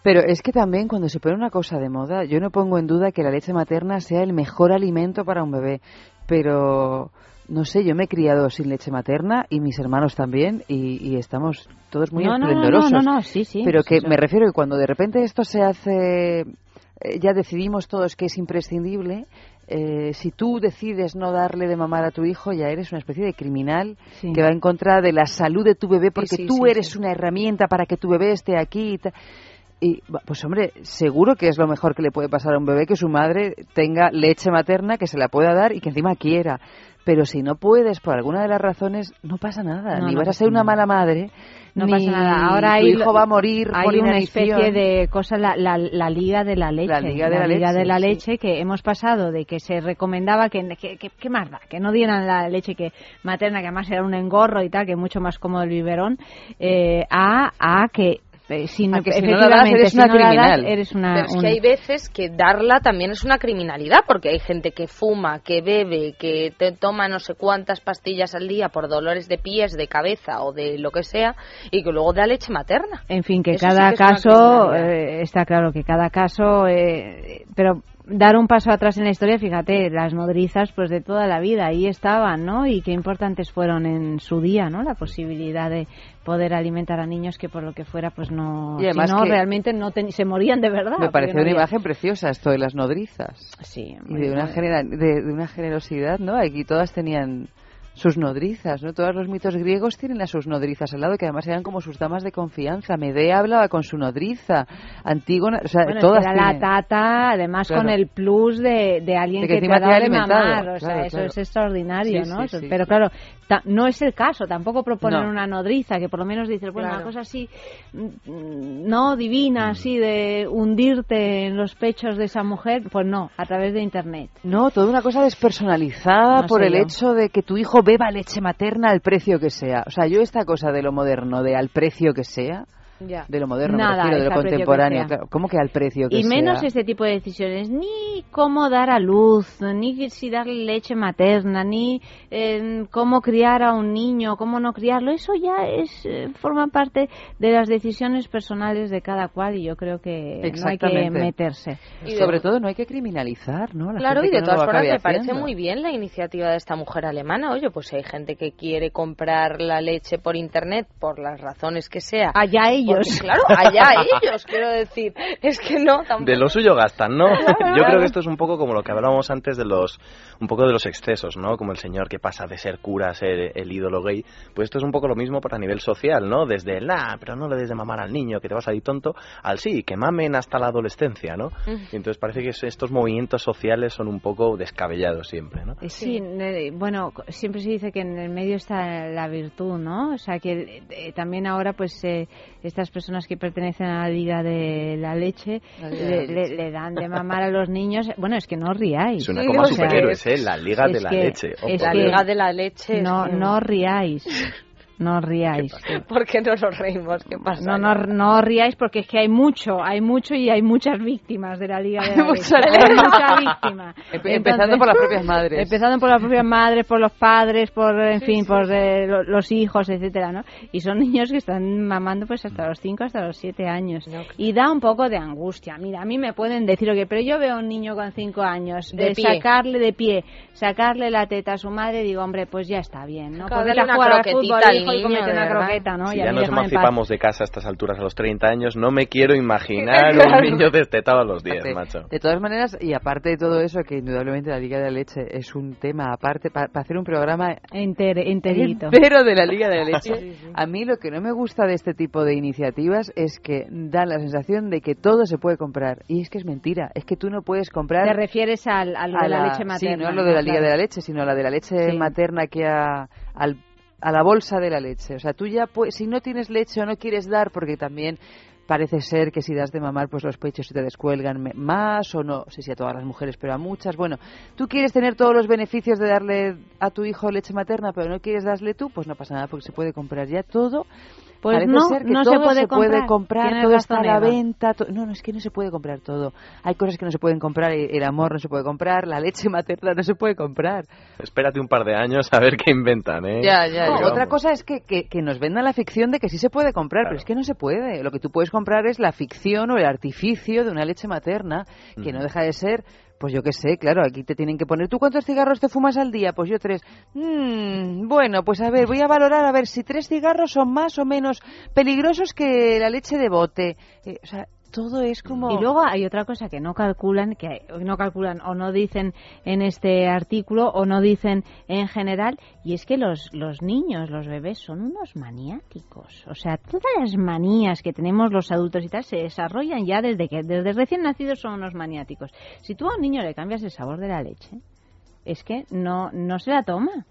Speaker 2: Pero es que también cuando se pone una cosa de moda, yo no pongo en duda que la leche materna sea el mejor alimento para un bebé, pero no sé, yo me he criado sin leche materna y mis hermanos también y, y estamos todos muy
Speaker 1: No, no, no, no, no, sí, sí,
Speaker 2: Pero que me refiero que cuando de repente esto se hace, eh, ya decidimos todos que es imprescindible, eh, si tú decides no darle de mamar a tu hijo, ya eres una especie de criminal
Speaker 1: Sí.
Speaker 2: que va en contra de la salud de tu bebé porque
Speaker 1: sí,
Speaker 2: tú eres una herramienta para que tu bebé esté aquí. Y, y, pues hombre, seguro que es lo mejor que le puede pasar a un bebé que su madre tenga leche materna, que se la pueda dar y que encima quiera. Pero si no puedes, por alguna de las razones, no pasa nada.
Speaker 1: No,
Speaker 2: ni
Speaker 1: no
Speaker 2: vas a ser una mala madre,
Speaker 1: No
Speaker 2: ni
Speaker 1: pasa nada. Ahora
Speaker 2: tu
Speaker 1: hay,
Speaker 2: hijo va a morir
Speaker 1: hay
Speaker 2: por
Speaker 1: una especie de cosa, la, la, la Liga de la Leche.
Speaker 2: La Liga de la Leche,
Speaker 1: de la
Speaker 2: sí.
Speaker 1: Leche, que hemos pasado de que se recomendaba que, que, que, que más da, que no dieran la leche que materna, que además era un engorro y tal, que es mucho más cómodo el biberón, eh, a, a que eh, si no,
Speaker 2: A que si no la das, eres
Speaker 1: si
Speaker 2: una
Speaker 1: no la das,
Speaker 2: criminal.
Speaker 1: eres una,
Speaker 20: Pero es
Speaker 1: un-
Speaker 20: que hay veces que darla también es una criminalidad, porque hay gente que fuma, que bebe, que te toma no sé cuántas pastillas al día por dolores de pies, de cabeza o de lo que sea, y que luego da leche materna.
Speaker 1: En fin, que
Speaker 20: Eso sí
Speaker 1: cada
Speaker 20: que es una
Speaker 1: caso, eh, está claro que cada caso, eh, pero dar un paso atrás en la historia, fíjate, las nodrizas pues de toda la vida ahí estaban, ¿no? Y qué importantes fueron en su día, ¿no? La posibilidad de poder alimentar a niños que por lo que fuera pues no,
Speaker 2: Y además
Speaker 1: si no
Speaker 2: que-
Speaker 1: realmente no ten- se morían de verdad.
Speaker 2: Me pareció
Speaker 1: no
Speaker 2: una
Speaker 1: había-
Speaker 2: imagen preciosa esto de las nodrizas.
Speaker 1: Sí.
Speaker 2: Y de una, genera- de, de una generosidad, ¿no? Aquí todas tenían sus nodrizas, ¿no? Todos los mitos griegos tienen a sus nodrizas al lado, que además eran como sus damas de confianza. Medea hablaba con su nodriza. Antígona, o sea,
Speaker 1: Bueno,
Speaker 2: todas
Speaker 1: la tata, además
Speaker 2: Claro.
Speaker 1: con el plus de, de alguien
Speaker 2: De que
Speaker 1: que, te ha
Speaker 2: te
Speaker 1: dado
Speaker 2: ha
Speaker 1: de mamar, o sea,
Speaker 2: claro,
Speaker 1: eso
Speaker 2: claro.
Speaker 1: es extraordinario,
Speaker 2: Sí,
Speaker 1: ¿no?
Speaker 2: sí, sí,
Speaker 1: Pero
Speaker 2: sí.
Speaker 1: claro, ta- no es el caso, tampoco proponer
Speaker 2: No.
Speaker 1: una nodriza, que por lo menos dices, bueno,
Speaker 20: Claro.
Speaker 1: una cosa así, mm, no divina, así de hundirte en los pechos de esa mujer, pues no, a través de internet.
Speaker 2: No, toda una cosa despersonalizada
Speaker 1: No
Speaker 2: por el
Speaker 1: yo.
Speaker 2: hecho de que tu hijo beba leche materna al precio que sea. O sea, yo esta cosa de lo moderno, de al precio que sea,
Speaker 20: Ya.
Speaker 2: de lo moderno, me
Speaker 1: Nada,
Speaker 2: refiero, de
Speaker 1: es
Speaker 2: lo contemporáneo, claro. ¿Cómo que al precio que
Speaker 1: Y menos
Speaker 2: sea?
Speaker 1: este tipo de decisiones, ni cómo dar a luz, ni si darle leche materna, ni eh, cómo criar a un niño, cómo no criarlo, eso ya es eh, forma parte de las decisiones personales de cada cual y yo creo que no hay que meterse.
Speaker 2: Y sobre todo no hay que criminalizar, ¿no? La
Speaker 20: Claro,
Speaker 2: gente
Speaker 20: y de
Speaker 2: no
Speaker 20: todas formas me parece muy bien la iniciativa de esta mujer alemana. Oye, pues si hay gente que quiere comprar la leche por internet por las razones que sea.
Speaker 1: Allá ellos.
Speaker 20: Porque, claro, allá ellos, quiero decir. Es que no, tampoco.
Speaker 21: De lo suyo gastan, ¿no? Yo creo que esto es un poco como lo que hablábamos antes de los, un poco de los excesos, ¿no? Como el señor que pasa de ser cura a ser el ídolo gay. Pues esto es un poco lo mismo para nivel social, ¿no? Desde el, ah, pero no le des de mamar al niño, que te vas a ir tonto, al sí, que mamen hasta la adolescencia, ¿no? Y entonces parece que estos movimientos sociales son un poco descabellados siempre, ¿no?
Speaker 1: Sí, bueno, siempre se dice que en el medio está la virtud, ¿no? O sea, que eh, también ahora, pues, eh, estas personas que pertenecen a la Liga de la Leche
Speaker 20: La Liga de
Speaker 1: le,
Speaker 20: la
Speaker 1: le-
Speaker 20: Leche.
Speaker 1: le dan de mamar a los niños. Bueno, es que no os riáis.
Speaker 21: Suena
Speaker 1: Sí,
Speaker 21: como a
Speaker 1: o sea,
Speaker 21: superhéroes, ¿eh? La Liga de
Speaker 1: es
Speaker 21: la
Speaker 1: que-
Speaker 21: Leche.
Speaker 1: Es
Speaker 20: La Liga de la Leche.
Speaker 1: No, no riáis. No os riáis.
Speaker 20: ¿Por qué nos los reímos? ¿Qué pasa?
Speaker 1: No, no, no os riáis porque es que hay mucho, hay mucho y hay muchas víctimas de la Liga de la
Speaker 2: muchas
Speaker 1: Hay mucha víctima.
Speaker 2: Empe- empezando por las propias madres.
Speaker 1: Empezando por las propias madres, por los padres, por, en fin, por eh, lo- los hijos, etcétera, ¿no? Y son niños que están mamando pues hasta los 5, hasta los 7 años. Y da un poco de angustia. Mira, a mí me pueden decir, oye, pero yo veo a un niño con 5 años,
Speaker 20: De
Speaker 1: de sacarle de pie, sacarle la teta a su madre, digo, hombre, pues ya está bien, ¿no?
Speaker 20: Una
Speaker 1: jugar al fútbol, hijo, y
Speaker 20: niño,
Speaker 1: comete una croqueta, ¿no?
Speaker 21: Si
Speaker 1: Y
Speaker 21: ya nos emancipamos de casa a estas alturas a los 30 años, no me quiero imaginar un niño destetado a los 10,
Speaker 2: Aparte,
Speaker 21: macho.
Speaker 2: De todas maneras, y aparte de todo eso, que indudablemente la Liga de la Leche es un tema aparte, para hacer un programa
Speaker 1: Enter- enterito.
Speaker 2: entero de la Liga de la Leche, a mí lo que no me gusta de este tipo de iniciativas es que da la sensación de que todo se puede comprar. Y es que es mentira, es que tú no puedes comprar...
Speaker 1: Te refieres al, a lo
Speaker 2: a
Speaker 1: de la, leche materna.
Speaker 2: Sí, no a lo de la Liga
Speaker 1: Claro.
Speaker 2: de la Leche, sino a la de la leche
Speaker 1: Sí.
Speaker 2: materna que a, al- a la bolsa de la leche. O sea, tú ya, puedes, si no tienes leche o no quieres dar, porque también parece ser que si das de mamar, pues los pechos se te descuelgan más o no, sé si a todas las mujeres, pero a muchas. Bueno, tú quieres tener todos los beneficios de darle a tu hijo leche materna, pero no quieres darle tú, pues no pasa nada, porque se puede comprar ya todo.
Speaker 1: Pues
Speaker 2: Parece
Speaker 1: no,
Speaker 2: ser que
Speaker 1: no
Speaker 2: todo
Speaker 1: se puede comprar.
Speaker 2: todo está a la
Speaker 1: Eva.
Speaker 2: venta. to- No, no, es que no se puede comprar todo. Hay cosas que no se pueden comprar, el el amor no se puede comprar, la leche materna no se puede comprar.
Speaker 21: Espérate un par de años a ver qué inventan, ¿eh?
Speaker 2: Ya, ya, Otra cosa es que, que, que nos vendan la ficción de que sí se puede comprar, pero es que no se puede. Lo que tú puedes comprar es la ficción o el artificio de una leche materna, que no deja de ser Pues yo qué sé, claro, aquí te tienen que poner. ¿Tú cuántos cigarros te fumas al día? Pues yo tres. Mm, bueno, pues a ver, voy a valorar a ver si tres cigarros son más o menos peligrosos que la leche de bote. Eh, o sea, todo es como...
Speaker 1: Y luego hay otra cosa que no calculan, que no calculan o no dicen en este artículo o no dicen en general, y es que los, los niños, los bebés, son unos maniáticos. O sea, todas las manías que tenemos los adultos y tal se desarrollan ya desde que desde recién nacidos son unos maniáticos. Si tú a un niño le cambias el sabor de la leche, es que no, no se la toma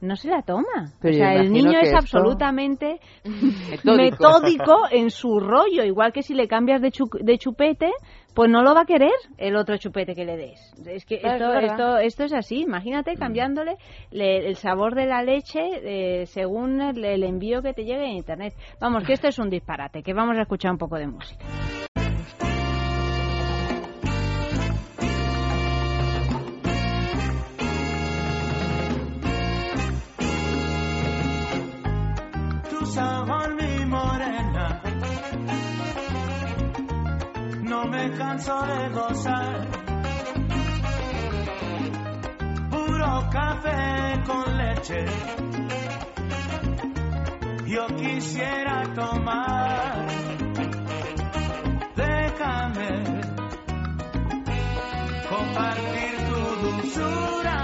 Speaker 1: no se la toma.
Speaker 2: Pero
Speaker 1: o sea, el niño es
Speaker 2: esto-
Speaker 1: absolutamente
Speaker 2: Metódico.
Speaker 1: metódico en su rollo. Igual que si le cambias de, chu- de chupete, pues no lo va a querer el otro chupete que le des. Es que
Speaker 20: Ah, es
Speaker 1: esto,
Speaker 20: verdad.
Speaker 1: esto, esto es así. Imagínate cambiándole le- el sabor de la leche eh, según el, el envío que te llegue en Internet. Vamos, que esto es un disparate, que vamos a escuchar un poco de música.
Speaker 23: No me canso de gozar. Puro café con leche. Yo quisiera tomar. Déjame compartir tu dulzura.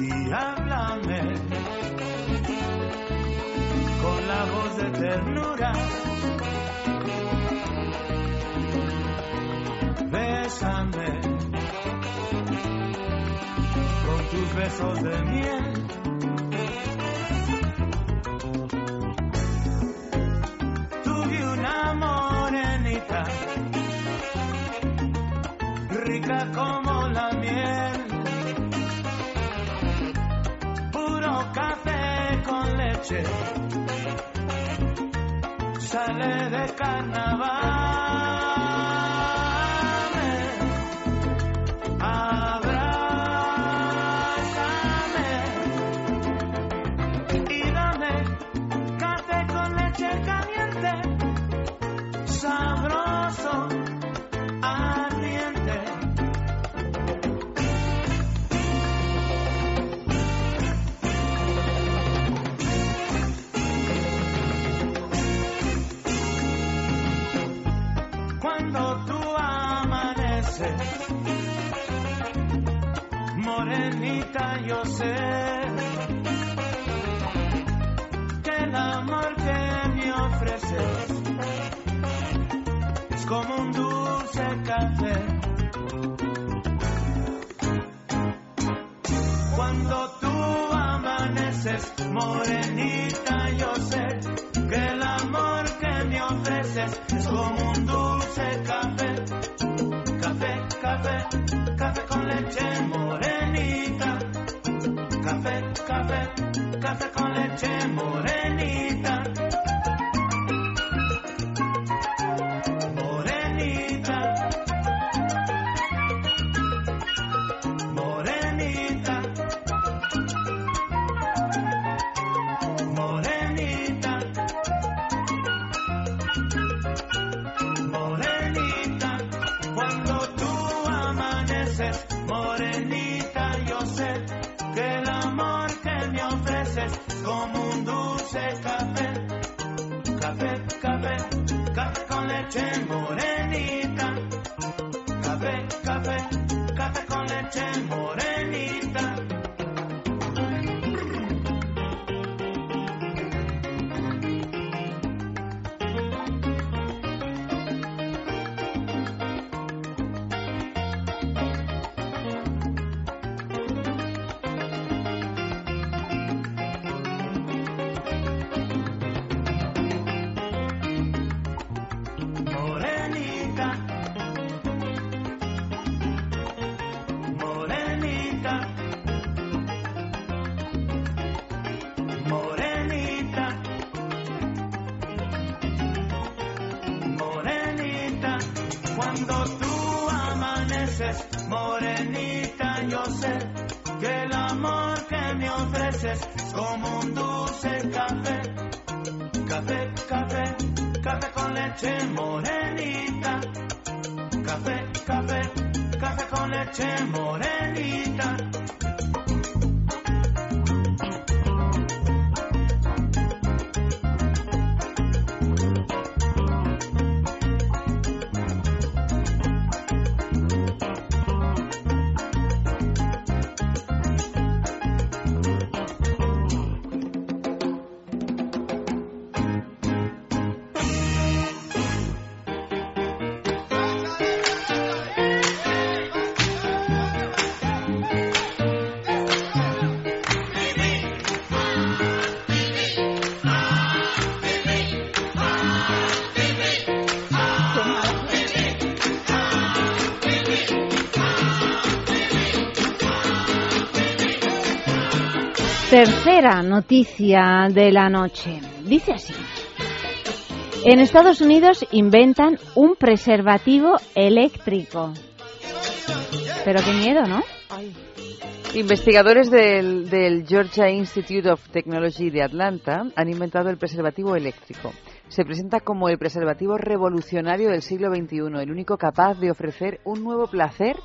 Speaker 23: y háblame la voz de ternura. Bésame con tus besos de miel. Tuve una morenita rica como la miel. puro café con leche. Sale de carnaval.
Speaker 1: Tercera noticia de la noche. Dice así. En Estados Unidos inventan un preservativo eléctrico. Pero qué miedo, ¿no?
Speaker 2: Investigadores del, Georgia Institute of Technology de Atlanta han inventado el preservativo eléctrico. Se presenta como el preservativo revolucionario del siglo XXI, el único capaz de ofrecer un nuevo placer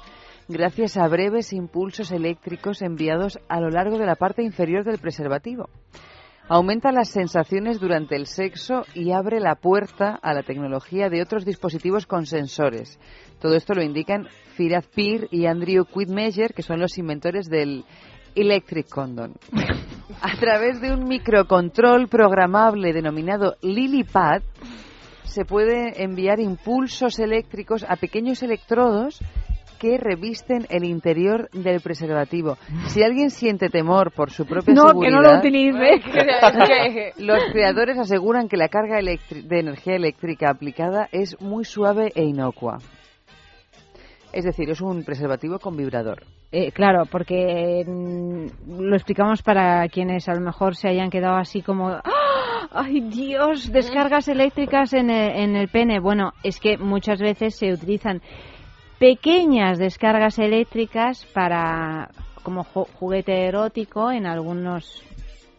Speaker 2: gracias a breves impulsos eléctricos enviados a lo largo de la parte inferior del preservativo. Aumenta las sensaciones durante el sexo y abre la puerta a la tecnología de otros dispositivos con sensores. Todo esto lo indican Firaz Pir y Andrew Quidmeyer, que son los inventores del Electric Condom. A través de un microcontrol programable denominado LilyPad, se puede enviar impulsos eléctricos a pequeños electrodos que revisten el interior del preservativo. Si alguien siente temor por su propia
Speaker 1: No, que
Speaker 2: seguridad,
Speaker 1: no lo utilice.
Speaker 2: los creadores aseguran que la carga de energía eléctrica aplicada es muy suave e inocua. Es decir, es un preservativo con vibrador.
Speaker 1: Eh, claro, porque mm, lo explicamos para quienes a lo mejor se hayan quedado así como, ¡Ah! ¡ay Dios! Descargas eléctricas en el, en el pene. Bueno, es que muchas veces se utilizan pequeñas descargas eléctricas para como ju- juguete erótico en algunos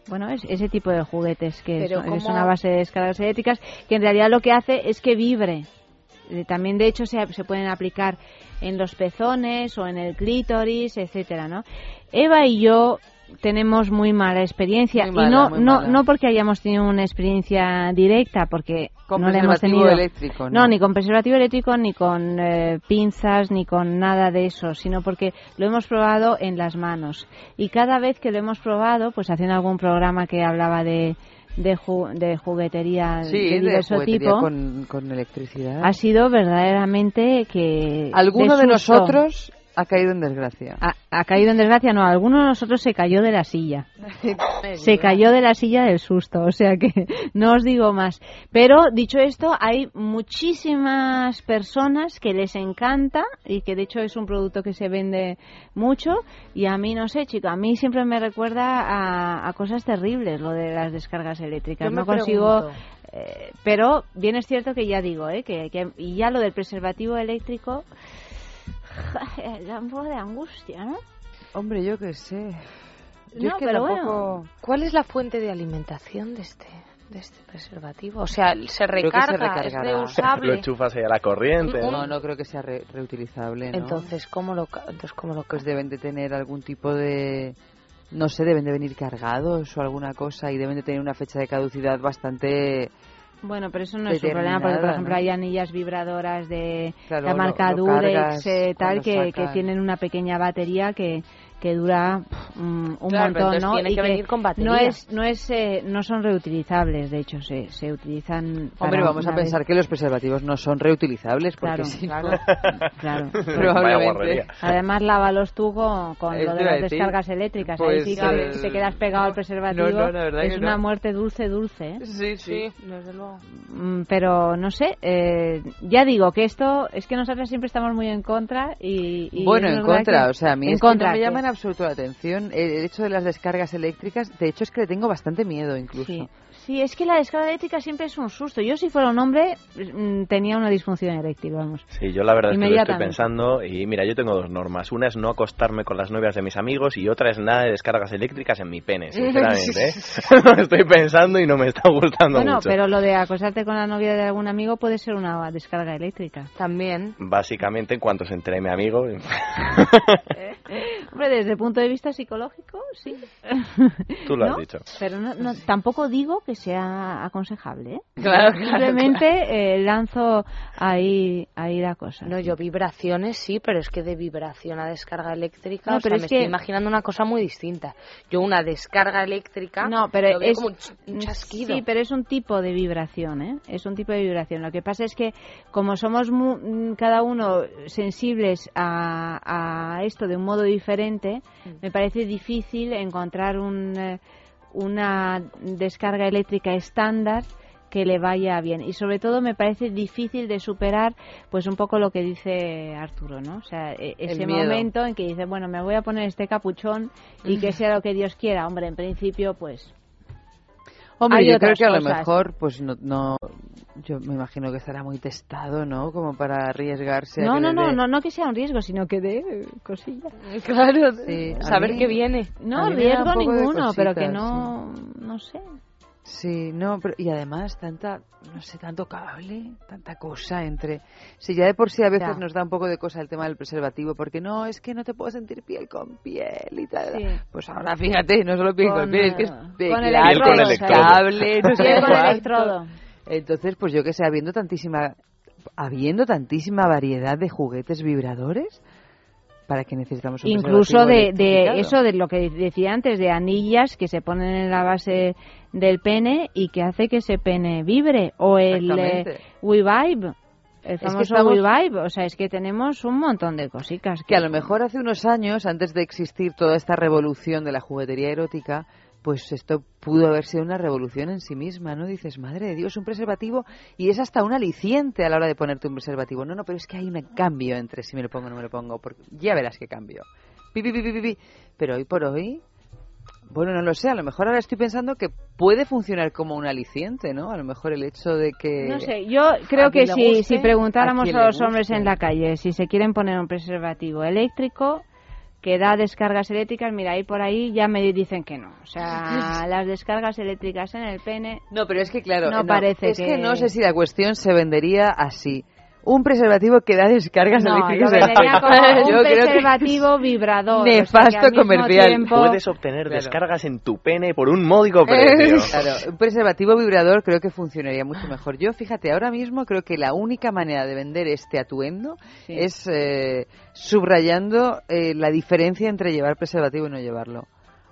Speaker 1: bueno, es ese tipo de juguetes que
Speaker 20: Pero
Speaker 1: son, que son
Speaker 20: ¿cómo?
Speaker 1: a base de descargas eléctricas, que en realidad lo que hace es que vibre. Eh, También, de hecho, se, se pueden aplicar en los pezones o en el clítoris, etcétera, ¿no? Eva y yo tenemos muy mala experiencia
Speaker 2: Muy
Speaker 1: y no no
Speaker 2: mala.
Speaker 1: no porque hayamos tenido una experiencia directa, porque
Speaker 2: Con
Speaker 1: no la hemos tenido.
Speaker 2: eléctrico,
Speaker 1: no.
Speaker 2: ¿no?
Speaker 1: ni con preservativo eléctrico, ni con eh, pinzas, ni con nada de eso, sino porque lo hemos probado en las manos. Y cada vez que lo hemos probado, pues haciendo algún programa que hablaba de de, ju- de juguetería
Speaker 2: Sí,
Speaker 1: de
Speaker 2: de
Speaker 1: diverso
Speaker 2: juguetería
Speaker 1: tipo,
Speaker 2: con, con electricidad.
Speaker 1: ha sido verdaderamente que...
Speaker 2: Alguno de, nosotros ha caído en desgracia.
Speaker 1: Ha, ha caído en desgracia, no, alguno de nosotros se cayó de la silla. Se cayó de la silla del susto, o sea que no os digo más. Pero dicho esto, hay muchísimas personas que les encanta y que de hecho es un producto que se vende mucho y a mí no sé, chico, a mí siempre me recuerda a, a cosas terribles lo de las descargas eléctricas.
Speaker 20: Yo
Speaker 1: no consigo
Speaker 20: pregunto.
Speaker 1: eh, pero bien es cierto que ya digo, ¿eh? que, que- y ya lo del preservativo eléctrico da un poco de angustia, ¿no?
Speaker 2: Hombre, yo qué sé. Yo
Speaker 1: No,
Speaker 2: es que
Speaker 1: pero
Speaker 2: tampoco...
Speaker 1: bueno.
Speaker 20: ¿Cuál es la fuente de alimentación de este de este preservativo? O sea, se
Speaker 2: que se
Speaker 20: recarga, es reusable.
Speaker 21: Lo enchufas ahí a la corriente. ¿no?
Speaker 2: No, no creo que sea re- reutilizable, ¿no?
Speaker 20: Entonces, ¿cómo lo ca- entonces cómo lo
Speaker 2: Pues deben de tener algún tipo de... No sé, deben de venir cargados o alguna cosa y deben de tener una fecha de caducidad bastante...
Speaker 1: Bueno, pero eso no es un problema porque, por ejemplo,
Speaker 2: ¿no?
Speaker 1: hay anillas vibradoras de
Speaker 2: Claro,
Speaker 1: la marca
Speaker 2: lo
Speaker 1: Durex,
Speaker 2: cargas
Speaker 1: eh, tal, que, tienen una pequeña batería que, que dura pff, un,
Speaker 20: Claro,
Speaker 1: montón, ¿no?
Speaker 20: tiene
Speaker 1: Y
Speaker 20: que venir con batería.
Speaker 1: No es, no es, eh, no son reutilizables, de hecho, se, se utilizan. para
Speaker 2: Hombre, vamos a
Speaker 1: vez.
Speaker 2: pensar que los preservativos no son reutilizables porque
Speaker 1: Claro,
Speaker 2: si
Speaker 1: claro,
Speaker 2: no...
Speaker 1: claro.
Speaker 2: Probablemente.
Speaker 1: Además, lávalos tú con, con
Speaker 2: Eso
Speaker 1: lo de
Speaker 2: a
Speaker 1: las descargas eléctricas. Ahí
Speaker 2: Pues,
Speaker 1: sí que
Speaker 2: eh,
Speaker 1: te quedas pegado al preservativo.
Speaker 2: no, no, la verdad
Speaker 1: es
Speaker 2: que
Speaker 1: una
Speaker 2: no.
Speaker 1: muerte dulce, dulce. ¿eh?
Speaker 2: Sí, sí.
Speaker 20: desde luego.
Speaker 1: Mm, pero no sé, eh, ya digo que esto es que nosotros siempre estamos muy en contra y, y
Speaker 2: Bueno, en contra,
Speaker 1: que-
Speaker 2: o sea, a mí
Speaker 1: en
Speaker 2: es que
Speaker 1: contra,
Speaker 2: no me
Speaker 1: que-
Speaker 2: llama en absoluto la atención. el, el hecho de las descargas eléctricas. De hecho, es que le tengo bastante miedo incluso.
Speaker 1: Sí. Sí, es que la descarga eléctrica siempre es un susto. Yo, si fuera un hombre, mm, tenía una disfunción eréctil, vamos.
Speaker 21: Sí, yo la verdad es que lo estoy pensando y mira, yo tengo dos normas. Una es no acostarme con las novias de mis amigos y otra es nada de descargas eléctricas en mi pene, sinceramente. ¿eh? lo estoy pensando y no me está gustando
Speaker 1: Bueno,
Speaker 21: mucho.
Speaker 1: pero lo de acostarte con la novia de algún amigo puede ser una descarga eléctrica.
Speaker 20: También.
Speaker 21: Básicamente, en cuanto se entere mi amigo,
Speaker 1: Hombre, desde el punto de vista psicológico, sí.
Speaker 21: tú lo has dicho.
Speaker 1: Pero no, no- tampoco digo que sea aconsejable, ¿eh?
Speaker 20: Claro, claro,
Speaker 1: Simplemente eh, lanzo ahí, ahí la cosa.
Speaker 20: No, yo vibraciones sí, pero es que de vibración a descarga eléctrica,
Speaker 1: No,
Speaker 20: o sea,
Speaker 1: pero
Speaker 20: me
Speaker 1: es que-
Speaker 20: estoy imaginando una cosa muy distinta. Yo una descarga eléctrica,
Speaker 1: No, pero
Speaker 20: lo veo
Speaker 1: es
Speaker 20: como un ch- un chasquido.
Speaker 1: Sí, pero es un tipo de vibración, ¿eh? Es un tipo de vibración. Lo que pasa es que como somos mu- cada uno sensibles a, a esto de un modo diferente,
Speaker 20: Mm.
Speaker 1: me parece difícil encontrar un, eh, una descarga eléctrica estándar que le vaya bien. Y sobre todo me parece difícil de superar pues un poco lo que dice Arturo no o sea e- ese momento en que dice bueno me voy a poner este capuchón y que sea lo que Dios quiera hombre en principio pues
Speaker 2: Hombre,
Speaker 1: Hay
Speaker 2: yo creo que a lo mejor, pues no, no, yo me imagino que estará muy testado, ¿no? Como para arriesgarse.
Speaker 1: no
Speaker 2: que
Speaker 1: no no no no que sea un riesgo sino que dé eh, cosilla
Speaker 20: Claro,
Speaker 2: Sí,
Speaker 20: saber
Speaker 2: mí-
Speaker 20: qué viene.
Speaker 1: no riesgo
Speaker 2: de
Speaker 1: ninguno pero que no no sé
Speaker 2: Sí, no, pero, y además tanta, no sé, tanto cable, tanta cosa entre... Si ya de por sí a veces
Speaker 1: Ya.
Speaker 2: nos da un poco de cosa el tema del preservativo, porque no, es que no te puedo sentir piel con piel y tal.
Speaker 1: Sí.
Speaker 2: Pues ahora fíjate, no solo piel con,
Speaker 1: Con,
Speaker 2: piel, es que es de
Speaker 1: con
Speaker 2: claro,
Speaker 1: electrodos,
Speaker 2: es
Speaker 1: ¿sabes?
Speaker 2: cable, no sé
Speaker 1: Piel con electrodo.
Speaker 2: Entonces, pues yo que sé, habiendo tantísima, habiendo tantísima variedad de juguetes vibradores, ¿para necesitamos un
Speaker 1: incluso de, de eso de lo que decía antes de anillas que se ponen en la base del pene y que hace que ese pene vibre. O el eh. WeVibe el
Speaker 2: que
Speaker 1: famoso
Speaker 2: estamos-
Speaker 1: WeVibe o sea es que tenemos un montón de cositas
Speaker 2: que a lo mejor hace unos años, antes de existir toda esta revolución de la juguetería erótica, pues esto pudo haber sido una revolución en sí misma, ¿no? Dices, madre de Dios, un preservativo y es hasta un aliciente a la hora de ponerte un preservativo. No, no, pero es que hay un cambio entre si me lo pongo o no me lo pongo, porque ya verás qué cambio. Pi, pi, pi, pi, pi, pi. Pero hoy por hoy, bueno, no lo sé, a lo mejor ahora estoy pensando que puede funcionar como un aliciente, ¿no? A lo mejor el hecho de que...
Speaker 1: no sé yo creo que si,
Speaker 2: guste,
Speaker 1: si preguntáramos
Speaker 2: a
Speaker 1: los hombres en la calle si se quieren poner un preservativo eléctrico que da descargas eléctricas, mira, ahí por ahí ya me dicen que no. O sea, las descargas eléctricas en el pene
Speaker 2: No, pero es que claro,
Speaker 1: no, parece
Speaker 2: es
Speaker 1: que...
Speaker 2: que no sé si la cuestión se vendería así. Un preservativo que da descargas
Speaker 1: No,
Speaker 2: eléctricas.
Speaker 1: lo vendería como un
Speaker 2: Yo creo que
Speaker 1: preservativo vibrador. o sea, que
Speaker 2: Nefasto comercial.
Speaker 1: tiempo-
Speaker 21: Puedes obtener
Speaker 2: Claro.
Speaker 21: descargas en tu pene por un módico precio.
Speaker 2: Claro, un preservativo vibrador creo que funcionaría mucho mejor. Yo, fíjate, ahora mismo creo que la única manera de vender este atuendo
Speaker 1: Sí.
Speaker 2: es eh, subrayando eh, la diferencia entre llevar preservativo y no llevarlo.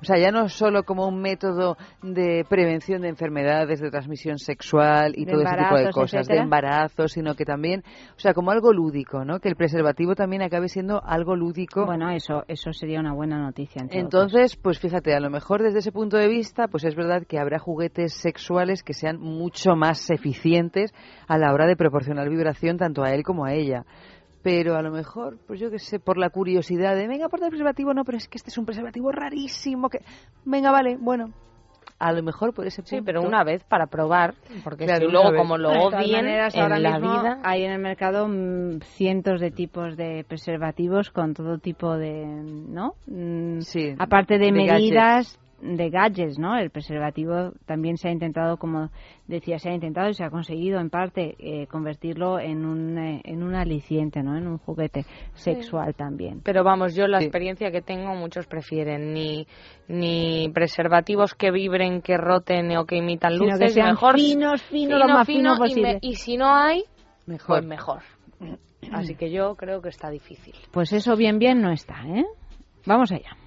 Speaker 2: O sea, ya no solo como un método de prevención de enfermedades de transmisión sexual y
Speaker 1: De
Speaker 2: todo ese tipo de
Speaker 1: embarazos,
Speaker 2: cosas, de
Speaker 1: etcétera.
Speaker 2: embarazo, sino que también, o sea, como algo lúdico, ¿no? Que el preservativo también acabe siendo algo lúdico.
Speaker 1: Bueno, eso, eso sería una buena noticia. en
Speaker 2: Entonces, pues fíjate, a lo mejor desde ese punto de vista, pues es verdad que habrá juguetes sexuales que sean mucho más eficientes a la hora de proporcionar vibración tanto a él como a ella. Pero a lo mejor, pues yo qué sé, por la curiosidad de, venga, por el preservativo, no, pero es que este es un preservativo rarísimo, que, venga, vale, bueno. A lo mejor por ese punto.
Speaker 20: Sí, pero una vez para probar, porque
Speaker 2: Claro,
Speaker 20: si luego
Speaker 2: vez.
Speaker 20: como lo odien
Speaker 1: maneras,
Speaker 20: en
Speaker 1: ahora
Speaker 20: la
Speaker 1: mismo
Speaker 20: vida...
Speaker 1: hay en el mercado mm, cientos de tipos de preservativos con todo tipo de, ¿no? Mm,
Speaker 2: Sí,
Speaker 1: Aparte de,
Speaker 2: de
Speaker 1: medidas de gadgets, ¿no? El preservativo también se ha intentado, como decía, se ha intentado y se ha conseguido en parte eh, convertirlo en un eh, en un aliciente, ¿no? En un juguete sexual también.
Speaker 20: Pero vamos, yo la experiencia que tengo, muchos prefieren ni, ni preservativos que vibren, que roten o que imitan
Speaker 1: Sino
Speaker 20: luces,
Speaker 1: que sean
Speaker 20: mejor
Speaker 1: finos, finos, lo más fino
Speaker 20: y
Speaker 1: posible.
Speaker 20: me- Y, si no hay,
Speaker 2: Mejor.
Speaker 20: pues mejor. Así que yo creo que está difícil.
Speaker 1: Pues eso bien bien no está, ¿eh? Vamos allá.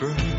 Speaker 24: deeper.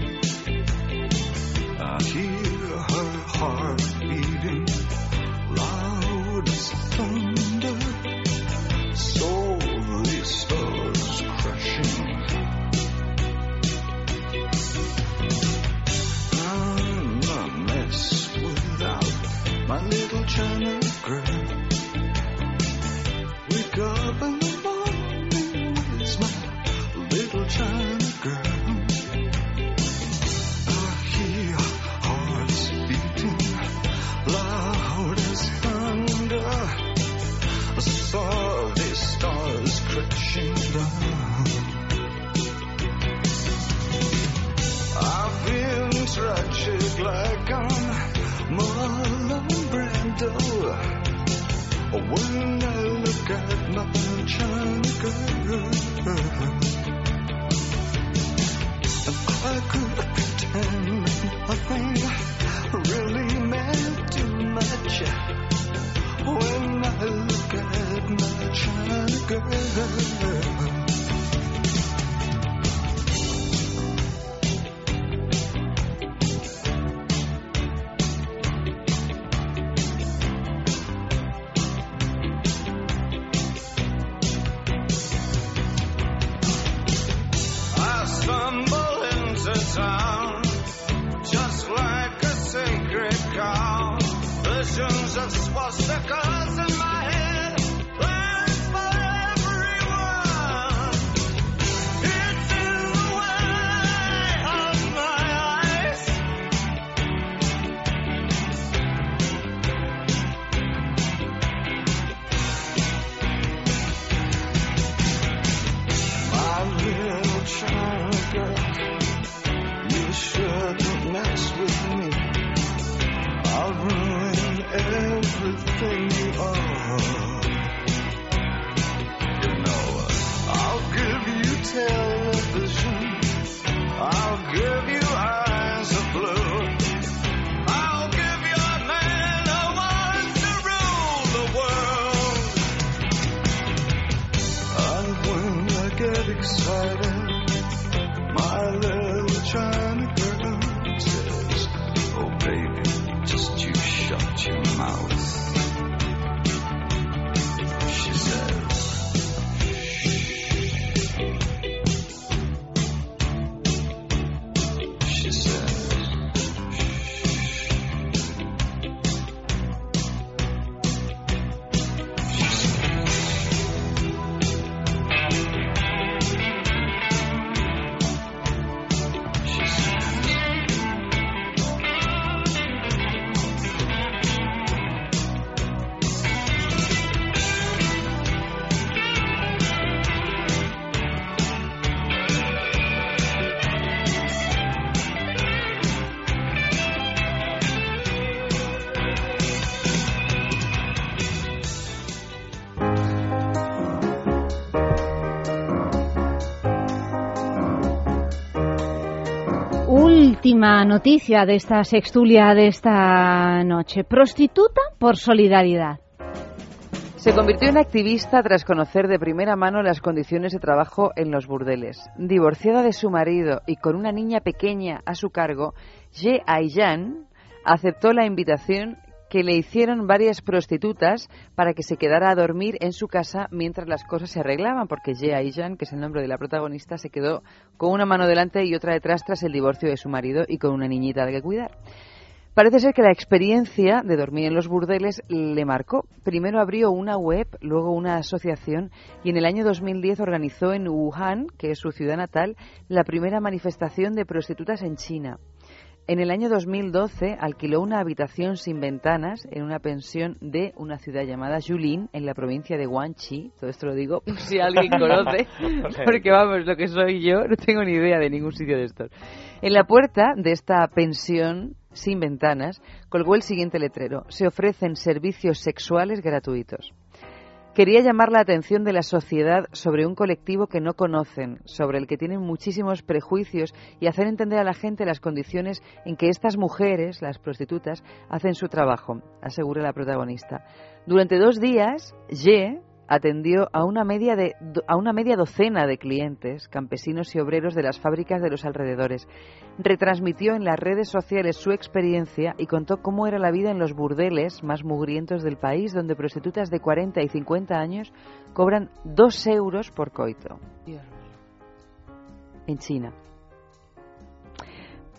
Speaker 1: Última noticia de esta sextulia de esta noche. Prostituta por solidaridad.
Speaker 2: Se convirtió en activista tras conocer de primera mano las condiciones de trabajo en los burdeles. Divorciada de su marido y con una niña pequeña a su cargo, Ye Aiyan aceptó la invitación que le hicieron varias prostitutas para que se quedara a dormir en su casa mientras las cosas se arreglaban, porque Ye Aiyan, que es el nombre de la protagonista, se quedó con una mano delante y otra detrás tras el divorcio de su marido y con una niñita de que cuidar. Parece ser que la experiencia de dormir en los burdeles le marcó. Primero abrió una web, luego una asociación y en el año 2010 organizó en Wuhan, que es su ciudad natal, la primera manifestación de prostitutas en China. En el año 2012 alquiló una habitación sin ventanas en una pensión de una ciudad llamada Yulin, en la provincia de Guangxi. Todo esto lo digo si alguien conoce, porque vamos, lo que soy yo, no tengo ni idea de ningún sitio de estos. En la puerta de esta pensión sin ventanas colgó el siguiente letrero. Se ofrecen servicios sexuales gratuitos. Quería llamar la atención de la sociedad sobre un colectivo que no conocen, sobre el que tienen muchísimos prejuicios y hacer entender a la gente las condiciones en que estas mujeres, las prostitutas, hacen su trabajo, asegura la protagonista. Durante dos días, Ye atendió a una media de a una media docena de clientes, campesinos y obreros de las fábricas de los alrededores. Retransmitió en las redes sociales su experiencia y contó cómo era la vida en los burdeles más mugrientos del país, donde prostitutas de 40 y 50 años cobran dos euros por coito. En China.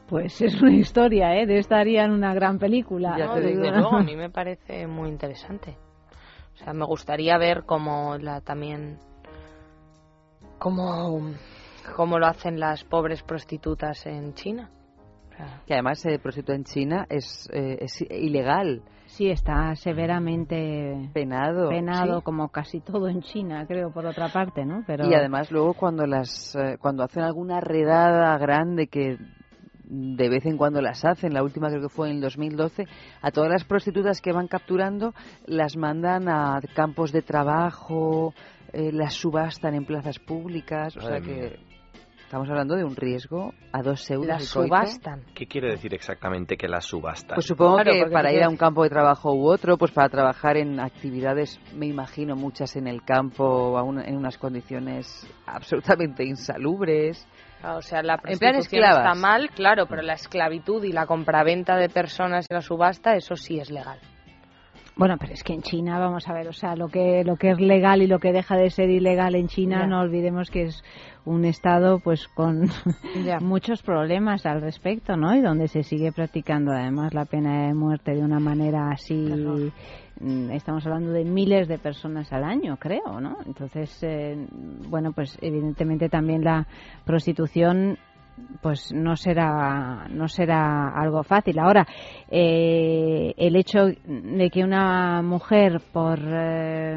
Speaker 1: Pues es una historia, ¿eh? De esta harían una gran película.
Speaker 20: No, desde luego, a mí me parece muy interesante. O sea, me gustaría ver cómo la también cómo, cómo lo hacen las pobres prostitutas en China.
Speaker 2: Que además se prostituta en China es, eh, es ilegal.
Speaker 1: Sí, está severamente
Speaker 2: penado,
Speaker 1: penado
Speaker 2: sí.
Speaker 1: como casi todo en China, creo, por otra parte, ¿no? Pero
Speaker 2: Y además luego cuando las eh, cuando hacen alguna redada grande que de vez en cuando las hacen, la última creo que fue en el 2012, a todas las prostitutas que van capturando las mandan a campos de trabajo, eh, las subastan en plazas públicas, o sea que estamos hablando de un riesgo a dos euros.
Speaker 20: Las subastan.
Speaker 21: ¿Qué quiere decir exactamente que las subastan?
Speaker 2: Pues supongo
Speaker 20: Claro,
Speaker 2: que para ir a un campo de trabajo u otro, pues para trabajar en actividades, me imagino muchas en el campo, a un- en unas condiciones absolutamente insalubres.
Speaker 20: Ah, O sea, la
Speaker 2: En plan
Speaker 20: prostitución
Speaker 2: esclavas.
Speaker 20: está mal, claro, pero la esclavitud y la compraventa de personas y la subasta, eso sí es legal.
Speaker 1: Bueno, pero es que en China, vamos a ver, o sea, lo que lo que es legal y lo que deja de ser ilegal en China,
Speaker 20: Ya.
Speaker 1: no olvidemos que es un estado pues con
Speaker 20: Ya.
Speaker 1: muchos problemas al respecto, ¿no? Y donde se sigue practicando además la pena de muerte de una manera así mm, estamos hablando de miles de personas al año, creo, ¿no? Entonces, eh, bueno, pues evidentemente también la prostitución pues no será no será algo fácil. Ahora eh, el hecho de que una mujer por eh,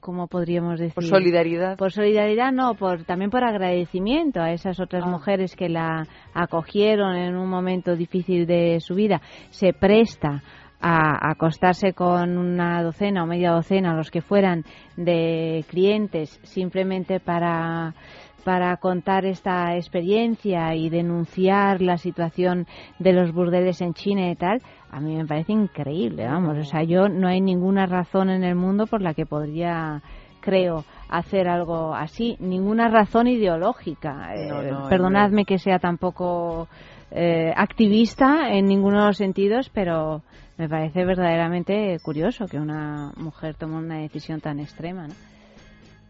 Speaker 1: cómo podríamos decir
Speaker 2: Por solidaridad.
Speaker 1: por solidaridad no por también por agradecimiento a esas otras mujeres que la acogieron en un momento difícil de su vida se presta a acostarse con una docena o media docena, los que fueran, de clientes simplemente para para contar esta experiencia y denunciar la situación de los burdeles en China y tal, a mí me parece increíble, vamos. O sea, yo no hay ninguna razón en el mundo por la que podría, creo, hacer algo así. Ninguna razón ideológica. Eh,
Speaker 2: No,
Speaker 1: perdonadme que sea tampoco eh, activista en ninguno de los sentidos, pero me parece verdaderamente curioso que una mujer tome una decisión tan extrema, ¿no?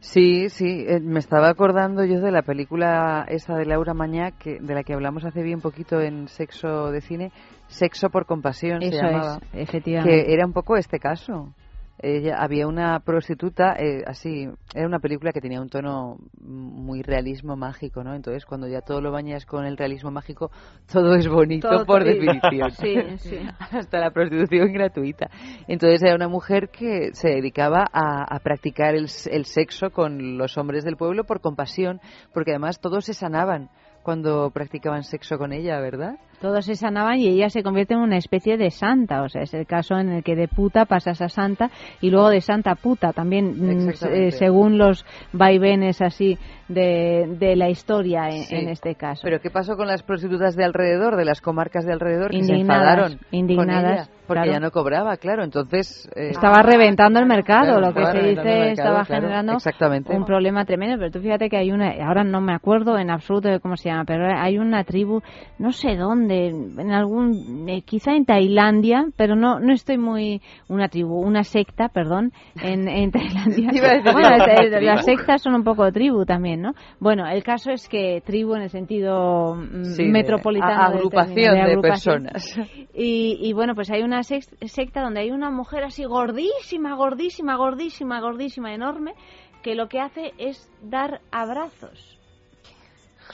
Speaker 2: Sí, sí, eh, me estaba acordando yo de la película esa de Laura Mañá, que, de la que hablamos hace bien poquito en Sexo de Cine, Sexo por Compasión
Speaker 1: Eso
Speaker 2: se llamaba.
Speaker 1: es, efectivamente.
Speaker 2: Que era un poco este caso. Ella, había una prostituta, eh, así, era una película que tenía un tono muy realismo mágico, ¿no? Entonces, cuando ya todo lo bañas con el realismo mágico, todo es bonito
Speaker 1: Todo
Speaker 2: por
Speaker 1: sí.
Speaker 2: definición.
Speaker 1: Sí, sí.
Speaker 2: Hasta la prostitución gratuita. Entonces, era una mujer que se dedicaba a, a practicar el, el sexo con los hombres del pueblo por compasión, porque además todos se sanaban cuando practicaban sexo con ella, ¿verdad?
Speaker 1: Todos se sanaban y ella se convierte en una especie de santa. O sea, es el caso en el que de puta pasas a santa y luego de santa a puta. También, mm, eh, según los vaivenes así de, de la historia en,
Speaker 2: Sí.
Speaker 1: en este caso.
Speaker 2: Pero ¿qué pasó con las prostitutas de alrededor, de las comarcas de alrededor, que se
Speaker 1: Indignadas,
Speaker 2: enfadaron
Speaker 1: indignadas,
Speaker 2: con ella? Porque
Speaker 1: claro.
Speaker 2: ya no cobraba, claro. Entonces... eh,
Speaker 1: Estaba reventando el mercado,
Speaker 2: Claro,
Speaker 1: lo que se dice
Speaker 2: mercado,
Speaker 1: estaba
Speaker 2: claro,
Speaker 1: generando
Speaker 2: exactamente.
Speaker 1: un problema tremendo. Pero tú fíjate que hay una, ahora no me acuerdo en absoluto de cómo se llama, pero hay una tribu, no sé dónde, en algún, eh, quizá en Tailandia, pero no no estoy muy, una tribu, una secta, perdón, en, en Tailandia. Bueno, las sectas son un poco tribu también, ¿no? Bueno, el caso es que tribu en el sentido mm,
Speaker 2: de
Speaker 1: metropolitano del
Speaker 2: agrupación
Speaker 1: término,
Speaker 2: de
Speaker 1: agrupación.
Speaker 2: personas.
Speaker 1: Y, y bueno, pues hay una secta donde hay una mujer así gordísima, gordísima, gordísima, gordísima, enorme, que lo que hace es dar abrazos.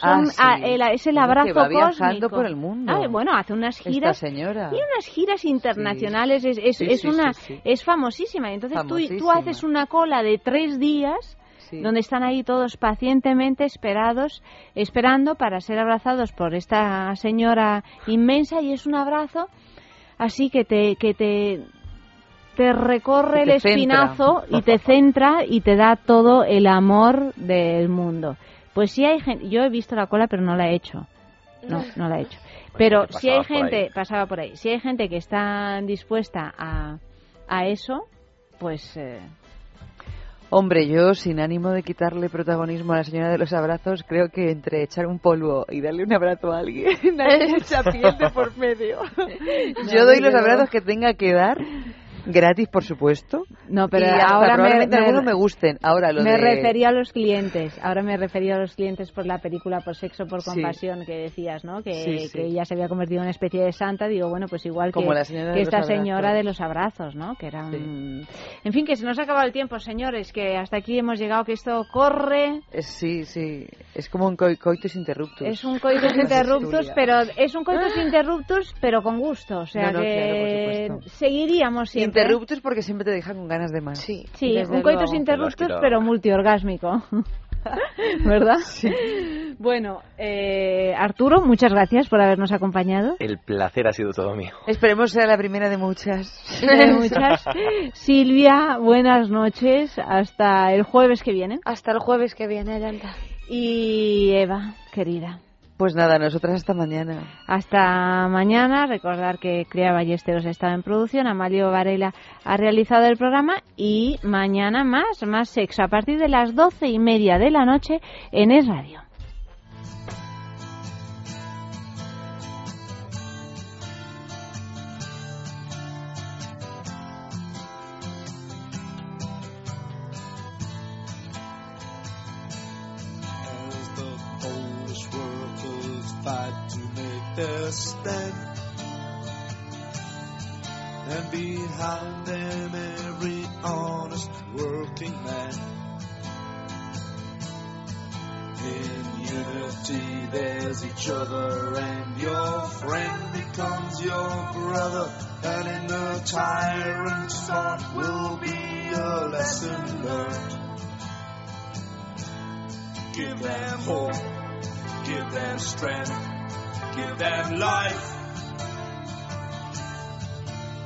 Speaker 2: Ah, sí.
Speaker 1: ah, el- es el
Speaker 2: Bueno, que
Speaker 1: abrazo
Speaker 2: va viajando
Speaker 1: cósmico.
Speaker 2: por el mundo.
Speaker 1: Ah, bueno, hace unas
Speaker 2: Esta
Speaker 1: giras.
Speaker 2: señora.
Speaker 1: Tiene unas giras internacionales, es, es,
Speaker 2: Sí,
Speaker 1: es
Speaker 2: sí,
Speaker 1: una, es famosísima. Entonces tú, tú
Speaker 2: Famosísima.
Speaker 1: haces una cola de tres días
Speaker 2: Sí.
Speaker 1: donde están ahí todos pacientemente esperados, esperando para ser abrazados por esta señora inmensa y es un abrazo así que te que te te recorre el
Speaker 2: centra.
Speaker 1: espinazo y te centra y te da todo el amor del mundo. Pues sí hay gente, yo he visto la cola pero no la he hecho. No, no la he hecho. Pero
Speaker 21: que
Speaker 1: si hay
Speaker 21: por
Speaker 1: gente, pasaba por ahí, si hay gente que está dispuesta a, a eso, pues eh,
Speaker 2: Hombre, yo sin ánimo de quitarle protagonismo a la señora de los abrazos, creo que entre echar un polvo y darle un abrazo a alguien, hay mucha piel de por medio. yo doy los abrazos que tenga que dar Gratis, por supuesto.
Speaker 1: No, pero
Speaker 2: Y
Speaker 1: ahora me,
Speaker 2: probablemente
Speaker 1: me-
Speaker 2: algunos me gusten. Ahora lo
Speaker 1: me
Speaker 2: de...
Speaker 1: refería a los clientes. Ahora me refería a los clientes por la película Por sexo, por
Speaker 2: Sí.
Speaker 1: compasión que decías, ¿no? Que,
Speaker 2: Sí, sí.
Speaker 1: que ella se había convertido en una especie de santa. Digo, bueno, pues igual
Speaker 2: Como
Speaker 1: que,
Speaker 2: la señora
Speaker 1: que esta
Speaker 2: abrazos.
Speaker 1: señora de los abrazos, ¿no? Que era un- En fin, que se nos ha acabado el tiempo, señores, que hasta aquí hemos llegado, que esto corre.
Speaker 2: Es- sí, sí. Es como un coi- coitus interruptus.
Speaker 1: Es un coitus interruptus, pero es un coitus interruptus, pero con gusto. O sea
Speaker 2: No, no,
Speaker 1: que
Speaker 2: claro,
Speaker 1: seguiríamos siempre.
Speaker 2: Interruptus porque siempre te dejan con ganas de más.
Speaker 1: Sí,
Speaker 2: desde
Speaker 1: un coitus interruptus, pero multiorgásmico. ¿Verdad? Bueno, eh, Arturo, muchas gracias por habernos acompañado.
Speaker 21: El placer ha sido todo mío.
Speaker 2: Esperemos sea la primera de muchas.
Speaker 1: De muchas. Silvia, buenas noches. Hasta el jueves que viene.
Speaker 20: Hasta el jueves que viene, Yolanda.
Speaker 1: Y Eva, querida.
Speaker 2: Pues nada, nosotras hasta mañana.
Speaker 1: Hasta mañana. Recordar que Crea Ballesteros estaba en producción. Amalio Varela ha realizado el programa. Y mañana más, más sexo. A partir de las doce y media de la noche en Es Radio.
Speaker 22: Fight to make their stand. And behind them every honest working man. In unity there's each other and your friend becomes your brother. And in the tyrant's heart will be a lesson learned. Give them hope, give them strength, give them life.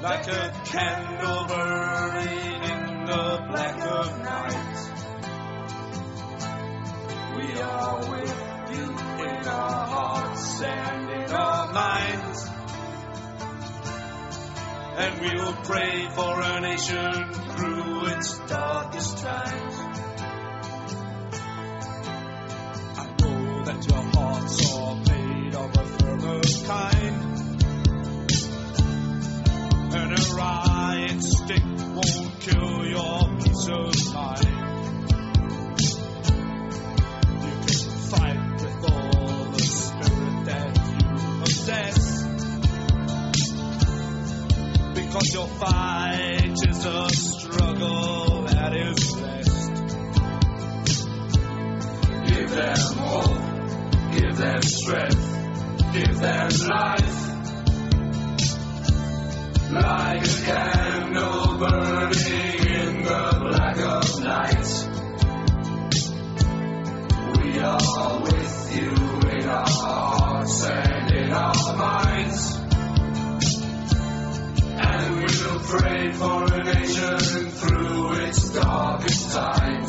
Speaker 22: Like a candle burning in the black of night. We are with you in our hearts and in our minds. And we'll pray for a nation through its darkest times. Kill your peace of mind. You can fight with all the spirit that you possess. Because your fight is a struggle that is blessed. Give them hope, give them strength, give them life. Like a candle burning in our minds. And we will pray for a nation through its darkest times.